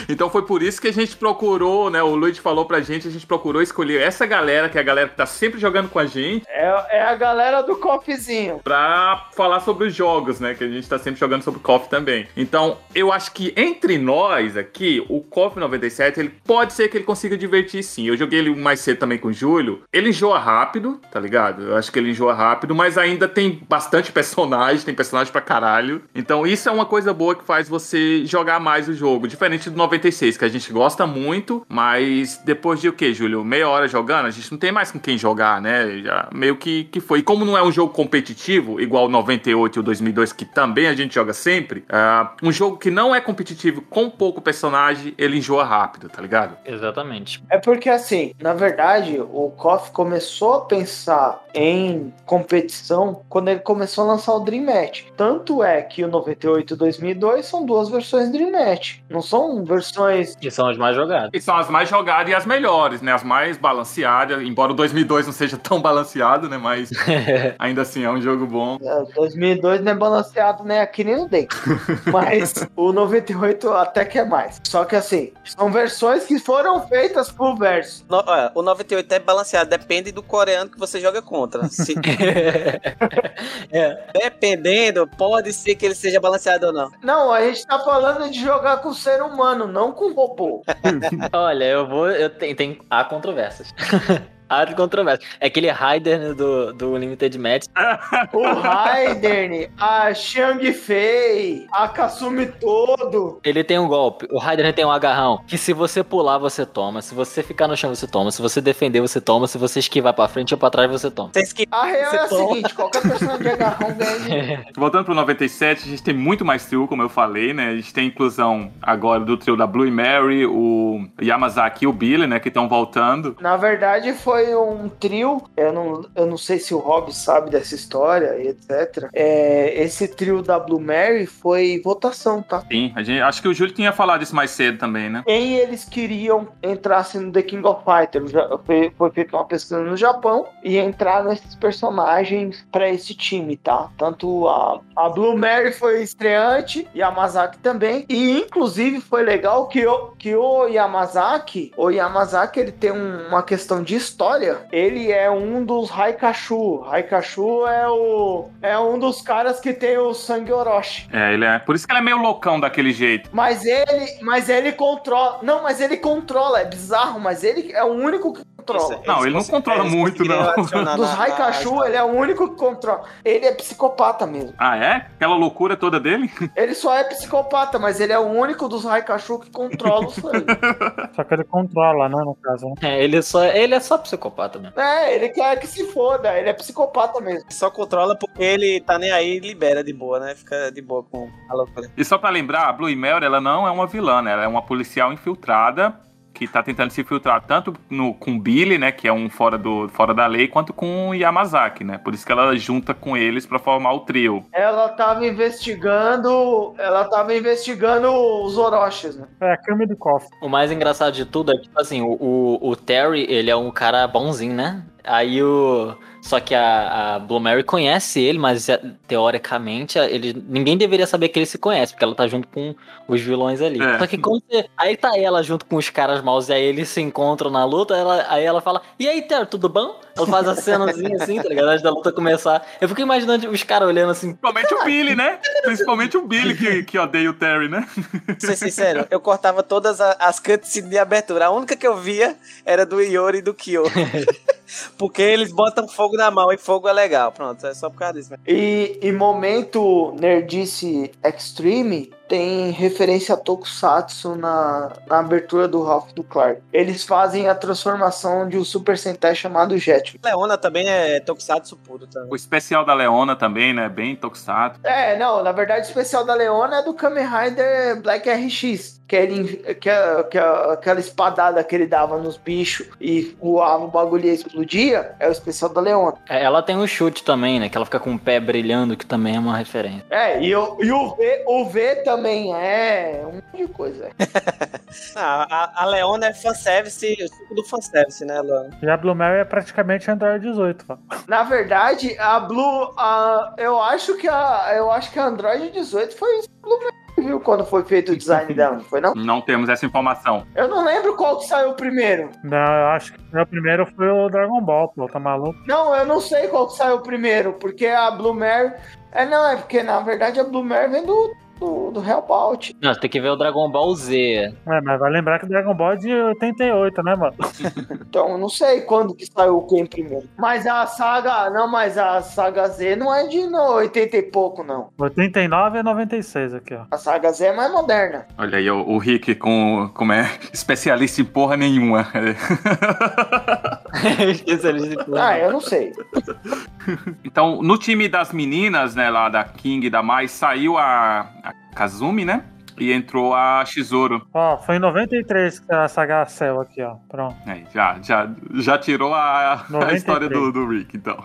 Então foi por isso que a gente procurou, né? O Luiz falou pra gente, a gente procurou escolher essa galera, que é a galera que tá sempre jogando com a gente, É, é a galera do cofezinho. pra falar sobre os jogos, né? Que a gente tá sempre jogando sobre o KOF também. Então, eu acho que entre nós aqui, o KOF 97, ele pode ser que ele consiga divertir sim. Eu joguei ele mais cedo também com o Júlio. Ele enjoa rápido, tá ligado? Eu acho que ele enjoa rápido, mas ainda tem bastante personagem, tem personagem pra caralho. Então, isso é uma coisa boa que faz você jogar mais o jogo. Diferente do 96, que a gente gosta muito, mas depois de o que, Júlio? Meia hora jogando, a gente não tem mais com quem jogar, né? Já meio que, que foi. E como não é um jogo competitivo, igual o 98 e o 2002, que também a gente joga sempre, ah, um jogo que não é competitivo com pouco personagem, ele enjoa rápido, tá ligado? Exatamente. É porque assim, na verdade, o KOF começou a pensar em competição quando ele começou a lançar o Dream Match. Tanto é que o 98 e o 2002 são duas versões Dream Match. Não são versões Que são os mais jogados. E são as mais jogadas e as melhores, né? As mais balanceadas, embora o 2002 não seja tão balanceado, né? Mas ainda assim é um jogo bom. É, 2002 não é balanceado nem aqui nem no dente. Mas o 98 até que é mais. Só que assim, são versões que foram feitas pro verso. No- olha, o 98 é balanceado, depende do coreano que você joga contra. Se- é. dependendo, pode ser que ele seja balanceado ou não. Não, a gente tá falando de jogar com ser humano, não com robô. Olha, eu vou. Eu tenho, tem, há controvérsias. há controvérsias. É aquele Raider né, do, do Limited Match. O Raiden, a Xiang Fei, a Kasumi Todo. Ele tem um golpe. O Raider tem um agarrão. Que se você pular, você toma. Se você ficar no chão, você toma. Se você defender, você toma. Se você esquivar pra frente ou pra trás, você toma. Que A real é a Você toma. seguinte: qualquer personagem de agarrão ganha. de- Voltando pro 97, a gente tem muito mais trio, como eu falei, né? A gente tem inclusão agora do trio da Blue Mary, o Yamazaki e o Billy, né? Que estão voltando. Na verdade, foi foi um trio. Eu não, eu não sei se o Rob sabe dessa história, etc. É, esse trio da Blue Mary foi votação, tá? Sim, a gente, acho que o Júlio tinha falado isso mais cedo também, né? Quem eles queriam entrasse no The King of Fighters. Foi, foi feita uma pesquisa no Japão e entraram esses personagens pra esse time, tá? Tanto a, a Blue Mary foi estreante, Yamazaki também. E inclusive foi legal que o, que o Yamazaki, o Yamazaki, ele tem um- uma questão de história. Ele é um dos Haikashu. Haikashu é o é um dos caras que tem o sangue Orochi. É, ele é. Por isso que ele é meio loucão daquele jeito. Mas ele, mas ele controla. Não, mas ele controla, é bizarro, mas ele é o único que controla. Não, ele não cons- controla eles muito, conseguiram não. Dos Haikashu, ele é o único que controla. Ele é psicopata mesmo. Ah, é? Aquela loucura toda dele? Ele só é psicopata, mas ele é o único dos Haikashu que controla o sangue. Só que ele controla, né, no caso. né? É, ele, só, ele é só psicopata mesmo. é, ele quer que se foda, ele é psicopata mesmo. Só controla porque ele tá nem aí e libera de boa, né? Fica de boa com a loucura. E só pra lembrar, a Blue Mel, ela não é uma vilã, né? Ela é uma policial infiltrada que tá tentando se infiltrar tanto no, com Billy, né, que é um fora, do, fora da lei, quanto com o Yamazaki, né? Por isso que ela junta com eles pra formar o trio. Ela tava investigando. Ela tava investigando os Orochis, né? É a câmera do cofre. O mais engraçado de tudo é que, tipo assim, o, o, o Terry, ele é um cara bonzinho, né? Aí o. Só que a, a Blue Mary conhece ele, mas é, teoricamente ele, ninguém deveria saber que ele se conhece, porque ela tá junto com os vilões ali. É. Só que quando você, Aí tá ela junto com os caras maus, e aí eles se encontram na luta, ela, aí ela fala: E aí, Terry, tudo bom? Ela faz a cenazinha assim, tá ligado? Antes da luta começar. Eu fico imaginando os caras olhando assim. Principalmente o Billy, né? Principalmente o Billy que, que odeia o Terry, né? Pra ser sincero, eu cortava todas as cutscenes de abertura. A única que eu via era do Iori e do Kyo. Porque eles botam fogo na mão e fogo é legal. Pronto, é só por causa disso. E, e momento Nerdice Extreme tem referência a Tokusatsu na, na abertura do Ralph do Clark. Eles fazem a transformação de um Super Sentai chamado Jet. Leona também é Tokusatsu puro também. O especial da Leona também, né? Bem tokusatsu. É, não, na verdade o especial da Leona é do Kamen Rider Black RX. Que, ele, que, que aquela espadada que ele dava nos bichos e voava o bagulho e explodia, é o especial da Leona. É, Ela tem um chute também, né? Que ela fica com o pé brilhando, que também é uma referência. É, e, o, e o, v, o V também é um monte de coisa. Ah, a, a Leona é fanservice, o suco do fanservice, né, Leona? E a Blue Mary é praticamente Android 18, ó. Na verdade, a Blue, a, eu acho que a, eu acho que a Android 18 foi isso que a Blue Mary viu quando foi feito o design dela, não foi não? Não temos essa informação. Eu não lembro qual que saiu primeiro. Não, eu acho que o primeiro foi o Dragon Ball, pô, tá maluco? Não, eu não sei qual que saiu primeiro, porque a Blue Mary, é não, é porque na verdade a Blue Mary vem do do, do Hellbout. Não, você tem que ver o Dragon Ball Z. É, mas vai lembrar que o Dragon Ball é de 88, né, mano? Então, não sei quando que saiu quem primeiro. Mas a saga, não, mas a saga Z não é de no, 80 e pouco, não. 89 e 96 aqui, ó. A saga Z é mais moderna. Olha aí, o, o Rick com, como é, especialista em porra nenhuma. Ali de tudo. Ah, eu não sei. Então, no time das meninas, né, lá da King e da Mai, saiu a, a Kazumi, né? E entrou a Shizuru. Ó, foi em 93 que a saga Cell aqui, ó. Pronto. Aí, já, já, já tirou a, a 93. história do, do Rick, então.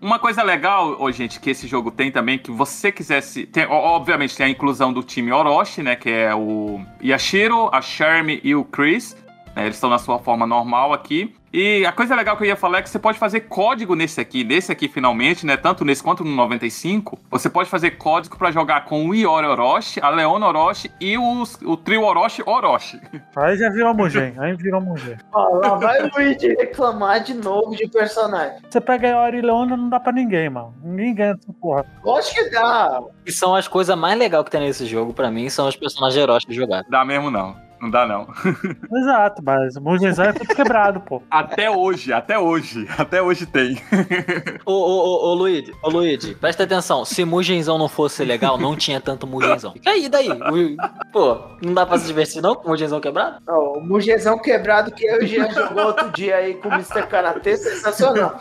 Uma coisa legal, ô, gente, que esse jogo tem também, que você quisesse. Tem, obviamente, tem a inclusão do time Orochi, né? Que é o Yashiro, a Shermie e o Chris. né, eles estão na sua forma normal aqui. E a coisa legal que eu ia falar é que você pode fazer código nesse aqui, nesse aqui finalmente, né? Tanto nesse quanto no 95. Você pode fazer código pra jogar com o Iori Orochi, a Leona Orochi e os, o trio Orochi Orochi. Aí já virou Mugen, aí virou Mugen. Ó, lá vai o Luigi reclamar de novo de personagem. Você pega a Ori e Leona, não dá pra ninguém, mano. Ninguém ganha dessa porra. Lógico que dá. Que são as coisas mais legais que tem nesse jogo, pra mim, são os personagens eróticos jogados. Dá mesmo não. Não dá não. Exato, mas o Mugenzão é tudo quebrado, pô. Até hoje, até hoje. Até hoje tem. Ô, ô, ô, ô, Luigi, ô, Luigi, presta atenção. Se Mugenzão não fosse legal, não tinha tanto Mugenzão. E aí, daí? Pô, não dá pra se divertir não com o Mugenzão quebrado? Ó, o Mugezão quebrado que eu já jogou outro dia aí com o Mr. Karatê, sensacional.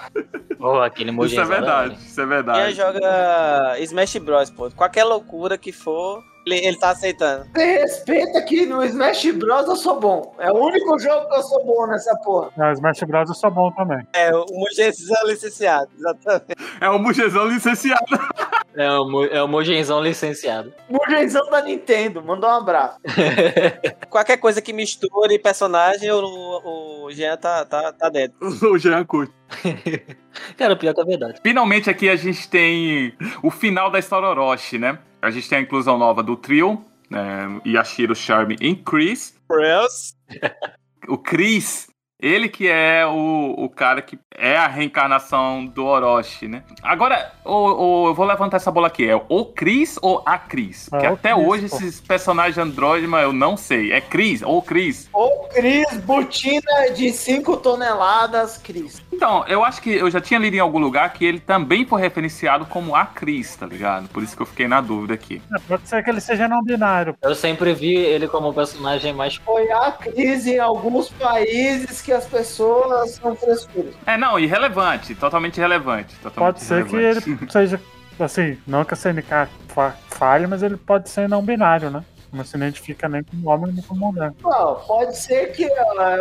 Pô, aquele Isso é Mugenzão. verdade, isso é Quem verdade. joga Smash Bros, pô. Qualquer loucura que for, Ele, ele tá aceitando. Você respeita que no Smash Bros eu sou bom. É o único jogo que eu sou bom nessa porra. Não, Smash Bros. eu sou bom também. É, o Mugenzão licenciado, exatamente. É o Mugezão licenciado. É o, Mo- é o Mojenzão licenciado. Mugenzão da Nintendo, mandou um abraço. Qualquer coisa que misture personagem, o, o, o Jean tá, tá, tá dentro. o Jean curte. Cara, pior que é verdade. Finalmente aqui a gente tem o final da história Orochi, né? A gente tem a inclusão nova do trio, né? Yashiro, Charme e Chris. Prince. O Chris, ele que é o, o cara que é a reencarnação do Orochi, né? Agora, o, o- eu vou levantar essa bola aqui. É o Chris ou a Chris? Porque É até Chris, hoje pô. esses personagens andrógena eu não sei. É Chris ou Chris? Ô, Cris, botina de 5 toneladas, Cris. Então, eu acho que eu já tinha lido em algum lugar que ele também foi referenciado como a Chris, tá ligado? Por isso que eu fiquei na dúvida aqui. É, pode ser que ele seja não binário. Eu sempre vi ele como personagem mais. Foi a crise em alguns países que as pessoas são frescuras. É, não, irrelevante, totalmente irrelevante. Totalmente Pode ser que irrelevante. ele seja, assim, não que a CNK fa- falhe, mas ele pode ser não binário, né? Não se identifica nem como homem nem como mulher. Não, pode ser que ah,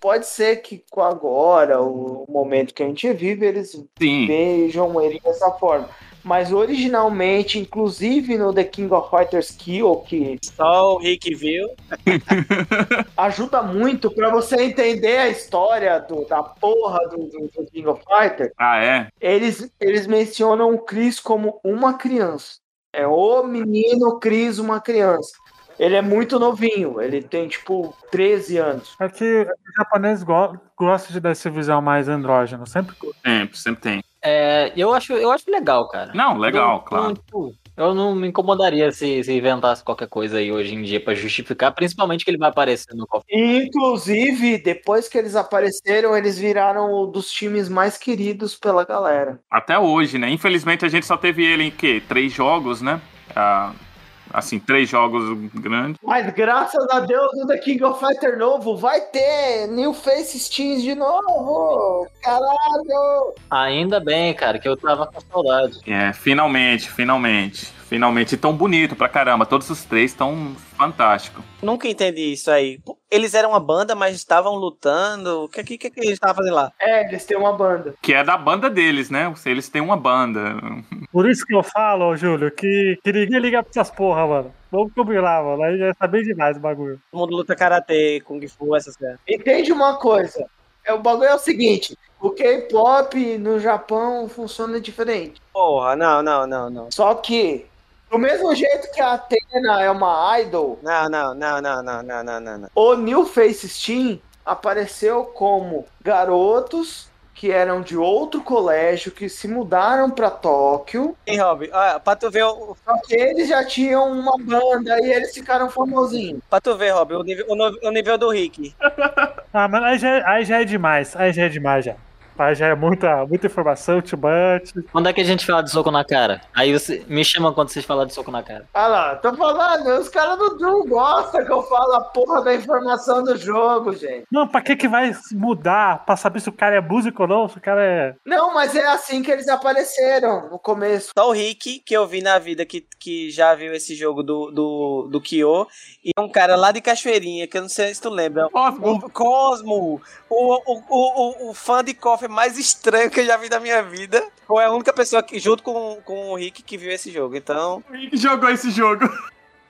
pode ser que com agora, o momento que a gente vive, eles Sim. vejam ele dessa forma. Mas originalmente, inclusive no The King of Fighters Kill, que Só o Rick viu. ajuda muito pra você entender a história do- da porra do, do- do King of Fighters, Ah, é? eles, eles mencionam o Chris como uma criança. É o menino Chris, uma criança. Ele é muito novinho, ele tem tipo 13 anos. É que o japonês go gosta de dar essa visão mais andrógena. Sempre Sempre, sempre tem. É, eu acho, eu acho legal, cara. Não, legal, Eu- claro. eu, tipo, Eu não me incomodaria se, se inventasse qualquer coisa aí hoje em dia pra justificar, principalmente que ele vai aparecer no of Inclusive, depois que eles apareceram, eles viraram um dos times mais queridos pela galera. Até hoje, né? Infelizmente a gente só teve ele em quê? Três jogos, né? Ah, assim, três jogos grandes. Mas graças a Deus no The King of Fighter novo vai ter New Face Steams de novo! Caralho! Ainda bem, cara, que eu tava com saudade. É, finalmente, finalmente. Finalmente. E tão bonito pra caramba. Todos os três estão fantásticos. Nunca entendi isso aí. Eles eram uma banda, mas estavam lutando. O que, que, que, que eles estavam fazendo lá? É, eles têm uma banda. Que é da banda deles, né? Eles têm uma banda. Por isso que eu falo, ô, Júlio, que, que ninguém liga pra essas porra, mano. Vamos combinar, mano. Aí já tá bem demais o bagulho. Todo mundo luta karatê, kung fu, essas coisas. Entende uma coisa? É, o bagulho é o seguinte: o K-pop no Japão funciona diferente. Porra, não, não, não, não. Só que, do mesmo jeito que a Athena é uma idol. Não, não, não, não, não, não, não, não. O New Face Steam apareceu como garotos que eram de outro colégio, que se mudaram para Tóquio. Sim, Rob, pra tu ver. O... Só que eles já tinham uma banda e eles ficaram famosinhos. Pra tu ver, Rob, o nível, o, o nível do Rick. ah, mas aí já, aí já é demais, aí já é demais já. Aí já é muita, muita informação, tibante. Quando é que a gente fala de soco na cara? Aí você me chama quando vocês falarem de soco na cara. Ah lá, tô falando, os caras do Doom gostam que eu falo a porra da informação do jogo, gente. Não, pra que que vai mudar? Pra saber se o cara é músico ou não? Se o cara é... Não, mas é assim que eles apareceram no começo. Só o Rick, que eu vi na vida, que, que já viu esse jogo do, do, do Kyo, e um cara lá de Cachoeirinha, que eu não sei se tu lembra. Cosmo. O Cosmo, o, o, o, o, o fã de KOF mais estranho que eu já vi na minha vida. Foi a única pessoa que, junto com, com o Rick, que viu esse jogo. Então, Quem jogou esse jogo?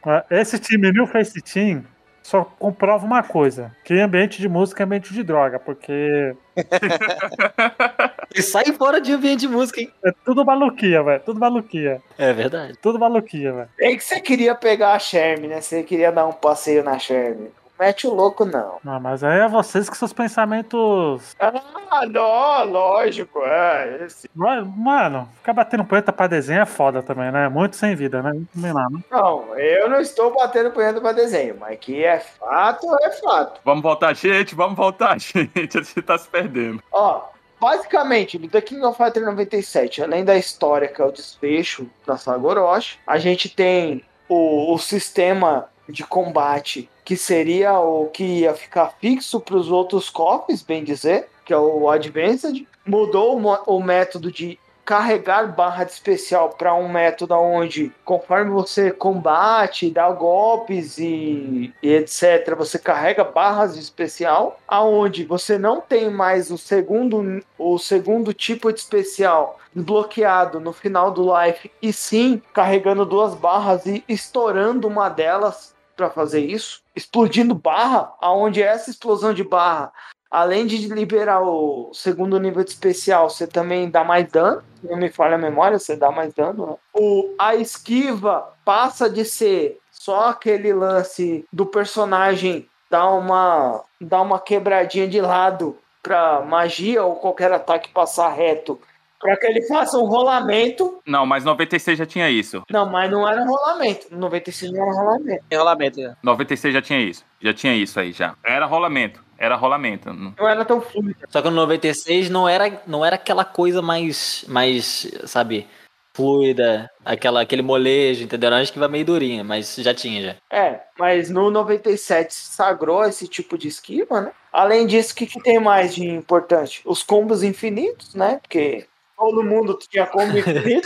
Ah, Esse time New Face Team só comprova uma coisa: que ambiente de música é ambiente de droga, porque E sai fora de ambiente de música, hein? é tudo maluquia, velho. Tudo maluquia. É verdade. Tudo maluquia, velho. É que você queria pegar a Sherm, né? Você queria dar um passeio na Sherm. Mete o louco, não. Não, mas aí é vocês que seus pensamentos. Ah, não, lógico, é. Esse. Mano, ficar batendo punheta pra desenho é foda também, né? Muito sem vida, né? Também não, né? Não, eu não estou batendo punheta pra desenho, mas que é fato, é fato. Vamos voltar, gente, vamos voltar, gente. A gente tá se perdendo. Ó, basicamente, no The King of Fighter 97, além da história que é o desfecho da saga Orochi, a gente tem o, o sistema de combate que seria o que ia ficar fixo para os outros cofres, bem dizer, que é o Advanced. Mudou o, o método de carregar barra de especial para um método onde, conforme você combate, dá golpes e, e etc., você carrega barras de especial, aonde você não tem mais o segundo, o segundo tipo de especial desbloqueado no final do life, e sim carregando duas barras e estourando uma delas para fazer isso, explodindo barra, aonde essa explosão de barra além de liberar o segundo nível de especial, você também dá mais dano. Não me falha a memória, você dá mais dano. Né? O, a esquiva passa de ser só aquele lance do personagem dar uma, dar uma quebradinha de lado para magia ou qualquer ataque passar reto. Para que ele faça um rolamento. Não, mas 96 já tinha isso. Não, mas não era rolamento. 96 não era rolamento. Tem rolamento, né? 96 já tinha isso. Já tinha isso aí, já. Era rolamento era rolamento. Não era tão fluido. Só que no 96 não era, não era aquela coisa mais, mais, sabe, fluida, aquela, aquele molejo, entendeu? Acho que vai meio durinha, mas já tinha já. É, mas no 97 sagrou esse tipo de esquiva, né? Além disso, o que, que tem mais de importante? Os combos infinitos, né? Porque todo mundo tinha né?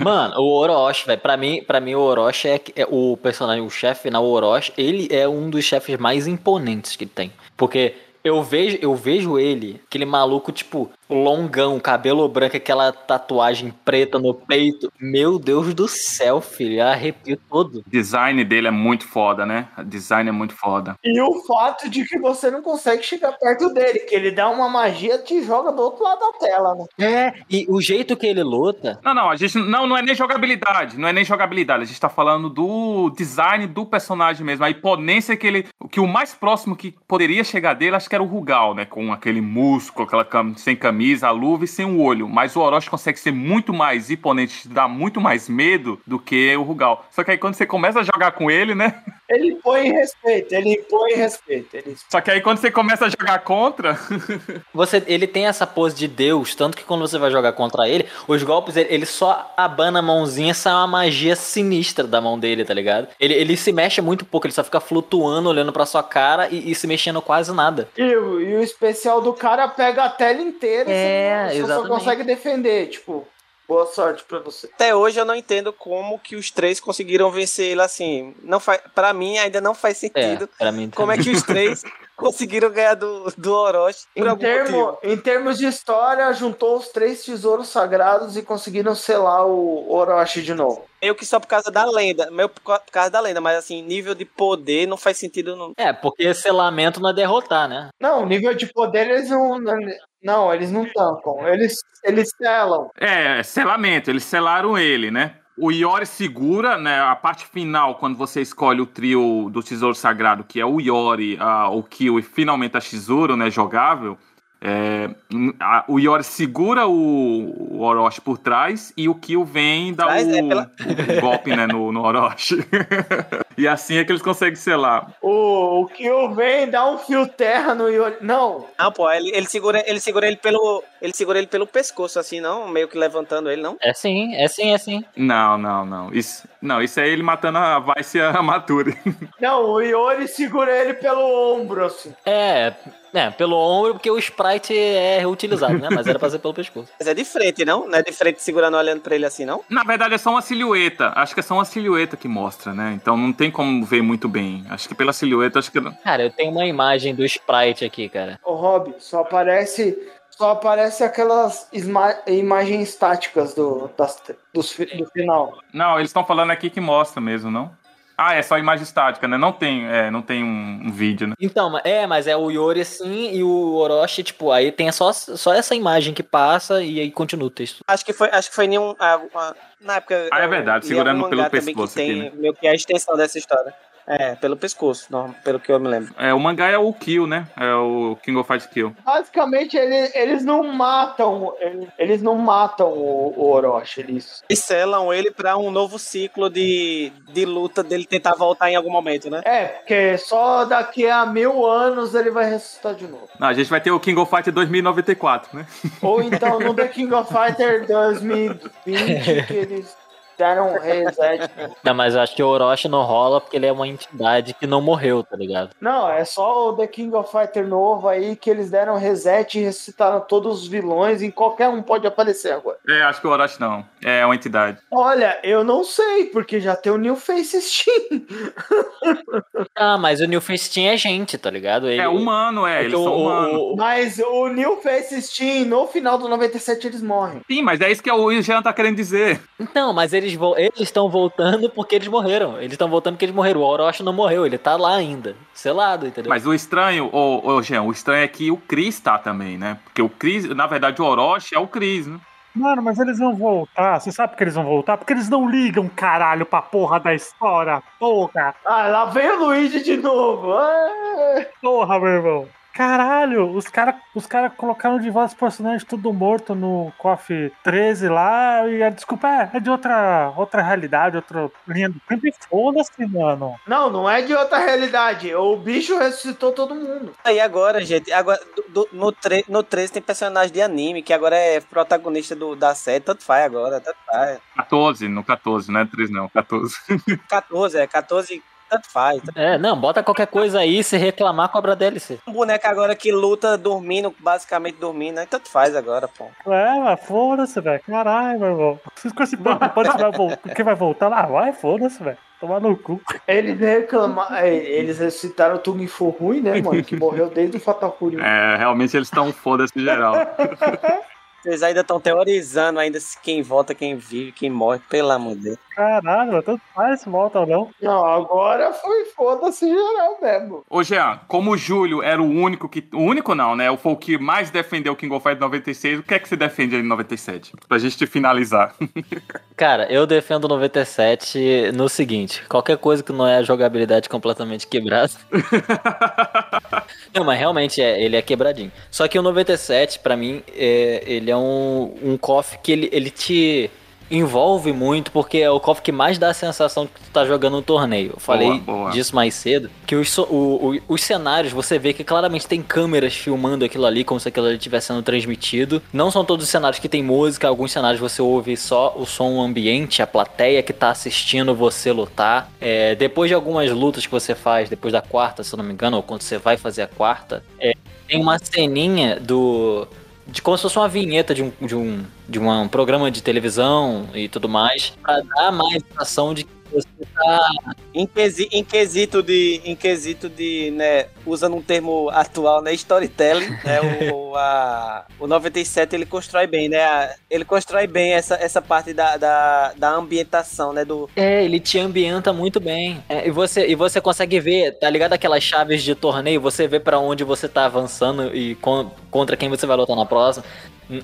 Mano, o Orochi, velho, pra mim, pra mim o Orochi é, é o personagem, o chefe na Orochi, ele é um dos chefes mais imponentes que tem. Porque eu vejo, eu vejo ele, aquele maluco, tipo, longão, cabelo branco, aquela tatuagem preta no peito. Meu Deus do céu, filho, arrepio todo. O design dele é muito foda, né? Design é muito foda. E o fato de que você não consegue chegar perto dele, que ele dá uma magia te joga do outro lado da tela, né? É, e o jeito que ele luta. Não, não, a gente não, não é nem jogabilidade, não é nem jogabilidade, a gente tá falando do design do personagem mesmo, a imponência que ele, que o mais próximo que poderia chegar dele, acho que era o Rugal, né, com aquele músculo, aquela cam sem camisa camisa, a luva e sem o olho. Mas o Orochi consegue ser muito mais imponente, te dar muito mais medo do que o Rugal. Só que aí quando você começa a jogar com ele, né? Ele põe respeito, ele põe respeito. Ele... Só que aí quando você começa a jogar contra. você, ele tem essa pose de Deus, tanto que quando você vai jogar contra ele, os golpes, ele, ele só abana a mãozinha, sai uma magia sinistra da mão dele, tá ligado? Ele, ele se mexe muito pouco, ele só fica flutuando, olhando pra sua cara e, e se mexendo quase nada. E, e, o especial do cara pega a tela inteira é, você, você só consegue defender, tipo. Boa sorte pra você. Até hoje eu não entendo como que os três conseguiram vencer ele assim. Não faz, para mim ainda não faz sentido. É, mim como é que os três conseguiram ganhar do, do Orochi em, termo, em termos de história, juntou os três tesouros sagrados e conseguiram selar o Orochi de novo. Meio que só por causa da lenda, meio por causa da lenda, mas assim, nível de poder não faz sentido. Não. É, porque selamento não é derrotar, né? Não, nível de poder eles não. Não, eles não tampam. Eles, eles selam. É, selamento. Eles selaram ele, né? O Iori segura, né? A parte final, quando você escolhe o trio do Tesouro Sagrado, que é o Iori, a, o Kyo e finalmente a Shizuru, né? Jogável. É, a, o Iori segura o, o, Orochi por trás e o Kyo vem dar o, é pela... o, golpe né, no, no Orochi. e assim é que eles conseguem selar. O, o Kyo vem dar um fio terra no Iori. Não. Não, pô, ele, ele, segura, ele segura ele pelo. Ele segura ele pelo pescoço, assim, não? Meio que levantando ele, não? É sim, é sim, é sim. Não, não, não. Isso, não, isso é ele matando a Vice e a Maturi. Não, o Iori segura ele pelo ombro, assim. É, é, pelo ombro, porque o sprite é reutilizado, né? Mas era pra ser pelo pescoço. Mas é de frente, não? Não é de frente segurando olhando pra ele assim, não? Na verdade é só uma silhueta. Acho que é só uma silhueta que mostra, né? Então não tem como ver muito bem. Acho que pela silhueta, acho que. Cara, eu tenho uma imagem do sprite aqui, cara. Ô, Rob, só aparece. Só aparece aquelas imagens estáticas do, das, do, do final. Não, eles estão falando aqui que mostra mesmo, não? Ah, é só imagem estática, né? Não tem, é, não tem um, um, vídeo, né? Então, é, mas é o Yori assim e o Orochi, tipo, aí tem só, só essa imagem que passa e aí continua o texto. Acho que foi, acho que foi nenhum. na época. Ah, é verdade, segurando pelo pescoço. Que tem aqui, né? meio que a extensão dessa história. É, pelo pescoço, não, pelo que eu me lembro. É, o mangá é o Kill, né? É o King of Fight Kill. Basicamente, ele, eles não matam. Eles não matam o, o Orochi. Eles... eles selam ele pra um novo ciclo de, de luta dele tentar voltar em algum momento, né? É, porque só daqui a mil anos ele vai ressuscitar de novo. Não, a gente vai ter o King of Fighter 2094, né? Ou então no The King of Fighter 2020, que eles deram um reset. Não, mas eu acho que o Orochi não rola porque ele é uma entidade que não morreu, tá ligado? Não, é só o The King of Fighter novo aí que eles deram reset e ressuscitaram todos os vilões e qualquer um pode aparecer agora. É, acho que o Orochi não. É uma entidade. Olha, eu não sei, porque já tem o New Face Steam. Ah, mas o New Face Team é gente, tá ligado? Ele- É humano, é. é Eles o- são humanos. o- Mas o New Face Steam, no final do 97, eles morrem. Sim, mas é isso que o Jean tá querendo dizer. Não, mas eles vo- eles estão voltando porque eles morreram. Eles estão voltando porque eles morreram. O Orochi não morreu, ele tá lá ainda. Selado, entendeu? Mas o estranho, ô, ô Jean, o estranho é que o Chris tá também, né? Porque o Chris, na verdade, o Orochi é o Chris, né? Mano, mas eles vão voltar. Você sabe por que eles vão voltar? Porque eles não ligam, caralho, pra porra da história. Porra, Ah, lá vem o Luigi de novo. Ah, porra, meu irmão. Caralho, os caras os cara colocaram de volta os personagens tudo morto no KOF 13 lá. E a desculpa é, é de outra, outra realidade, outra linha do tempo. E foda-se, mano. Não, não é de outra realidade. O bicho ressuscitou todo mundo. Aí agora, gente, agora do- do- no, tre no 13 tem personagem de anime que agora é protagonista do, da série, tanto faz agora, tanto faz. 14, no 14, não é 3 não, 14. 14, é, 14, tanto faz. É, não, bota qualquer coisa aí, se reclamar, cobra DLC. Um boneco agora que luta dormindo, basicamente dormindo, né? Tanto faz agora, pô. É, mas foda-se, velho. Caralho, meu irmão. Vocês ficam se preocupando se vai voltar. Quem vai voltar lá? Vai, foda-se, velho. Tomar no cu. Eles reclamaram. Eles ressuscitaram o Tung Fu Rui, né, mano? Que morreu desde o Fatal Fury. É, realmente eles estão foda-se geral. Vocês ainda estão teorizando ainda se quem volta, quem vive, quem morre, pelo amor de Deus. Caralho. Tanto faz se volta ou não. Não, agora foi foda-se geral mesmo. Ô Jean, como o Júlio era o único que. O único não, né? Foi o que mais defendeu o King of Fighters 96, o que é que você defende aí em 97? Pra gente finalizar. Cara, eu defendo o 97 no seguinte: qualquer coisa que não é a jogabilidade completamente quebrada. não, mas realmente é, ele é quebradinho. Só que o 97, pra mim, é, ele é um, um KOF que ele, ele te envolve muito, porque é o KOF que mais dá a sensação de que tu tá jogando um torneio. Eu falei boa. disso mais cedo, que os, o- o- os cenários, você vê que claramente tem câmeras filmando aquilo ali, como se aquilo ali estivesse sendo transmitido. Não são todos os cenários que tem música, alguns cenários você ouve só o som ambiente, a plateia que tá assistindo você lutar. É, depois de algumas lutas que você faz, depois da quarta, se eu não me engano, ou quando você vai fazer a quarta, é, tem uma ceninha do. De como se fosse uma vinheta de um, de um, de um programa de televisão e tudo mais, pra dar mais sensação de você tá Em, quesi- em quesito de, em quesito de, né, usando um termo atual, né, storytelling, né, o, a, o 97 ele constrói bem, né, a- ele constrói bem essa, essa parte da, da, da ambientação, né, do, É, ele te ambienta muito bem. É, e, você, e você consegue ver, tá ligado aquelas chaves de torneio? Você vê pra onde você tá avançando e con- contra quem você vai lutar na próxima.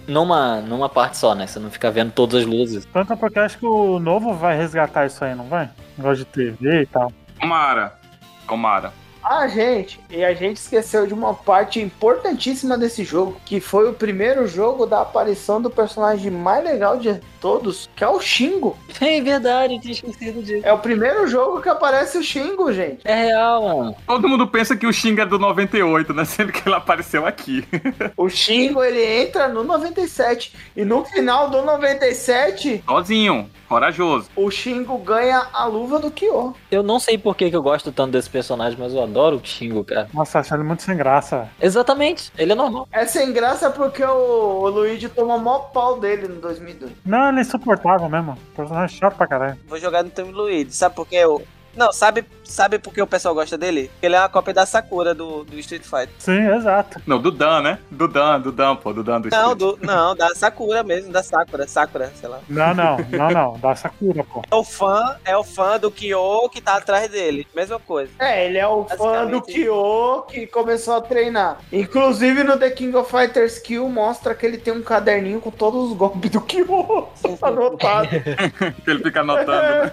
Numa, numa parte só, né? Você não fica vendo todas as luzes. Tanto porque eu acho que o novo vai resgatar isso aí, não vai? Negócio de TV e tal. Tomara. Tomara. Ah, gente, e a gente esqueceu de uma parte importantíssima desse jogo, que foi o primeiro jogo da aparição do personagem mais legal de todos, que é o Shingo. É verdade, eu tinha esquecido disso. É o primeiro jogo que aparece o Shingo, gente. É real, mano. Todo mundo pensa que o Xing é do 98, né? Sendo que ele apareceu aqui. O Shingo, ele entra no 97, e no final do 97, Sozinho. Corajoso. o Shingo ganha a luva do Kyo. Eu não sei por que, que eu gosto tanto desse personagem, mas eu adoro o Shingo, cara. Nossa, achei ele muito sem graça. Exatamente, ele é normal. É sem graça porque o, o Luigi toma mó pau dele no 2002. Não, ele é insuportável mesmo. Personagem chato pra caralho. vou jogar no time Luigi, sabe por quê? Eu, não, sabe, sabe por que o pessoal gosta dele? Porque ele é uma cópia da Sakura do, do Street Fighter. Sim, exato. Não, do Dan, né? Do Dan, do Dan, pô. Do Dan do Não, Street. do, não, da Sakura mesmo, da Sakura, Sakura, sei lá. Não, não, não, não. Da Sakura, pô. É o fã, é o fã do Kyo que tá atrás dele. Mesma coisa. É, ele é o fã do. Kyo que começou a treinar. Inclusive no The King of Fighters Kill mostra que ele tem um caderninho com todos os golpes do Kyo anotado. Que ele fica anotando, né?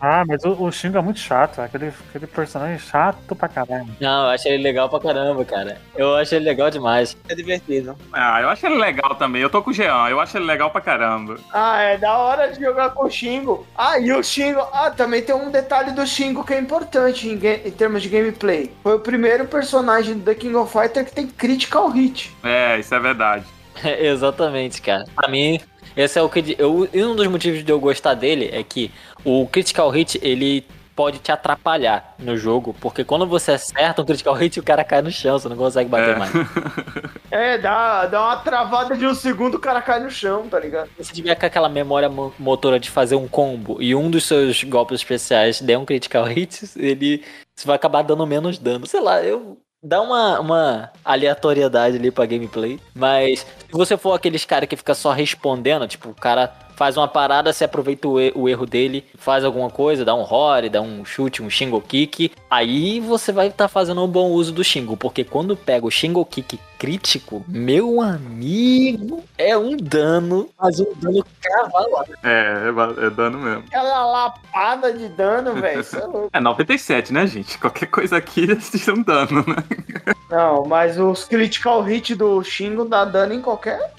Ah, mas o, o Shingo é muito chato. Velho. Aquele, aquele personagem chato pra caralho. Não, eu achei ele legal pra caramba, cara. Eu acho ele legal demais. É divertido. Ah, eu acho ele legal também. Eu tô com o Jean. Eu acho ele legal pra caramba. Ah, é da hora de jogar com o Shingo. Ah, e o Shingo. Ah, também tem um detalhe do Shingo que é importante em, em termos de gameplay. Foi o primeiro personagem do The King of Fighter que tem critical hit. É, isso é verdade. Exatamente, cara. Pra mim, esse é o que. Eu, e um dos motivos de eu gostar dele é que o Critical Hit, ele pode te atrapalhar no jogo, porque quando você acerta um critical hit, o cara cai no chão, você não consegue bater É. mais. É, dá, dá uma travada de um segundo, o cara cai no chão, tá ligado? Se tiver com aquela memória mo- motora de fazer um combo e um dos seus golpes especiais der um critical hit, ele você vai acabar dando menos dano. Sei lá, eu dá uma, uma aleatoriedade ali pra gameplay. Mas se você for aqueles cara que fica só respondendo, tipo, o cara faz uma parada, você aproveita o, o erro dele, faz alguma coisa, dá um hore, dá um chute, um shingle kick, aí você vai estar fazendo um bom uso do shingle, porque quando pega o shingle kick crítico, meu amigo, é um dano, mas um dano cavalado. É, é, é dano mesmo. Aquela lapada de dano, velho. Isso é louco. É 97, né, gente? Qualquer coisa aqui eles tiram dano, né? Não, mas os critical hit do Shingo dá dano em qualquer.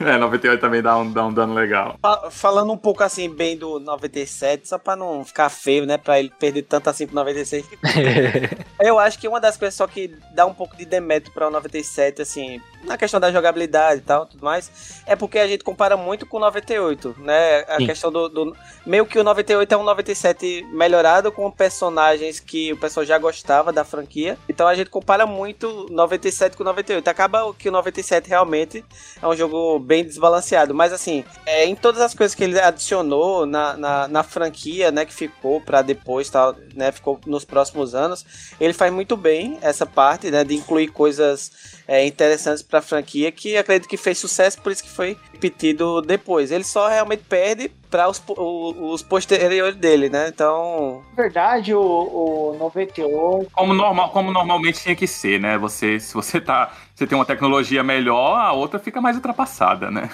É, 98 também dá um, dá um dano legal. Fa- Falando um pouco assim, bem do 97, só pra não ficar feio, né? Pra ele perder tanto assim pro 96. Eu acho que uma das coisas só que dá um pouco de demérito para o 97, assim, na questão da jogabilidade e tal, tudo mais, é porque a gente compara muito com o 98, né? A Sim. questão do, do- Meio que o 98 é um 97 melhorado com personagens que o pessoal já gostava da franquia. Então a gente compara muito 97 com 98. Acaba que o 97 realmente é um jogo bem desbalanceado. Mas assim, é, em todas as coisas que ele adicionou na, na, na franquia, né, que ficou pra depois, tal, né, ficou nos próximos anos, ele faz muito bem essa parte, né, de incluir coisas é, interessantes pra franquia, que acredito que fez sucesso, por isso que foi repetido depois. Ele só realmente perde para os, o- os posteriores dele, né? Então, Na verdade, o, o 98. Como, normal, como normalmente tinha que ser, né? Você, se você tá. Você tem uma tecnologia melhor, a outra fica mais ultrapassada, né?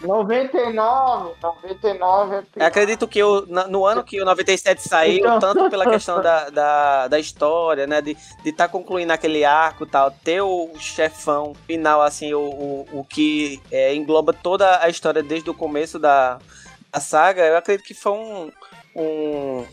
99, 99 é pior. acredito que o- na- no ano que o 97 saiu, Então. tanto pela questão da, da, da história, né? De estar de tá concluindo aquele arco e tal, ter o chefão final, assim, o, o, o que é, engloba toda a história desde o começo da, da saga, eu acredito que foi um. Um,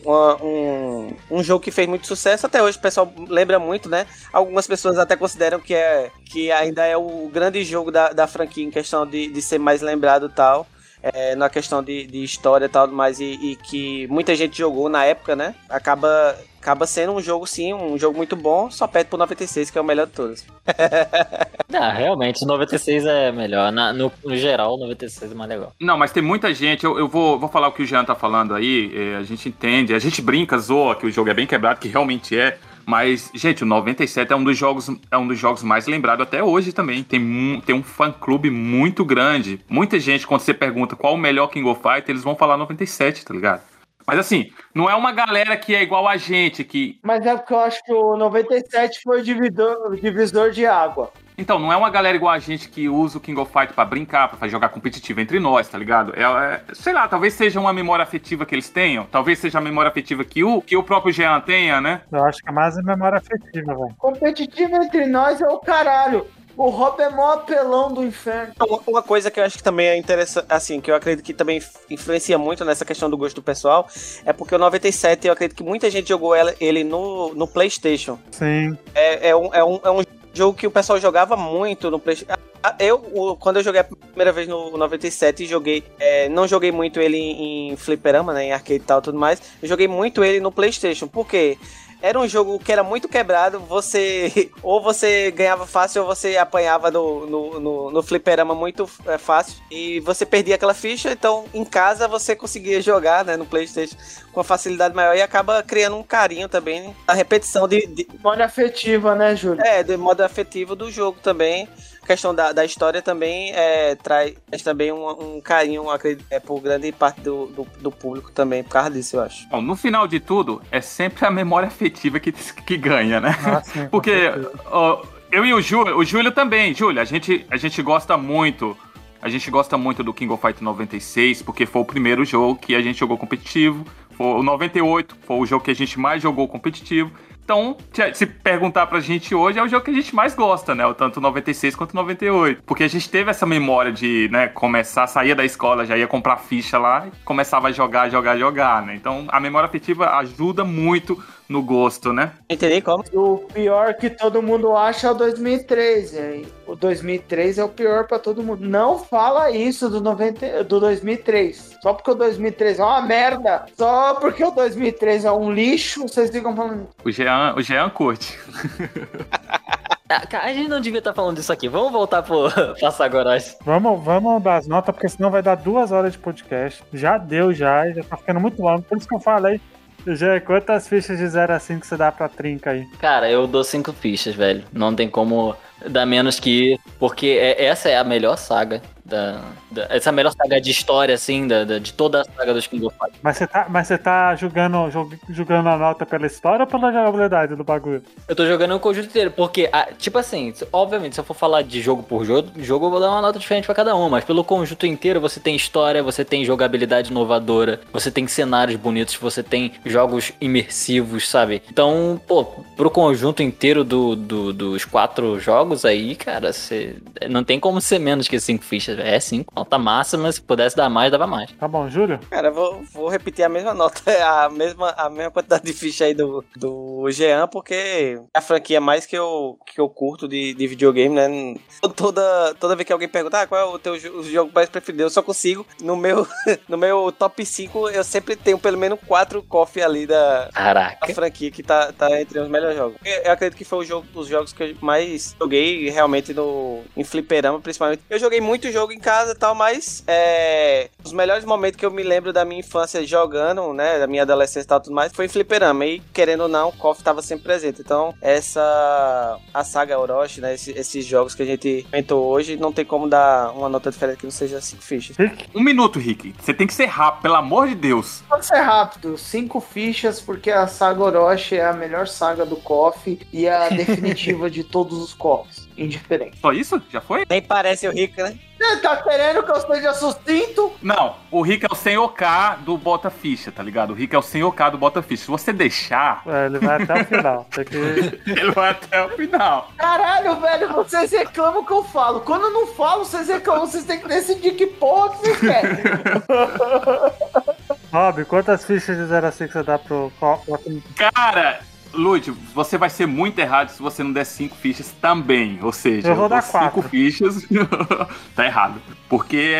um, um jogo que fez muito sucesso até hoje, o pessoal lembra muito, né? Algumas pessoas até consideram que, é, que ainda é o grande jogo da, da franquia em questão de, de ser mais lembrado e tal é, na questão de, de história e tal, mas e, e que muita gente jogou na época, né? Acaba, acaba sendo um jogo, sim, um jogo muito bom, só perde pro 96, que é o melhor de todos. Ah, realmente, o 96 é melhor. Na- no, no geral, o 96 é mais legal. Não, mas tem muita gente. Eu, eu vou, vou falar o que o Jean tá falando aí. é, a gente entende, a gente brinca, zoa que o jogo é bem quebrado, que realmente é. Mas, gente, o 97 é um dos jogos, é um dos jogos mais lembrados até hoje também. Tem, mu- tem um fã-clube muito grande. Muita gente, quando você pergunta qual o melhor King of Fighters, eles vão falar 97, tá ligado? Mas assim, não é uma galera que é igual a gente, que. Mas é porque eu acho que o 97 foi o divisor, divisor de água. Então, não é uma galera igual a gente que usa o King of Fight pra brincar, pra jogar competitivo entre nós, tá ligado? É, é- sei lá, talvez seja uma memória afetiva que eles tenham, talvez seja a memória afetiva que o, que o próprio Jean tenha, né? Eu acho que é mais a memória afetiva, velho. Competitivo entre nós é o caralho. O Rob é mó apelão do inferno. Uma, uma coisa que eu acho que também é interessante, assim, que eu acredito que também influencia muito nessa questão do gosto do pessoal, é porque o 97, eu acredito que muita gente jogou ela- ele no, no PlayStation. Sim. É, é, um, é, um, é um jogo que o pessoal jogava muito no PlayStation. Eu, o- quando eu joguei a primeira vez no 97, joguei. é, não joguei muito ele em, em fliperama, né? Em arcade e tal, tudo mais. Eu joguei muito ele no PlayStation. Por quê? Era um jogo que era muito quebrado, você ou você ganhava fácil ou você apanhava no, no, no, no fliperama muito é, fácil e você perdia aquela ficha, então em casa você conseguia jogar né, no Playstation com facilidade maior e acaba criando um carinho também, a repetição de, de, Memória afetiva, né, Júlio? é, do modo afetivo do jogo também. A questão da, da história também é, traz também um, um carinho, acredito, é, por grande parte do, do, do público também, por causa disso, eu acho. Bom, no final de tudo, é sempre a memória afetiva que, que ganha, né? Ah, sim, Porque ó, eu e o Júlio, o Júlio também, Júlio, a gente, a gente gosta muito. A gente gosta muito do King of Fight 96, porque foi o primeiro jogo que a gente jogou competitivo. Foi o 98, foi o jogo que a gente mais jogou competitivo. Então, se- perguntar pra gente hoje, é o jogo que a gente mais gosta, né? O Tanto o 96 quanto o 98. Porque a gente teve essa memória de, né, começar, saía da escola, já ia comprar ficha lá começava a jogar, jogar, jogar, né? Então, a memória afetiva ajuda muito no gosto, né? Entendi como? O pior que todo mundo acha é o 2003. hein? o 2003 é o pior pra todo mundo. Não fala isso do, 90, do 2003. Só porque o 2003 é uma merda. Só porque o 2003 é um lixo, vocês ficam falando. O Jean, o Jean curte. Ah, a gente não devia estar falando disso aqui. Vamos voltar pro Passagoróis. Vamos, vamos dar as notas, porque senão vai dar duas horas de podcast. Já deu, já, já tá ficando muito longo. Por isso que eu falei. Já, quantas fichas de 0 a 5 você dá pra trinca aí? Cara, eu dou cinco fichas, velho. Não tem como dar menos que porque é- essa é a melhor saga. Da- essa é a melhor saga de história, assim, da, da- de toda a saga dos King of Fighters. Mas você tá, mas você tá julgando, jog- julgando a nota pela história ou pela jogabilidade do bagulho? Eu tô jogando o conjunto inteiro, porque, ah, tipo assim, obviamente, se eu for falar de jogo por jogo, jogo eu vou dar uma nota diferente pra cada um, mas pelo conjunto inteiro você tem história, você tem jogabilidade inovadora, você tem cenários bonitos, você tem jogos imersivos, sabe? Então, pô, pro conjunto inteiro do, do- dos quatro jogos aí, cara, você não tem como ser menos que cinco fichas, é cinco, nota máxima, se pudesse dar mais, dava mais. Tá bom, Júlio? Cara, eu vou, vou repetir a mesma nota, a mesma, a mesma quantidade de ficha aí do, do Jean, porque é a franquia mais que eu, que eu curto de, de videogame, né? Toda, toda vez que alguém pergunta ah, qual é o teu o jogo mais preferido, eu só consigo. No meu, no meu top 5, eu sempre tenho pelo menos quatro coffee ali da, da Caraca. franquia que tá, tá entre os melhores jogos. Eu, eu acredito que foi o jogo, os jogos que eu mais joguei realmente no, em fliperama, principalmente. Eu joguei muito jogo em casa e tal, mas é, os melhores momentos que eu me lembro da minha infância jogando, né, da minha adolescência e tal, tudo mais, foi em fliperama. E querendo ou não, o KOF tava sempre presente. Então, essa, a saga Orochi, né, esse- esses jogos que a gente comentou hoje, não tem como dar uma nota diferente que não seja cinco fichas. Rick? Um minuto, Rick. Você tem que ser rápido, pelo amor de Deus. Pode ser rápido, cinco fichas, porque a saga Orochi é a melhor saga do KOF e a definitiva de todos os KOFs. Indiferente. Só isso? Já foi? Nem parece o Rico, né? Você tá querendo que eu seja sucinto? Não, o Rick é o senhor K do Bota Ficha, tá ligado? O Rick é o senhor K do Bota Ficha. Se você deixar, É, ele vai até o final. Que... ele vai até o final. Caralho, velho, vocês reclamam que eu falo. Quando eu não falo, vocês reclamam. Vocês têm que decidir que porra que vocês querem. Rob, quantas fichas de 0 a 5 você dá pro. Cara, Lud, você vai ser muito errado se você não der cinco fichas também. Ou seja, Eu vou dar dou cinco quatro. fichas. tá errado. Porque,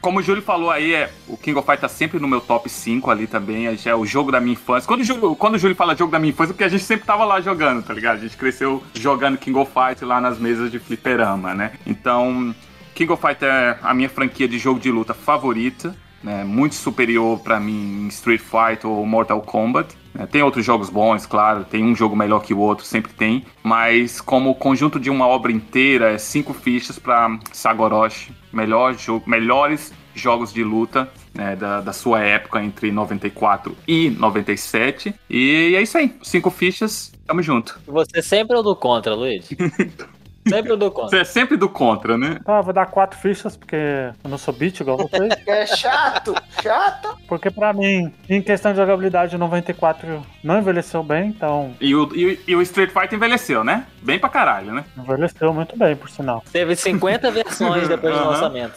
como o Júlio falou aí, é, o King of Fight tá sempre no meu top 5 ali também. é, é o jogo da minha infância. Quando o, Júlio, quando o Júlio fala jogo da minha infância, é porque a gente sempre tava lá jogando, tá ligado? A gente cresceu jogando King of Fight lá nas mesas de fliperama, né? Então, King of Fight é a minha franquia de jogo de luta favorita. Né, muito superior pra mim em Street Fighter ou Mortal Kombat. Né. tem outros jogos bons, claro, tem um jogo melhor que o outro, sempre tem. Mas como conjunto de uma obra inteira, é cinco fichas pra Sagoroshi. Melhor jogo, melhores jogos de luta né, da, da sua época entre 94 e 97. E é isso aí. Cinco fichas, tamo junto. Você sempre é o do contra, Luiz. sempre é do contra. Você é sempre do contra, né? Tá, eu vou dar quatro fichas, porque eu não sou beat igual vocês. É chato, chato. Porque pra mim, em questão de jogabilidade, o 94 não envelheceu bem, então E o, e, o- e o Street Fighter envelheceu, né? Bem pra caralho, né? envelheceu muito bem, por sinal. Teve 50 versões depois do lançamento.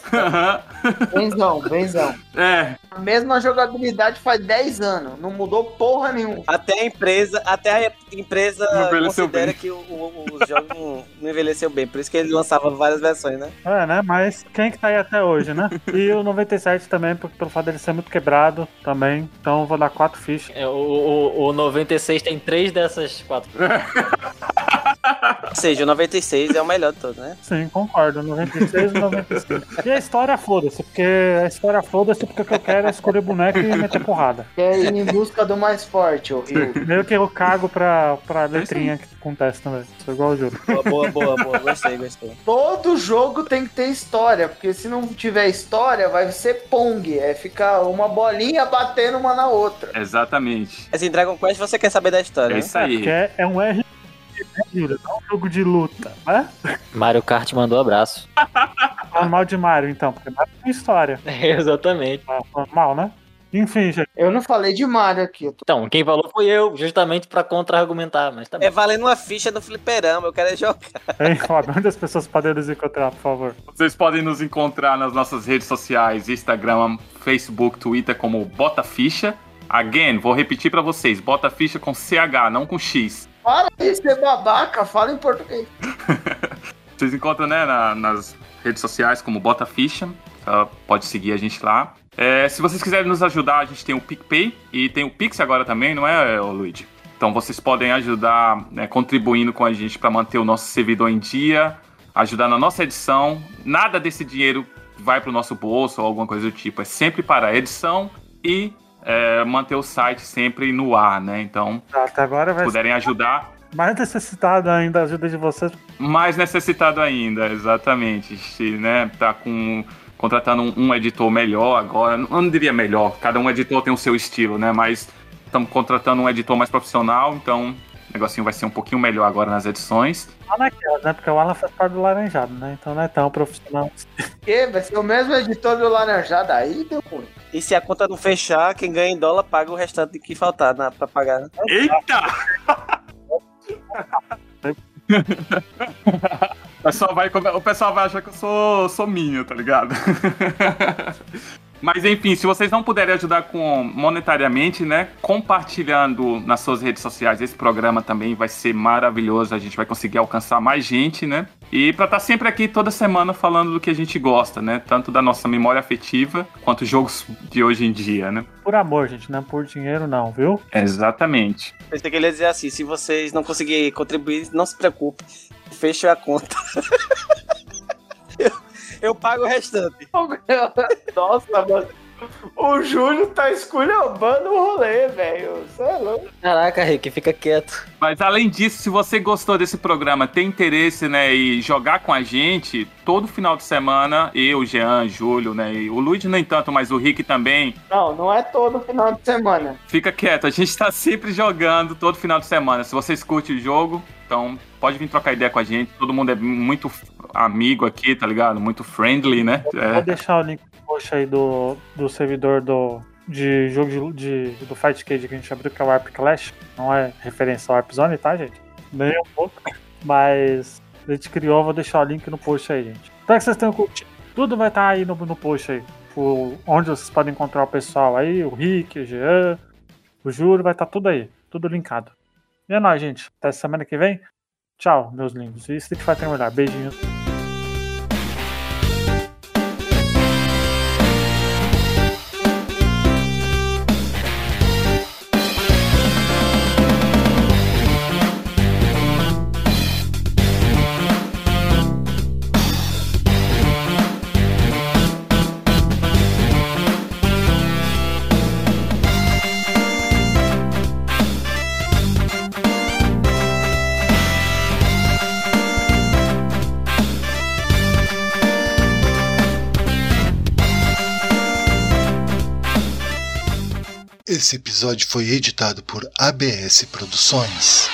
Benzão, benzão. É, A mesma jogabilidade faz 10 anos. Não mudou porra nenhuma. Até a empresa, até a empresa Não envelheceu considera bem. que o, o- os jogos não, não envelheceu bem. Por isso que ele lançava várias versões, né? É, né? Mas quem que tá aí até hoje, né? E o 97 também, porque pelo fato dele ser muito quebrado também. Então eu vou dar quatro fichas. É, O, o, o 96 tem três dessas quatro. Ou seja, o 96 é o melhor de todos, né? Sim, concordo. 96 e 95. E a história, foda-se, porque a história foda-se, porque o que eu quero é escolher boneco e meter porrada. Quer ir em busca do mais forte, ô Rio. Meio que eu cago pra, pra letrinha que acontece também. Sou igual o Júlio. Boa, boa, boa, boa. Gostei, gostei. Todo jogo tem que ter história, porque se não tiver história, vai ser Pong. É ficar uma bolinha batendo uma na outra. exatamente. Em Dragon Quest você quer saber da história, É né? isso É, aí. é, é um RPG, né, Júlio? Não é um jogo de luta, né? Mario Kart mandou abraço. Falando mal de Mario, então, porque Mario tem história. Exatamente. Tá falando mal, né? Enfim, gente. Eu não falei de Mario aqui. tô- Então, quem falou foi eu, justamente pra contra-argumentar, mas tá bom. É valendo uma ficha no fliperama, eu quero é jogar. Hein, Rob, onde as pessoas podem nos encontrar, por favor? Vocês podem nos encontrar nas nossas redes sociais, Instagram, Facebook, Twitter, como Bota Ficha. Again, vou repetir pra vocês, Bota Ficha com CH, não com X. Para de ser babaca, fala em português. Vocês encontram, né, na- nas redes sociais como Bota Ficha. tá? pode seguir a gente lá. É, se vocês quiserem nos ajudar, a gente tem o PicPay e tem o Pix agora também, não é, Luigi? Então vocês podem ajudar né, contribuindo com a gente para manter o nosso servidor em dia, ajudar na nossa edição. Nada desse dinheiro vai para o nosso bolso ou alguma coisa do tipo. É sempre para a edição e é, manter o site sempre no ar, né? Então, Até agora vai puderem ajudar, mais necessitado ainda a ajuda de vocês. mais necessitado ainda, exatamente. Se, né, tá com contratando um, um editor melhor agora, não, não diria melhor, cada um editor tem o seu estilo, né? Mas estamos contratando um editor mais profissional, então negocinho vai ser um pouquinho melhor agora nas edições. Lá naquela, né? Porque o Alan faz parte do Laranjado, né? Então não é tão profissional. Que? Vai ser o mesmo editor do Laranjada aí, deu ruim. E se a conta não fechar, quem ganha em dólar paga o restante que faltar na, pra pagar. né? Eita! O pessoal, vai, o pessoal vai achar que eu sou, sou minho, tá ligado? Mas enfim, se vocês não puderem ajudar com monetariamente, né, compartilhando nas suas redes sociais esse programa também vai ser maravilhoso. A gente vai conseguir alcançar mais gente, né? E pra estar sempre aqui toda semana falando do que a gente gosta, né? Tanto da nossa memória afetiva quanto jogos de hoje em dia, né? Por amor, gente, não é por dinheiro, não, viu? Exatamente. Pensei que ele ia dizer assim: se vocês não conseguirem contribuir, não se preocupe. Fecha a conta. eu, pago o restante. Nossa, mano. O Júlio tá esculhambando o rolê, velho. Você é louco. Caraca, Rick, fica quieto. Mas além disso, se você gostou desse programa, tem interesse, né, em jogar com a gente, todo final de semana, eu, Jean, Júlio, né, e o Luigi nem tanto, mas o Rick também, Não, não é todo final de semana. fica quieto, a gente tá sempre jogando todo final de semana. Se vocês curtem o jogo, então pode vir trocar ideia com a gente, todo mundo é muito amigo aqui, tá ligado? Muito friendly, né? Vou É, deixar o link no post aí do, do servidor do, de jogo de, de- do Fight Cage que a gente abriu, que é o Warp Clash. Não é referência ao Warp Zone, tá, gente? Nem um pouco. Mas a gente criou, vou deixar o link no post aí, gente. Espero que vocês tenham curtido. Tudo vai estar aí no, no post aí. O, onde vocês podem encontrar o pessoal aí, o Rick, o Jean, o Júlio, vai estar tudo aí. Tudo linkado. E é nóis, gente. Até semana que vem. Tchau, meus lindos. E Street Fighter melhor. Beijinhos. Esse episódio foi editado por ABS Produções.